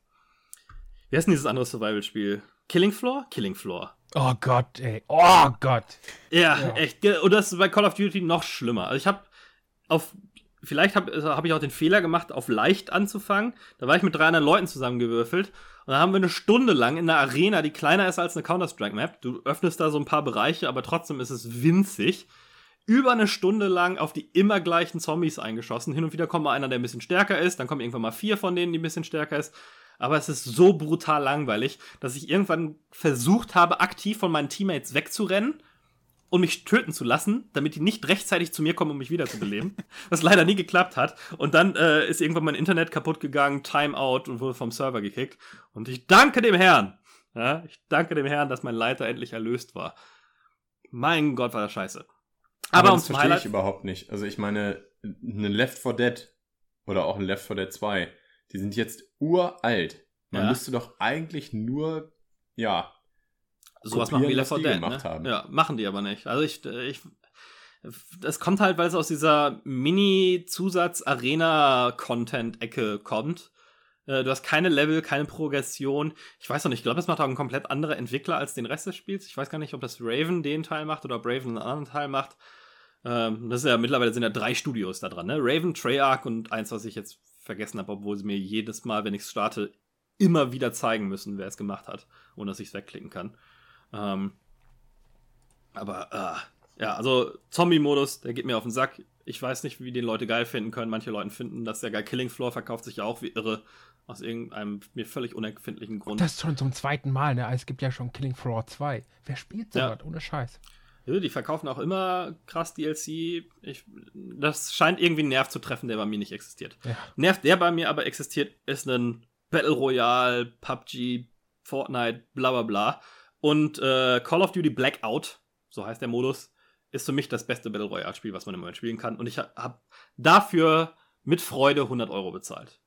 Wie heißt denn dieses andere Survival-Spiel? Killing Floor? Killing Floor. Oh Gott, ey. Oh Gott. Ja, ja, echt. Und das ist bei Call of Duty noch schlimmer. Also ich habe auf vielleicht habe also hab ich auch den Fehler gemacht, auf leicht anzufangen. Da war ich mit drei anderen Leuten zusammengewürfelt. Und dann haben wir eine Stunde lang in einer Arena, die kleiner ist als eine Counter-Strike-Map. Du öffnest da so ein paar Bereiche, aber trotzdem ist es winzig. Über eine Stunde lang auf die immer gleichen Zombies eingeschossen. Hin und wieder kommt mal einer, der ein bisschen stärker ist. Dann kommen irgendwann mal vier von denen, die ein bisschen stärker ist. Aber es ist so brutal langweilig, dass ich irgendwann versucht habe, aktiv von meinen Teammates wegzurennen und mich töten zu lassen, damit die nicht rechtzeitig zu mir kommen, um mich wiederzubeleben. was leider nie geklappt hat. Und dann äh, ist irgendwann mein Internet kaputt gegangen, Timeout und wurde vom Server gekickt. Und ich danke dem Herrn. Ja, ich danke dem Herrn, dass mein Leiter endlich erlöst war. Mein Gott, war das scheiße. Aber, Aber das verstehe Highlight ich überhaupt nicht. Also ich meine, eine Left 4 Dead oder auch ein Left 4 Dead 2, die sind jetzt uralt. Man ja. müsste doch eigentlich nur, ja, sowas machen wie Left 4 Dead. Ne? Ja, machen die aber nicht. Also ich, ich das kommt halt, weil es aus dieser Mini-Zusatz-Arena-Content-Ecke kommt. Äh, du hast keine Level, keine Progression. Ich weiß noch nicht, ich glaube, es macht auch ein komplett anderer Entwickler als den Rest des Spiels. Ich weiß gar nicht, ob das Raven den Teil macht oder Raven einen anderen Teil macht. Ähm, das ist ja mittlerweile sind ja drei Studios da dran, ne? Raven, Treyarch und eins, was ich jetzt vergessen habe, obwohl sie mir jedes Mal, wenn ich es starte, immer wieder zeigen müssen, wer es gemacht hat, ohne dass ich es wegklicken kann. Ähm, aber, äh, ja, also Zombie-Modus, der geht mir auf den Sack. Ich weiß nicht, wie den Leute geil finden können. Manche Leute finden das sehr geil. Killing Floor verkauft sich ja auch wie irre. Aus irgendeinem mir völlig unerfindlichen Grund. Das ist schon zum zweiten Mal, ne? Es gibt ja schon Killing Floor 2. Wer spielt so ja. Ohne Scheiß. Ja, die verkaufen auch immer krass DLC. Ich, das scheint irgendwie einen Nerv zu treffen, der bei mir nicht existiert. Ja. Nerv, der bei mir aber existiert, ist ein Battle Royale, PUBG, Fortnite, bla bla bla. Und äh, Call of Duty Blackout, so heißt der Modus, ist für mich das beste Battle Royale-Spiel, was man im Moment spielen kann. Und ich habe dafür mit Freude 100 Euro bezahlt.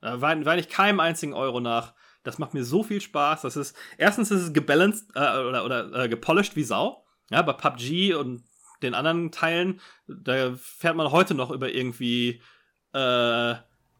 Da weine wein ich keinem einzigen Euro nach. Das macht mir so viel Spaß. Das ist, erstens ist es gebalanced äh, oder, oder äh, gepolished wie Sau. Ja, bei PUBG und den anderen Teilen, da fährt man heute noch über irgendwie äh,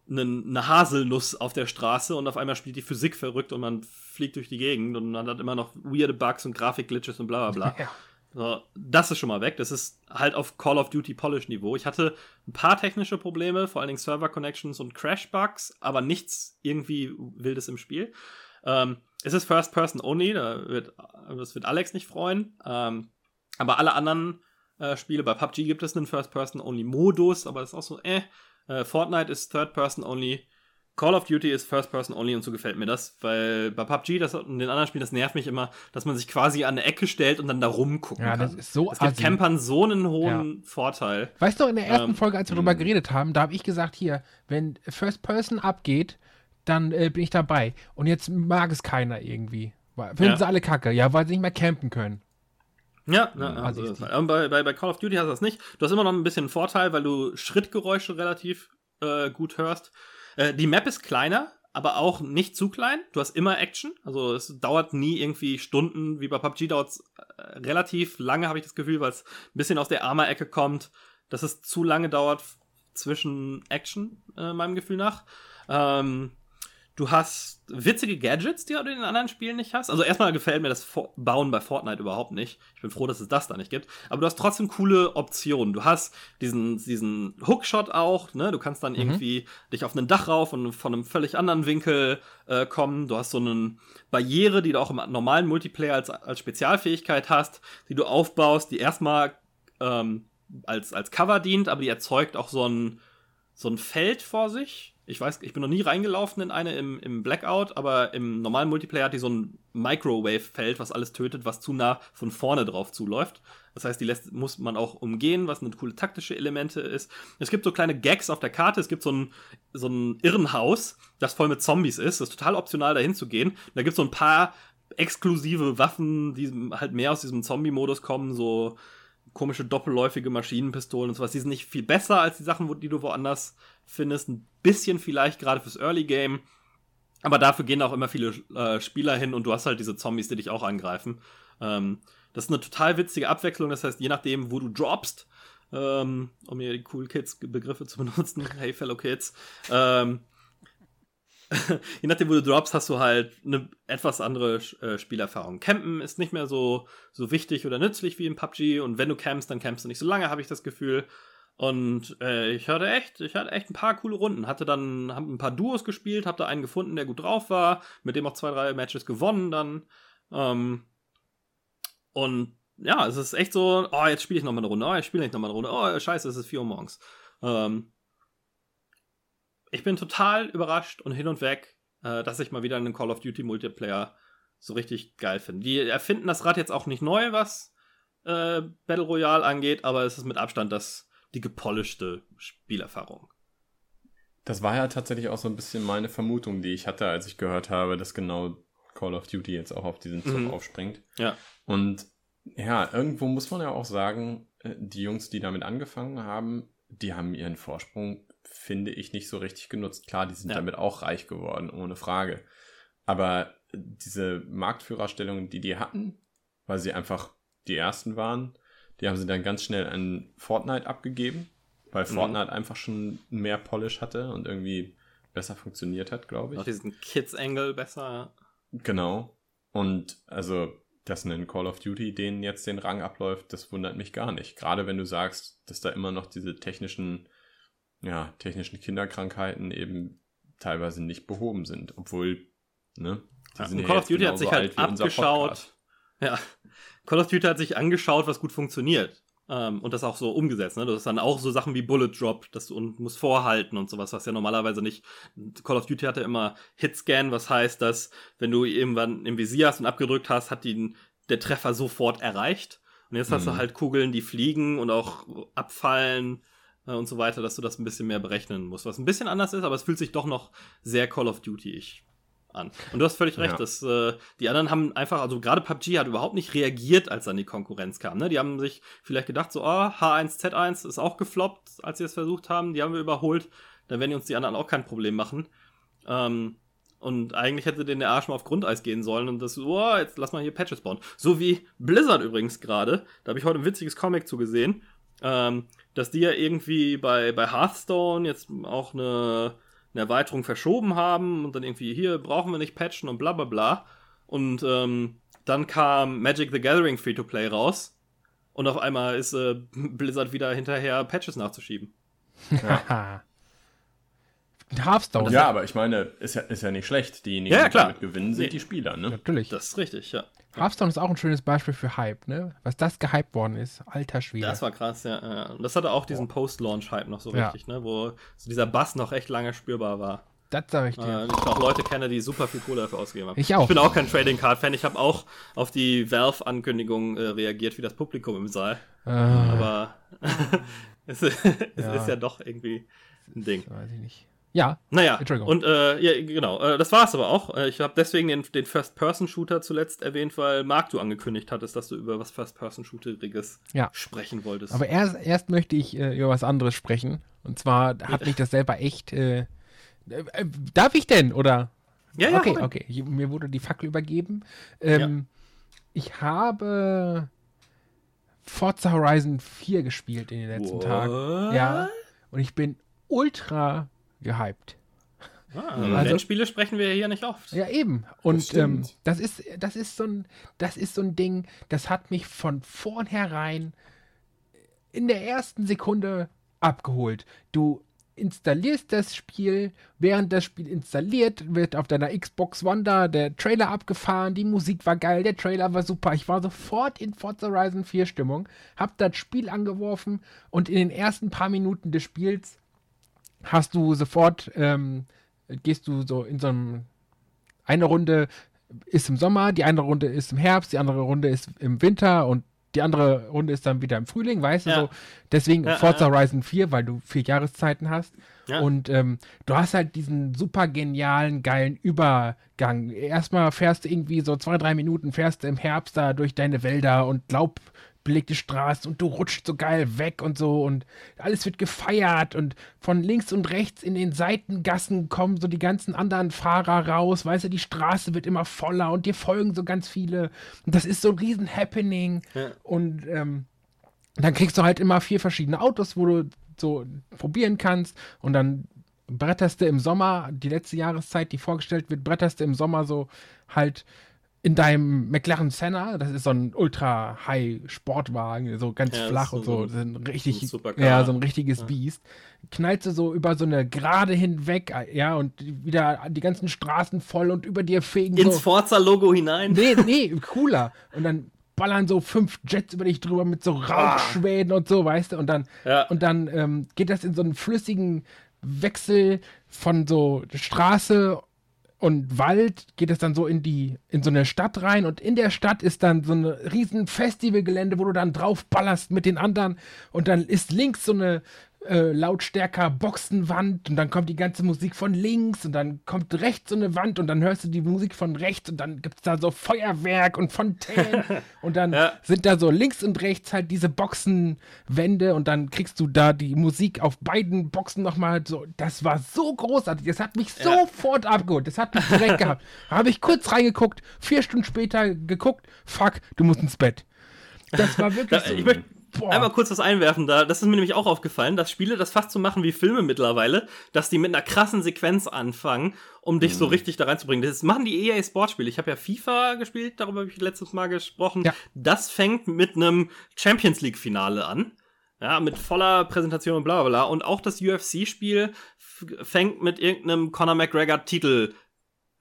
eine Haselnuss auf der Straße und auf einmal spielt die Physik verrückt und man fliegt durch die Gegend und man hat immer noch weirde Bugs und Grafikglitches und bla bla bla. Ja. So, das ist schon mal weg. Das ist halt auf Call of Duty Polish Niveau. Ich hatte ein paar technische Probleme, vor allen Dingen Server Connections und Crash Bugs, aber nichts irgendwie Wildes im Spiel. Ähm, es ist First Person Only, da wird, das wird Alex nicht freuen. Ähm, aber alle anderen äh, Spiele, bei PUBG gibt es einen First Person Only Modus, aber das ist auch so, äh. Äh, Fortnite ist Third Person Only. Call of Duty ist First Person Only und so gefällt mir das, weil bei PUBG das, und den anderen Spielen, das nervt mich immer, dass man sich quasi an eine Ecke stellt und dann da rumgucken ja, kann. Das ist so Das gibt Campern so einen hohen ja. Vorteil. Weißt du, in der ersten ähm, Folge, als wir darüber geredet haben, da habe ich gesagt, hier, wenn First Person abgeht, dann äh, bin ich dabei. Und jetzt mag es keiner irgendwie. Finden ja. sie alle kacke, ja, weil sie nicht mehr campen können. Ja, ja also, also bei, bei, bei Call of Duty hast du das nicht. Du hast immer noch ein bisschen Vorteil, weil du Schrittgeräusche relativ äh, gut hörst. Äh, die Map ist kleiner, aber auch nicht zu klein. Du hast immer Action. Also es dauert nie irgendwie Stunden. Wie bei PUBG dauert es äh, relativ lange, habe ich das Gefühl, weil es ein bisschen aus der Armer-Ecke kommt, dass es zu lange dauert zwischen Action, äh, meinem Gefühl nach. Ähm, Du hast witzige Gadgets, die du in den anderen Spielen nicht hast. Also erstmal gefällt mir das Bauen bei Fortnite überhaupt nicht. Ich bin froh, dass es das da nicht gibt. Aber du hast trotzdem coole Optionen. Du hast diesen, diesen Hookshot auch, ne? Du kannst dann mhm. irgendwie dich auf ein Dach rauf und von einem völlig anderen Winkel äh, kommen. Du hast so eine Barriere, die du auch im normalen Multiplayer als, als Spezialfähigkeit hast, die du aufbaust, die erstmal ähm, als, als Cover dient, aber die erzeugt auch so ein, so ein Feld vor sich ich weiß, ich bin noch nie reingelaufen in eine im, im Blackout, aber im normalen Multiplayer hat die so ein Microwave-Feld, was alles tötet, was zu nah von vorne drauf zuläuft. Das heißt, die lässt, muss man auch umgehen, was eine coole taktische Elemente ist. Es gibt so kleine Gags auf der Karte. Es gibt so ein, so ein Irrenhaus, das voll mit Zombies ist. Das ist total optional, dahin zu gehen. Da gibt es so ein paar exklusive Waffen, die halt mehr aus diesem Zombie-Modus kommen, so komische doppelläufige Maschinenpistolen und sowas. Die sind nicht viel besser als die Sachen, die du woanders findest. Ein bisschen vielleicht gerade fürs Early Game. Aber dafür gehen auch immer viele äh, Spieler hin und du hast halt diese Zombies, die dich auch angreifen. Ähm, das ist eine total witzige Abwechslung. Das heißt, je nachdem, wo du droppst, ähm, um hier die Cool Kids Begriffe zu benutzen, hey Fellow Kids, ähm, je nachdem, wo du droppst, hast du halt eine etwas andere äh, Spielerfahrung. Campen ist nicht mehr so, so wichtig oder nützlich wie im PUBG und wenn du campst, dann campst du nicht so lange, habe ich das Gefühl. Und äh, ich hatte echt, ich hatte echt ein paar coole Runden. Hatte dann, hab ein paar Duos gespielt, hab da einen gefunden, der gut drauf war, mit dem auch zwei, drei Matches gewonnen dann. Ähm, und ja, es ist echt so, oh, jetzt spiele ich nochmal eine Runde, oh, jetzt spiele ich nochmal eine Runde, oh, scheiße, es ist 4 Uhr morgens. Ähm, ich bin total überrascht und hin und weg, äh, dass ich mal wieder einen Call of Duty Multiplayer so richtig geil finde. Die erfinden das Rad jetzt auch nicht neu, was äh, Battle Royale angeht, aber es ist mit Abstand das, die gepolischte Spielerfahrung. Das war ja tatsächlich auch so ein bisschen meine Vermutung, die ich hatte, als ich gehört habe, dass genau Call of Duty jetzt auch auf diesen Zug mhm. aufspringt. Ja. Und ja, irgendwo muss man ja auch sagen, äh, die Jungs, die damit angefangen haben, die haben ihren Vorsprung finde ich, nicht so richtig genutzt. Klar, die sind ja. damit auch reich geworden, ohne Frage. Aber diese Marktführerstellung, die die hatten, weil sie einfach die ersten waren, die haben sie dann ganz schnell an Fortnite abgegeben, weil mhm. Fortnite einfach schon mehr Polish hatte und irgendwie besser funktioniert hat, glaube ich. Auch diesen Kids-Angle besser. Genau. Und also, dass ein Call of Duty denen jetzt den Rang abläuft, das wundert mich gar nicht. Gerade wenn du sagst, dass da immer noch diese technischen ja, technischen Kinderkrankheiten eben teilweise nicht behoben sind, obwohl, ne? Die ja, sind Call of Duty hat sich halt abgeschaut. Ja, Call of Duty hat sich angeschaut, was gut funktioniert. Ähm, und das auch so umgesetzt. Ne? Das ist dann auch so Sachen wie Bullet Drop das, und muss vorhalten und sowas, was ja normalerweise nicht. Call of Duty hatte immer Hitscan, was heißt, dass wenn du irgendwann im Visier hast und abgedrückt hast, hat die, der Treffer sofort erreicht. Und jetzt hast du mhm. halt Kugeln, die fliegen und auch abfallen äh, und so weiter, dass du das ein bisschen mehr berechnen musst. Was ein bisschen anders ist, aber es fühlt sich doch noch sehr Call of Duty-ig an. Und du hast völlig recht, ja. dass äh, die anderen haben einfach, also gerade PUBG hat überhaupt nicht reagiert, als dann die Konkurrenz kam. Ne? Die haben sich vielleicht gedacht, so, oh, H1Z1 ist auch gefloppt, als sie es versucht haben, die haben wir überholt, dann werden uns die anderen auch kein Problem machen. Ähm, und eigentlich hätte denen der Arsch mal auf Grundeis gehen sollen und das, oh, jetzt lass mal hier Patches bauen. So wie Blizzard übrigens gerade. Da habe ich heute ein witziges Comic zugesehen ähm, dass die ja irgendwie bei, bei Hearthstone jetzt auch eine, eine Erweiterung verschoben haben und dann irgendwie hier brauchen wir nicht patchen und bla bla bla. Und ähm, dann kam Magic the Gathering Free-to-Play raus und auf einmal ist äh, Blizzard wieder hinterher, Patches nachzuschieben. Ja. Hearthstone. Ja, aber ich meine, ist ja, ist ja nicht schlecht. Diejenigen, ja, ja, die damit gewinnen, sind nee. die Spieler, ne? Natürlich. Das ist richtig, ja. Hearthstone ist auch ein schönes Beispiel für Hype, ne? Was das gehypt worden ist. Alter Schwede. Das war krass, ja. Und das hatte auch diesen Post-Launch-Hype noch so ja. richtig, ne? Wo so dieser Bass noch echt lange spürbar war. Das sag ich dir. Äh, ich auch Leute kenne, die super viel Kohle dafür ausgegeben haben. Ich auch. Ich bin auch kein Trading Card Fan. Ich habe auch auf die Valve-Ankündigung äh, reagiert, wie das Publikum im Saal. Äh. Aber es, es ja. ist ja doch irgendwie ein Ding. Das weiß ich nicht. Ja. Naja, Entschuldigung. Und äh, ja, genau, äh, das war's aber auch. Äh, ich habe deswegen den, den First-Person-Shooter zuletzt erwähnt, weil Marc, du angekündigt hattest, dass du über was First-Person-Shooteriges ja. sprechen wolltest. Aber erst, erst möchte ich äh, über was anderes sprechen. Und zwar hat mich das selber echt. Äh, äh, darf ich denn? Oder? Ja, ja. Okay, okay. Ich, mir wurde die Fackel übergeben. Ähm, ja. Ich habe Forza Horizon 4 gespielt in den letzten What? Tagen. Ja. Und ich bin ultra gehypt. Ah, also, Rennspiele sprechen wir hier nicht oft. Ja, eben. Und das, ähm, das, ist, das, ist so ein, das ist so ein Ding, das hat mich von vornherein in der ersten Sekunde abgeholt. Du installierst das Spiel, während das Spiel installiert, wird auf deiner Xbox One da der Trailer abgefahren, die Musik war geil, der Trailer war super. Ich war sofort in Forza Horizon 4 Stimmung, hab das Spiel angeworfen und in den ersten paar Minuten des Spiels hast du sofort, ähm, gehst du so in so einem, eine Runde ist im Sommer, die andere Runde ist im Herbst, die andere Runde ist im Winter und die andere Runde ist dann wieder im Frühling, weißt du ja. so. Deswegen ja, Forza ja. Horizon 4, weil du vier Jahreszeiten hast. Und ähm, du hast halt diesen super genialen, geilen Übergang. Erstmal fährst du irgendwie so zwei, drei Minuten, fährst du im Herbst da durch deine Wälder und Laub belegte Straßen und du rutscht so geil weg und so und alles wird gefeiert und von links und rechts in den Seitengassen kommen so die ganzen anderen Fahrer raus, weißt du, die Straße wird immer voller und dir folgen so ganz viele und das ist so ein riesen Happening ja. und ähm, dann kriegst du halt immer vier verschiedene Autos, wo du so probieren kannst und dann bretterst du im Sommer, die letzte Jahreszeit, die vorgestellt wird, bretterst du im Sommer so halt in deinem McLaren Senna, das ist so ein ultra high Sportwagen, so ganz ja, flach und so, so ein richtig, so ja, so ein richtiges ja. Biest, knallst du so über so eine Gerade hinweg, ja, und wieder die ganzen Straßen voll und über dir fegen Ins so, Forza-Logo hinein? Nee, nee, cooler. Und dann ballern so fünf Jets über dich drüber mit so Rauchschwäden ah. und so, weißt du, und dann, ja. und dann ähm, geht das in so einen flüssigen Wechsel von so Straße und Wald geht es dann so in die in so eine Stadt rein und in der Stadt ist dann so ein riesen Festivalgelände, wo du dann drauf ballerst mit den anderen und dann ist links so eine äh, lautstärker Boxenwand und dann kommt die ganze Musik von links und dann kommt rechts so eine Wand und dann hörst du die Musik von rechts und dann gibt es da so Feuerwerk und Fontänen und dann ja. sind da so links und rechts halt diese Boxenwände und dann kriegst du da die Musik auf beiden Boxen nochmal so. Das war so großartig. Das hat mich ja. sofort abgeholt. Das hat mich direkt gehabt. Da habe ich kurz reingeguckt, vier Stunden später geguckt, fuck, du musst ins Bett. Das war wirklich so. Ich möchte Boah. Einmal kurz was einwerfen da. Das ist mir nämlich auch aufgefallen, dass Spiele das fast so machen wie Filme mittlerweile, dass die mit einer krassen Sequenz anfangen, um dich mhm. so richtig da reinzubringen. Das machen die EA Sportspiele. Ich habe ja FIFA gespielt, darüber habe ich letztes Mal gesprochen. Ja. Das fängt mit einem Champions League Finale an. Ja, mit voller Präsentation und bla bla bla. Und auch das UFC-Spiel fängt mit irgendeinem Conor McGregor-Titel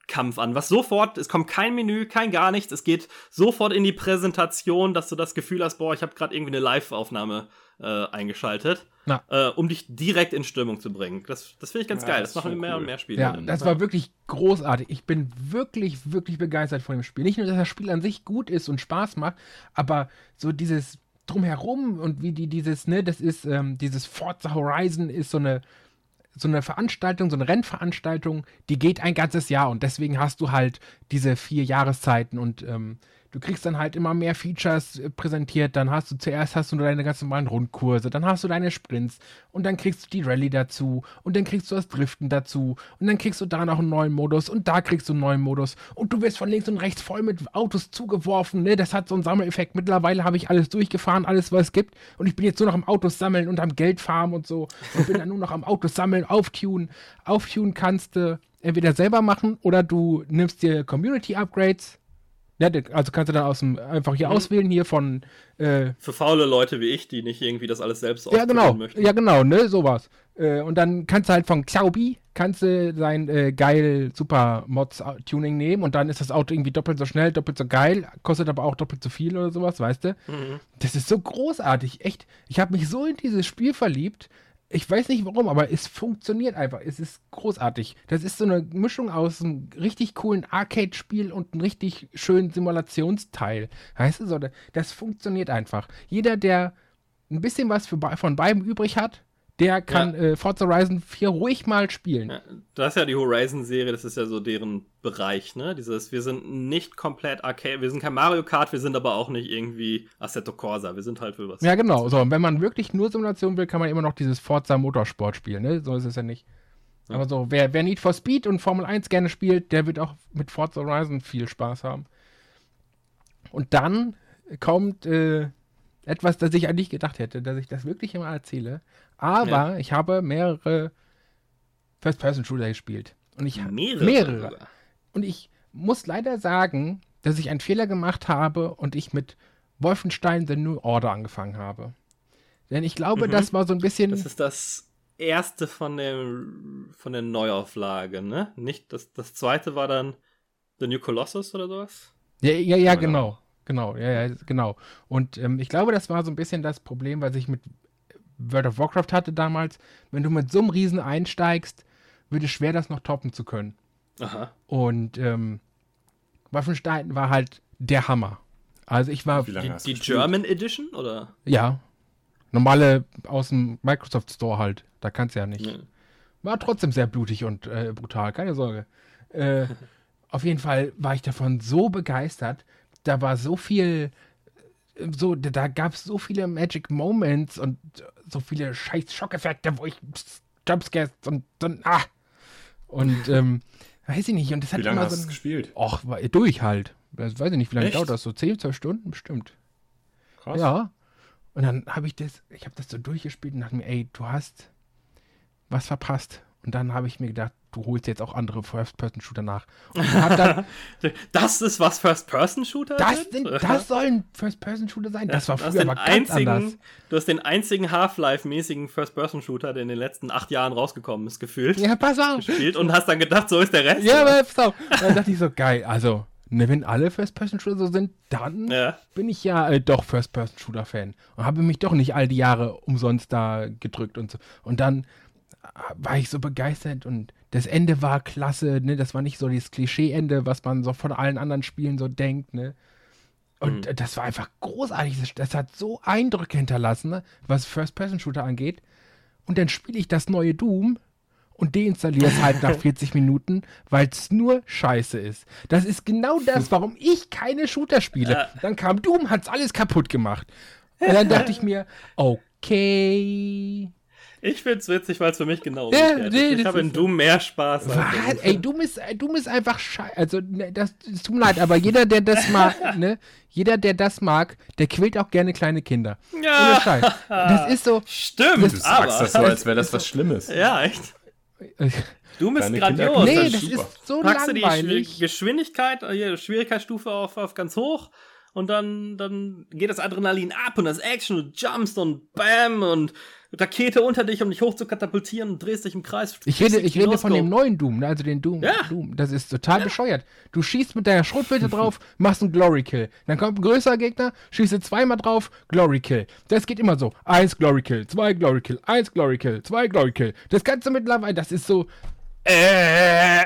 Kampf an, was sofort, es kommt kein Menü, kein gar nichts, es geht sofort in die Präsentation, dass du das Gefühl hast, boah, ich habe gerade irgendwie eine Live-Aufnahme äh, eingeschaltet, äh, um dich direkt in Stimmung zu bringen. Das, das finde ich ganz ja, geil, das, das machen mehr cool. und mehr Spiele. Ja, das ja. war wirklich großartig. Ich bin wirklich, wirklich begeistert von dem Spiel. Nicht nur, dass das Spiel an sich gut ist und Spaß macht, aber so dieses drumherum und wie die dieses, ne, das ist, ähm, dieses Forza Horizon ist so eine so eine Veranstaltung, so eine Rennveranstaltung, die geht ein ganzes Jahr und deswegen hast du halt diese vier Jahreszeiten und ähm, du kriegst dann halt immer mehr Features äh, präsentiert. Dann hast du zuerst hast du deine ganz normalen Rundkurse, dann hast du deine Sprints und dann kriegst du die Rallye dazu und dann kriegst du das Driften dazu und dann kriegst du da noch einen neuen Modus und da kriegst du einen neuen Modus und du wirst von links und rechts voll mit Autos zugeworfen. Ne? Das hat so einen Sammeleffekt. Mittlerweile habe ich alles durchgefahren, alles was es gibt und ich bin jetzt nur noch am Autos sammeln und am Geld farmen und so und bin dann nur noch am Autos sammeln, auftunen. Auftunen kannst du entweder selber machen oder du nimmst dir Community Upgrades ja, also kannst du dann aus dem, einfach hier mhm. auswählen, hier von. Äh, Für faule Leute wie ich, die nicht irgendwie das alles selbst ja, genau, möchten. Ja, genau, ne, sowas. Äh, und dann kannst du halt von Xiaobi, kannst du sein äh, geil Super Mods Tuning nehmen und dann ist das Auto irgendwie doppelt so schnell, doppelt so geil, kostet aber auch doppelt so viel oder sowas, weißt du? Mhm. Das ist so großartig, echt. Ich habe mich so in dieses Spiel verliebt ich weiß nicht warum, aber es funktioniert einfach. Es ist großartig. Das ist so eine Mischung aus einem richtig coolen Arcade-Spiel und einem richtig schönen Simulationsteil. Weißt du, so, das funktioniert einfach. Jeder, der ein bisschen was für, von beiden übrig hat, der kann ja. äh, Forza Horizon 4 ruhig mal spielen. Ja, du hast ja die Horizon-Serie, das ist ja so deren Bereich, ne? Dieses, wir sind nicht komplett Arcade, wir sind kein Mario Kart, wir sind aber auch nicht irgendwie Assetto Corsa, wir sind halt für was. Ja, genau. So, und wenn man wirklich nur Simulation will, kann man immer noch dieses Forza Motorsport spielen, ne? So ist es ja nicht. Ja. Aber so, wer, wer Need for Speed und Formel 1 gerne spielt, der wird auch mit Forza Horizon viel Spaß haben. Und dann kommt äh, etwas, das ich eigentlich gedacht hätte, dass ich das wirklich immer erzähle. Aber ja. ich habe mehrere First-Person-Shooter gespielt. Und ich mehrere. mehrere. Und ich muss leider sagen, dass ich einen Fehler gemacht habe und ich mit Wolfenstein The New Order angefangen habe. Denn ich glaube, mhm. das war so ein bisschen. Das ist das erste von der, von der Neuauflage, ne? Nicht, das, das zweite war dann The New Colossus oder sowas? Ja, ja, ja, genau. Genau, ja, ja, genau. Und ähm, ich glaube, das war so ein bisschen das Problem, was ich mit World of Warcraft hatte damals. Wenn du mit so einem Riesen einsteigst, wird es schwer, das noch toppen zu können. Aha. Und ähm, Wolfenstein war halt der Hammer. Also ich war. Die, die German Edition oder? Ja. Normale aus dem Microsoft Store halt. Da kannst du ja nicht. Ja. War trotzdem sehr blutig und äh, brutal, keine Sorge. Äh, auf jeden Fall war ich davon so begeistert. Da war so viel, so, da gab es so viele Magic Moments und so viele scheiß Schockeffekte, wo ich Jumpscares und dann, ah. Und ähm, weiß ich nicht. Und das wie hat lange immer hast so. du gespielt? Och, durch halt. Das weiß ich nicht, wie lange dauert das? So 10, 12 Stunden? Bestimmt. Krass. Ja. Und dann habe ich das, ich habe das so durchgespielt und dachte mir, ey, du hast was verpasst. Und dann habe ich mir gedacht, du holst jetzt auch andere First-Person-Shooter nach. Dann, das ist was First-Person-Shooter das, sind, das sollen First-Person-Shooter sein. Das war früher aber ganz anders. Du hast den einzigen Half-Life-mäßigen First-Person-Shooter, der in den letzten acht Jahren rausgekommen ist, gefühlt. Ja, pass auf. Gespielt und hast dann gedacht, so ist der Rest. Ja, aber pass auf. Dann dachte ich so, geil, also Ne, wenn alle First-Person-Shooter so sind, dann ja. bin ich ja äh, doch First-Person-Shooter-Fan. Und habe mich doch nicht all die Jahre umsonst da gedrückt und so. Und dann war ich so begeistert und das Ende war klasse, ne? Das war nicht so dieses Klischee-Ende, was man so von allen anderen Spielen so denkt, ne? Und mhm. das war einfach großartig. Das hat so Eindrücke hinterlassen, ne? was First-Person-Shooter angeht. Und dann spiele ich das neue Doom und deinstalliere es halt nach 40 Minuten, weil es nur scheiße ist. Das ist genau das, warum ich keine Shooter spiele. Dann kam Doom, hat es alles kaputt gemacht. Und dann dachte ich mir, okay. Ich find's witzig, weil es für mich genau ja, nee, ist. Ich habe in Doom mehr Spaß. Was? Ey, Doom ist, Doom ist einfach scheiße. Also, ne, das, das tut mir leid, aber jeder, der das mag, ne, jeder, der das mag, der quält auch gerne kleine Kinder. Ja. Ohne Scheiß. Das ist so. Stimmt, das, du sagst das so, als wäre das was Schlimmes. Ja, echt. Doom ist grandios. Nee, das ist so Packst langweilig. du die Geschwindigkeit, äh, Schwierigkeitsstufe auf, auf ganz hoch und dann, dann geht das Adrenalin ab und das Action und jumpst und bam und Rakete unter dich, um dich hoch zu katapultieren und drehst dich im Kreis. Ich rede, ich rede von dem neuen Doom, ne? also den Doom, ja. Doom. Das ist total ja. bescheuert. Du schießt mit deiner Schrotflinte drauf, machst einen Glory Kill. Dann kommt ein größerer Gegner, schießt zweimal drauf, Glory Kill. Das geht immer so. Eins Glory Kill, zwei Glory Kill, eins Glory Kill, zwei Glory Kill. Das kannst du mittlerweile, das ist so. Äh,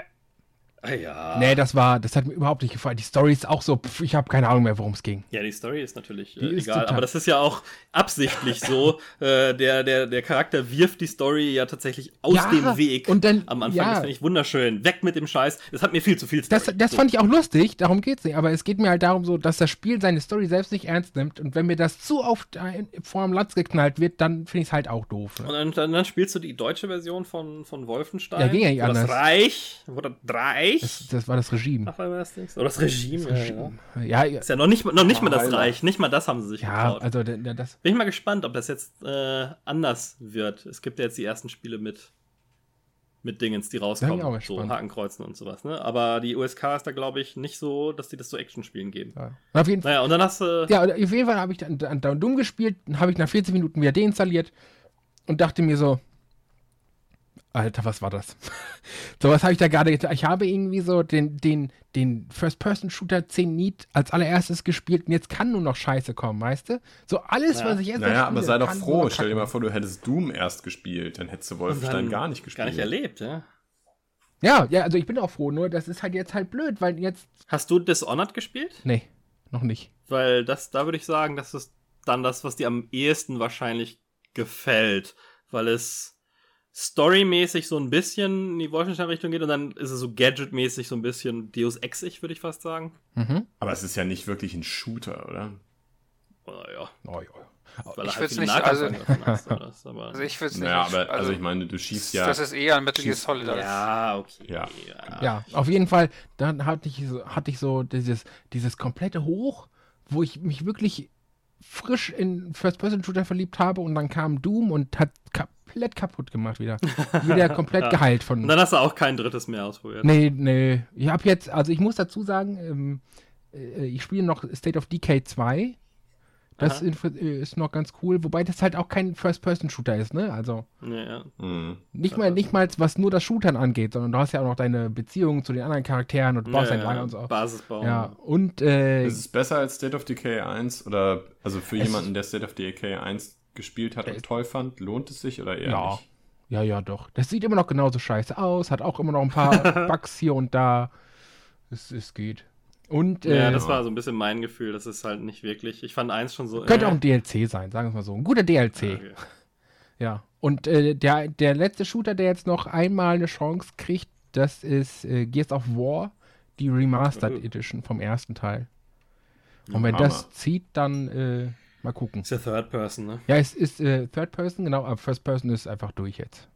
Ah, ja. Nee, das war, das hat mir überhaupt nicht gefallen. Die Story ist auch so, pf, ich habe keine Ahnung mehr, worum es ging. Ja, die Story ist natürlich äh, ist egal, aber das ist ja auch absichtlich so. Äh, der, der, der Charakter wirft die Story ja tatsächlich aus ja, dem Weg und dann, am Anfang. Ja. Das finde ich wunderschön. Weg mit dem Scheiß. Das hat mir viel zu viel Story. Das, das so. fand ich auch lustig, darum geht's nicht. Aber es geht mir halt darum, so, dass das Spiel seine Story selbst nicht ernst nimmt. Und wenn mir das zu oft vor dem Latz geknallt wird, dann finde ich es halt auch doof. Ne? Und dann, dann, dann, spielst du die deutsche Version von, von Wolfenstein. Ja, ging ja nicht anders. Das Reich. Oder Reich. Das, das war das Regime. Ach, das Ding. Oder das Regime, das Regime. Ja, ja. Ist ja noch nicht, noch nicht mal das Reich. Nicht mal das haben sie sich ja, getraut. Also, das Bin ich mal gespannt, ob das jetzt äh, anders wird. Es gibt ja jetzt die ersten Spiele mit, mit Dingens, die rauskommen. So Hakenkreuzen und sowas. Ne? Aber die USK ist da, glaube ich, nicht so, dass die das so Action-Spielen geben. Ja. Auf jeden Fall. Naja, und dann hast du. Ja, auf jeden Fall habe ich dann, dann, dann dumm gespielt, habe ich nach 14 Minuten wieder deinstalliert und dachte mir so, Alter, was war das? so was habe ich da gerade getan. Ich habe irgendwie so den, den, den First-Person-Shooter Zenit als allererstes gespielt und jetzt kann nur noch Scheiße kommen, weißt du? So alles, ja. was ich jetzt Naja, aber sei doch froh. Stell dir mal vor, du hättest Doom erst gespielt, dann hättest du Wolfenstein gar nicht gespielt. Gar nicht erlebt, ja. Ja, ja, also ich bin auch froh, nur das ist halt jetzt halt blöd, weil jetzt. Hast du Dishonored gespielt? Nee, noch nicht. Weil das, da würde ich sagen, das ist dann das, was dir am ehesten wahrscheinlich gefällt, weil es storymäßig so ein bisschen in die Wolfenstein-Richtung geht und dann ist es so gadgetmäßig so ein bisschen Deus Exig, würde ich fast sagen. Mhm. Aber es ist ja nicht wirklich ein Shooter, oder? Oh, ja. Oh, ja. Weil ich halt würde nicht, also, hast, aber, also ich würde es nicht. Naja, aber also, also, ich meine, du schießt ja. Das ist eher ein Metal Gear Solid. Ja, okay. Ja. ja. ja, auf jeden Fall. Dann hatte ich so, hatte ich so dieses, dieses komplette Hoch, wo ich mich wirklich frisch in First-Person-Shooter verliebt habe und dann kam Doom und hat komplett kaputt gemacht wieder. Wieder komplett ja. geheilt von. Und dann hast du auch kein drittes mehr ausprobiert. Nee, nee. Ich habe jetzt, also ich muss dazu sagen, ähm, äh, ich spiele noch State of Decay 2. Das äh, ist noch ganz cool, wobei das halt auch kein First-Person-Shooter ist, ne? Also ja, ja. Mhm. nicht mal nicht mal was nur das Shootern angeht, sondern du hast ja auch noch deine Beziehung zu den anderen Charakteren und du baust ja, ein Lager und so. Basisbau. Ja, und äh, ist es besser als State of Decay 1 oder also für jemanden, der State of Decay 1 gespielt hat und toll fand, lohnt es sich oder eher ja. nicht? Ja, ja, doch. Das sieht immer noch genauso scheiße aus, hat auch immer noch ein paar Bugs hier und da. Es, es geht. Und, äh, ja, das war so ein bisschen mein Gefühl. Das ist halt nicht wirklich. Ich fand eins schon so. Könnte äh, auch ein DLC sein, sagen wir mal so. Ein guter DLC. Ja, okay. ja. und äh, der, der letzte Shooter, der jetzt noch einmal eine Chance kriegt, das ist äh, Gears of War, die Remastered uh. Edition vom ersten Teil. Und wenn Hammer. das zieht, dann äh, mal gucken. Ist ja Third Person, ne? Ja, es ist äh, Third Person, genau, aber First Person ist einfach durch jetzt.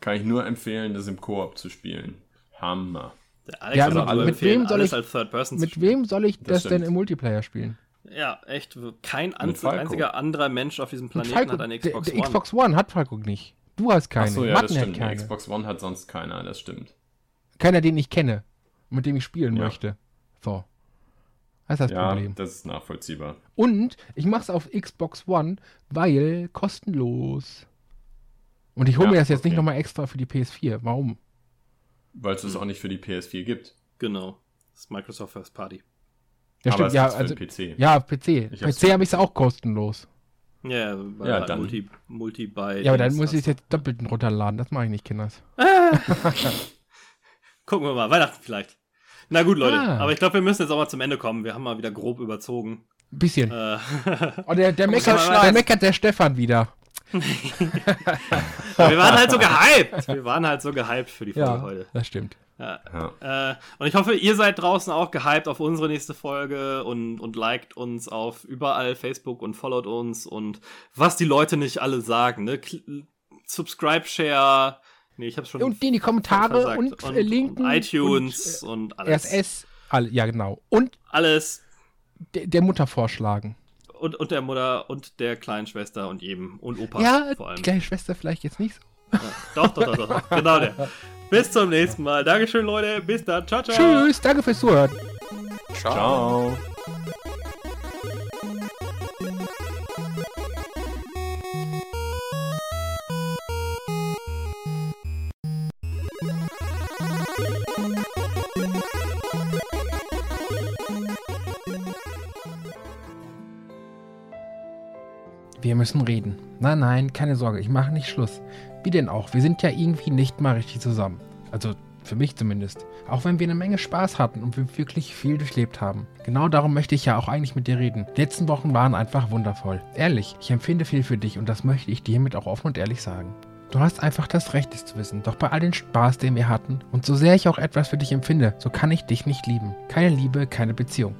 Kann ich nur empfehlen, das im Koop zu spielen. Hammer. Alex ja, mit, mit wem soll ich, mit wem soll ich das, das denn im Multiplayer spielen? Ja, echt. Kein einziger anderer Mensch auf diesem Planeten Falco, hat eine Xbox der, der One. Xbox One hat Falco nicht. Du hast keine. Achso, ja, Martin das stimmt. Keine. Xbox One hat sonst keiner, das stimmt. Keiner, den ich kenne, mit dem ich spielen ja. möchte. So. Das ist das ja, Problem. das ist nachvollziehbar. Und ich mache es auf Xbox One, weil kostenlos. Und ich hole ja, mir das jetzt okay. nicht nochmal extra für die PS4. Warum? Weil es es hm. auch nicht für die PS4 gibt. Genau. Das ist Microsoft First Party. Ja, stimmt, ja, also, PC. Ja, PC. Ich PC habe ich es auch kostenlos. Ja, weil ja, halt dann. Multi, Multi bei. Ja, aber dann muss ich es jetzt doppelt runterladen. Das mache ich nicht, Kinders. Gucken wir mal. Weihnachten vielleicht. Na gut, Leute. Ah. Aber ich glaube, wir müssen jetzt auch mal zum Ende kommen. Wir haben mal wieder grob überzogen. Ein bisschen. Äh. oh, der, der, meckert, der meckert der Stefan wieder wir waren halt so gehypt. Wir waren halt so gehypt für die Folge ja, heute. Das stimmt. Ja. Ja. Äh, und ich hoffe, ihr seid draußen auch gehypt auf unsere nächste Folge und, und liked uns auf überall Facebook und followt uns und was die Leute nicht alle sagen. Ne? Subscribe, Share. Nee, ich hab's schon. Und in die Kommentare und, und, linken. Und iTunes und, und alles. RSS. Alle, ja, genau. Und alles. Der Mutter vorschlagen und, und der Mutter und der kleinen Schwester und jedem und Opa ja, vor allem. Die kleine Schwester vielleicht jetzt nicht so. Ja, doch, doch, doch, doch, genau der. Bis zum nächsten Mal. Dankeschön, Leute. Bis dann. Ciao, ciao. Tschüss. Danke fürs Zuhören. ciao. ciao. Wir müssen reden. Nein, nein, keine Sorge, ich mache nicht Schluss. Wie denn auch? Wir sind ja irgendwie nicht mal richtig zusammen. Also für mich zumindest. Auch wenn wir eine Menge Spaß hatten und wir wirklich viel durchlebt haben. Genau darum möchte ich ja auch eigentlich mit dir reden. Die letzten Wochen waren einfach wundervoll. Ehrlich, ich empfinde viel für dich und das möchte ich dir hiermit auch offen und ehrlich sagen. Du hast einfach das Recht, es zu wissen. Doch bei all dem Spaß, den wir hatten, und so sehr ich auch etwas für dich empfinde, so kann ich dich nicht lieben. Keine Liebe, keine Beziehung.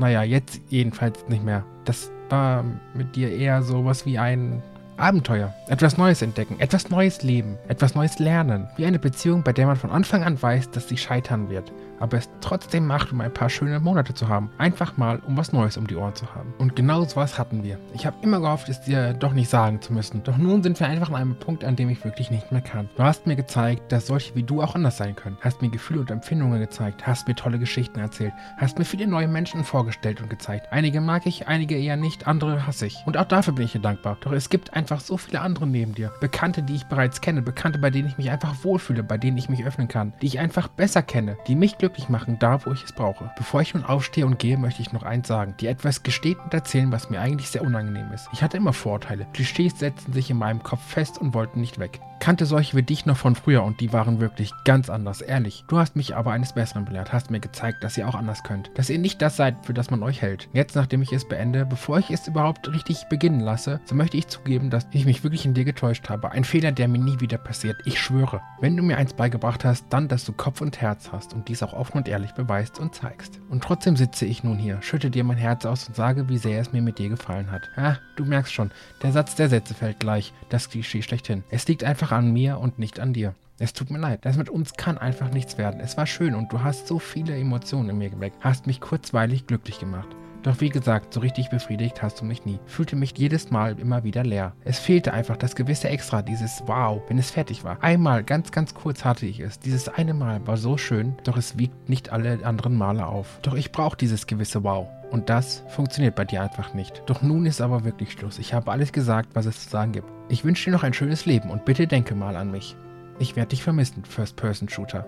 Naja, jetzt jedenfalls nicht mehr. Das war mit dir eher sowas wie ein Abenteuer, etwas Neues entdecken, etwas Neues leben, etwas Neues lernen. Wie eine Beziehung, bei der man von Anfang an weiß, dass sie scheitern wird, aber es trotzdem macht, um ein paar schöne Monate zu haben. Einfach mal, um was Neues um die Ohren zu haben. Und genau so was hatten wir. Ich habe immer gehofft, es dir doch nicht sagen zu müssen. Doch nun sind wir einfach an einem Punkt, an dem ich wirklich nicht mehr kann. Du hast mir gezeigt, dass solche wie du auch anders sein können. Hast mir Gefühle und Empfindungen gezeigt, hast mir tolle Geschichten erzählt, hast mir viele neue Menschen vorgestellt und gezeigt. Einige mag ich, einige eher nicht, andere hasse ich. Und auch dafür bin ich dir dankbar. Doch es gibt einfach so viele andere neben dir. Bekannte, die ich bereits kenne, Bekannte, bei denen ich mich einfach wohlfühle, bei denen ich mich öffnen kann, die ich einfach besser kenne, die mich glücklich glücklich machen, da wo ich es brauche. Bevor ich nun aufstehe und gehe, möchte ich noch eins sagen. Dir etwas gestehen und erzählen, was mir eigentlich sehr unangenehm ist. Ich hatte immer Vorurteile. Klischees setzten sich in meinem Kopf fest und wollten nicht weg kannte solche wie dich noch von früher und die waren wirklich ganz anders, ehrlich. Du hast mich aber eines Besseren belehrt, hast mir gezeigt, dass ihr auch anders könnt. Dass ihr nicht das seid, für das man euch hält. Jetzt, nachdem ich es beende, bevor ich es überhaupt richtig beginnen lasse, so möchte ich zugeben, dass ich mich wirklich in dir getäuscht habe. Ein Fehler, der mir nie wieder passiert. Ich schwöre. Wenn du mir eins beigebracht hast, dann, dass du Kopf und Herz hast und dies auch offen und ehrlich beweist und zeigst. Und trotzdem sitze ich nun hier, schütte dir mein Herz aus und sage, wie sehr es mir mit dir gefallen hat. Ah, du merkst schon, der Satz der Sätze fällt gleich. Das Klischee schlechthin. Es liegt einfach an mir und nicht an dir. Es tut mir leid. Das mit uns kann einfach nichts werden. Es war schön und du hast so viele Emotionen in mir geweckt. Hast mich kurzweilig glücklich gemacht. Doch wie gesagt, so richtig befriedigt hast du mich nie. Fühlte mich jedes Mal immer wieder leer. Es fehlte einfach das gewisse Extra, dieses Wow, wenn es fertig war. Einmal, ganz, ganz kurz hatte ich es. Dieses eine Mal war so schön, doch es wiegt nicht alle anderen Male auf. Doch ich brauche dieses gewisse Wow. Und das funktioniert bei dir einfach nicht. Doch nun ist aber wirklich Schluss. Ich habe alles gesagt, was es zu sagen gibt. Ich wünsche dir noch ein schönes Leben und bitte denke mal an mich. Ich werde dich vermissen, First-Person-Shooter.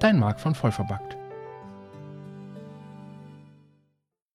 Dein Mark von Vollverbackt.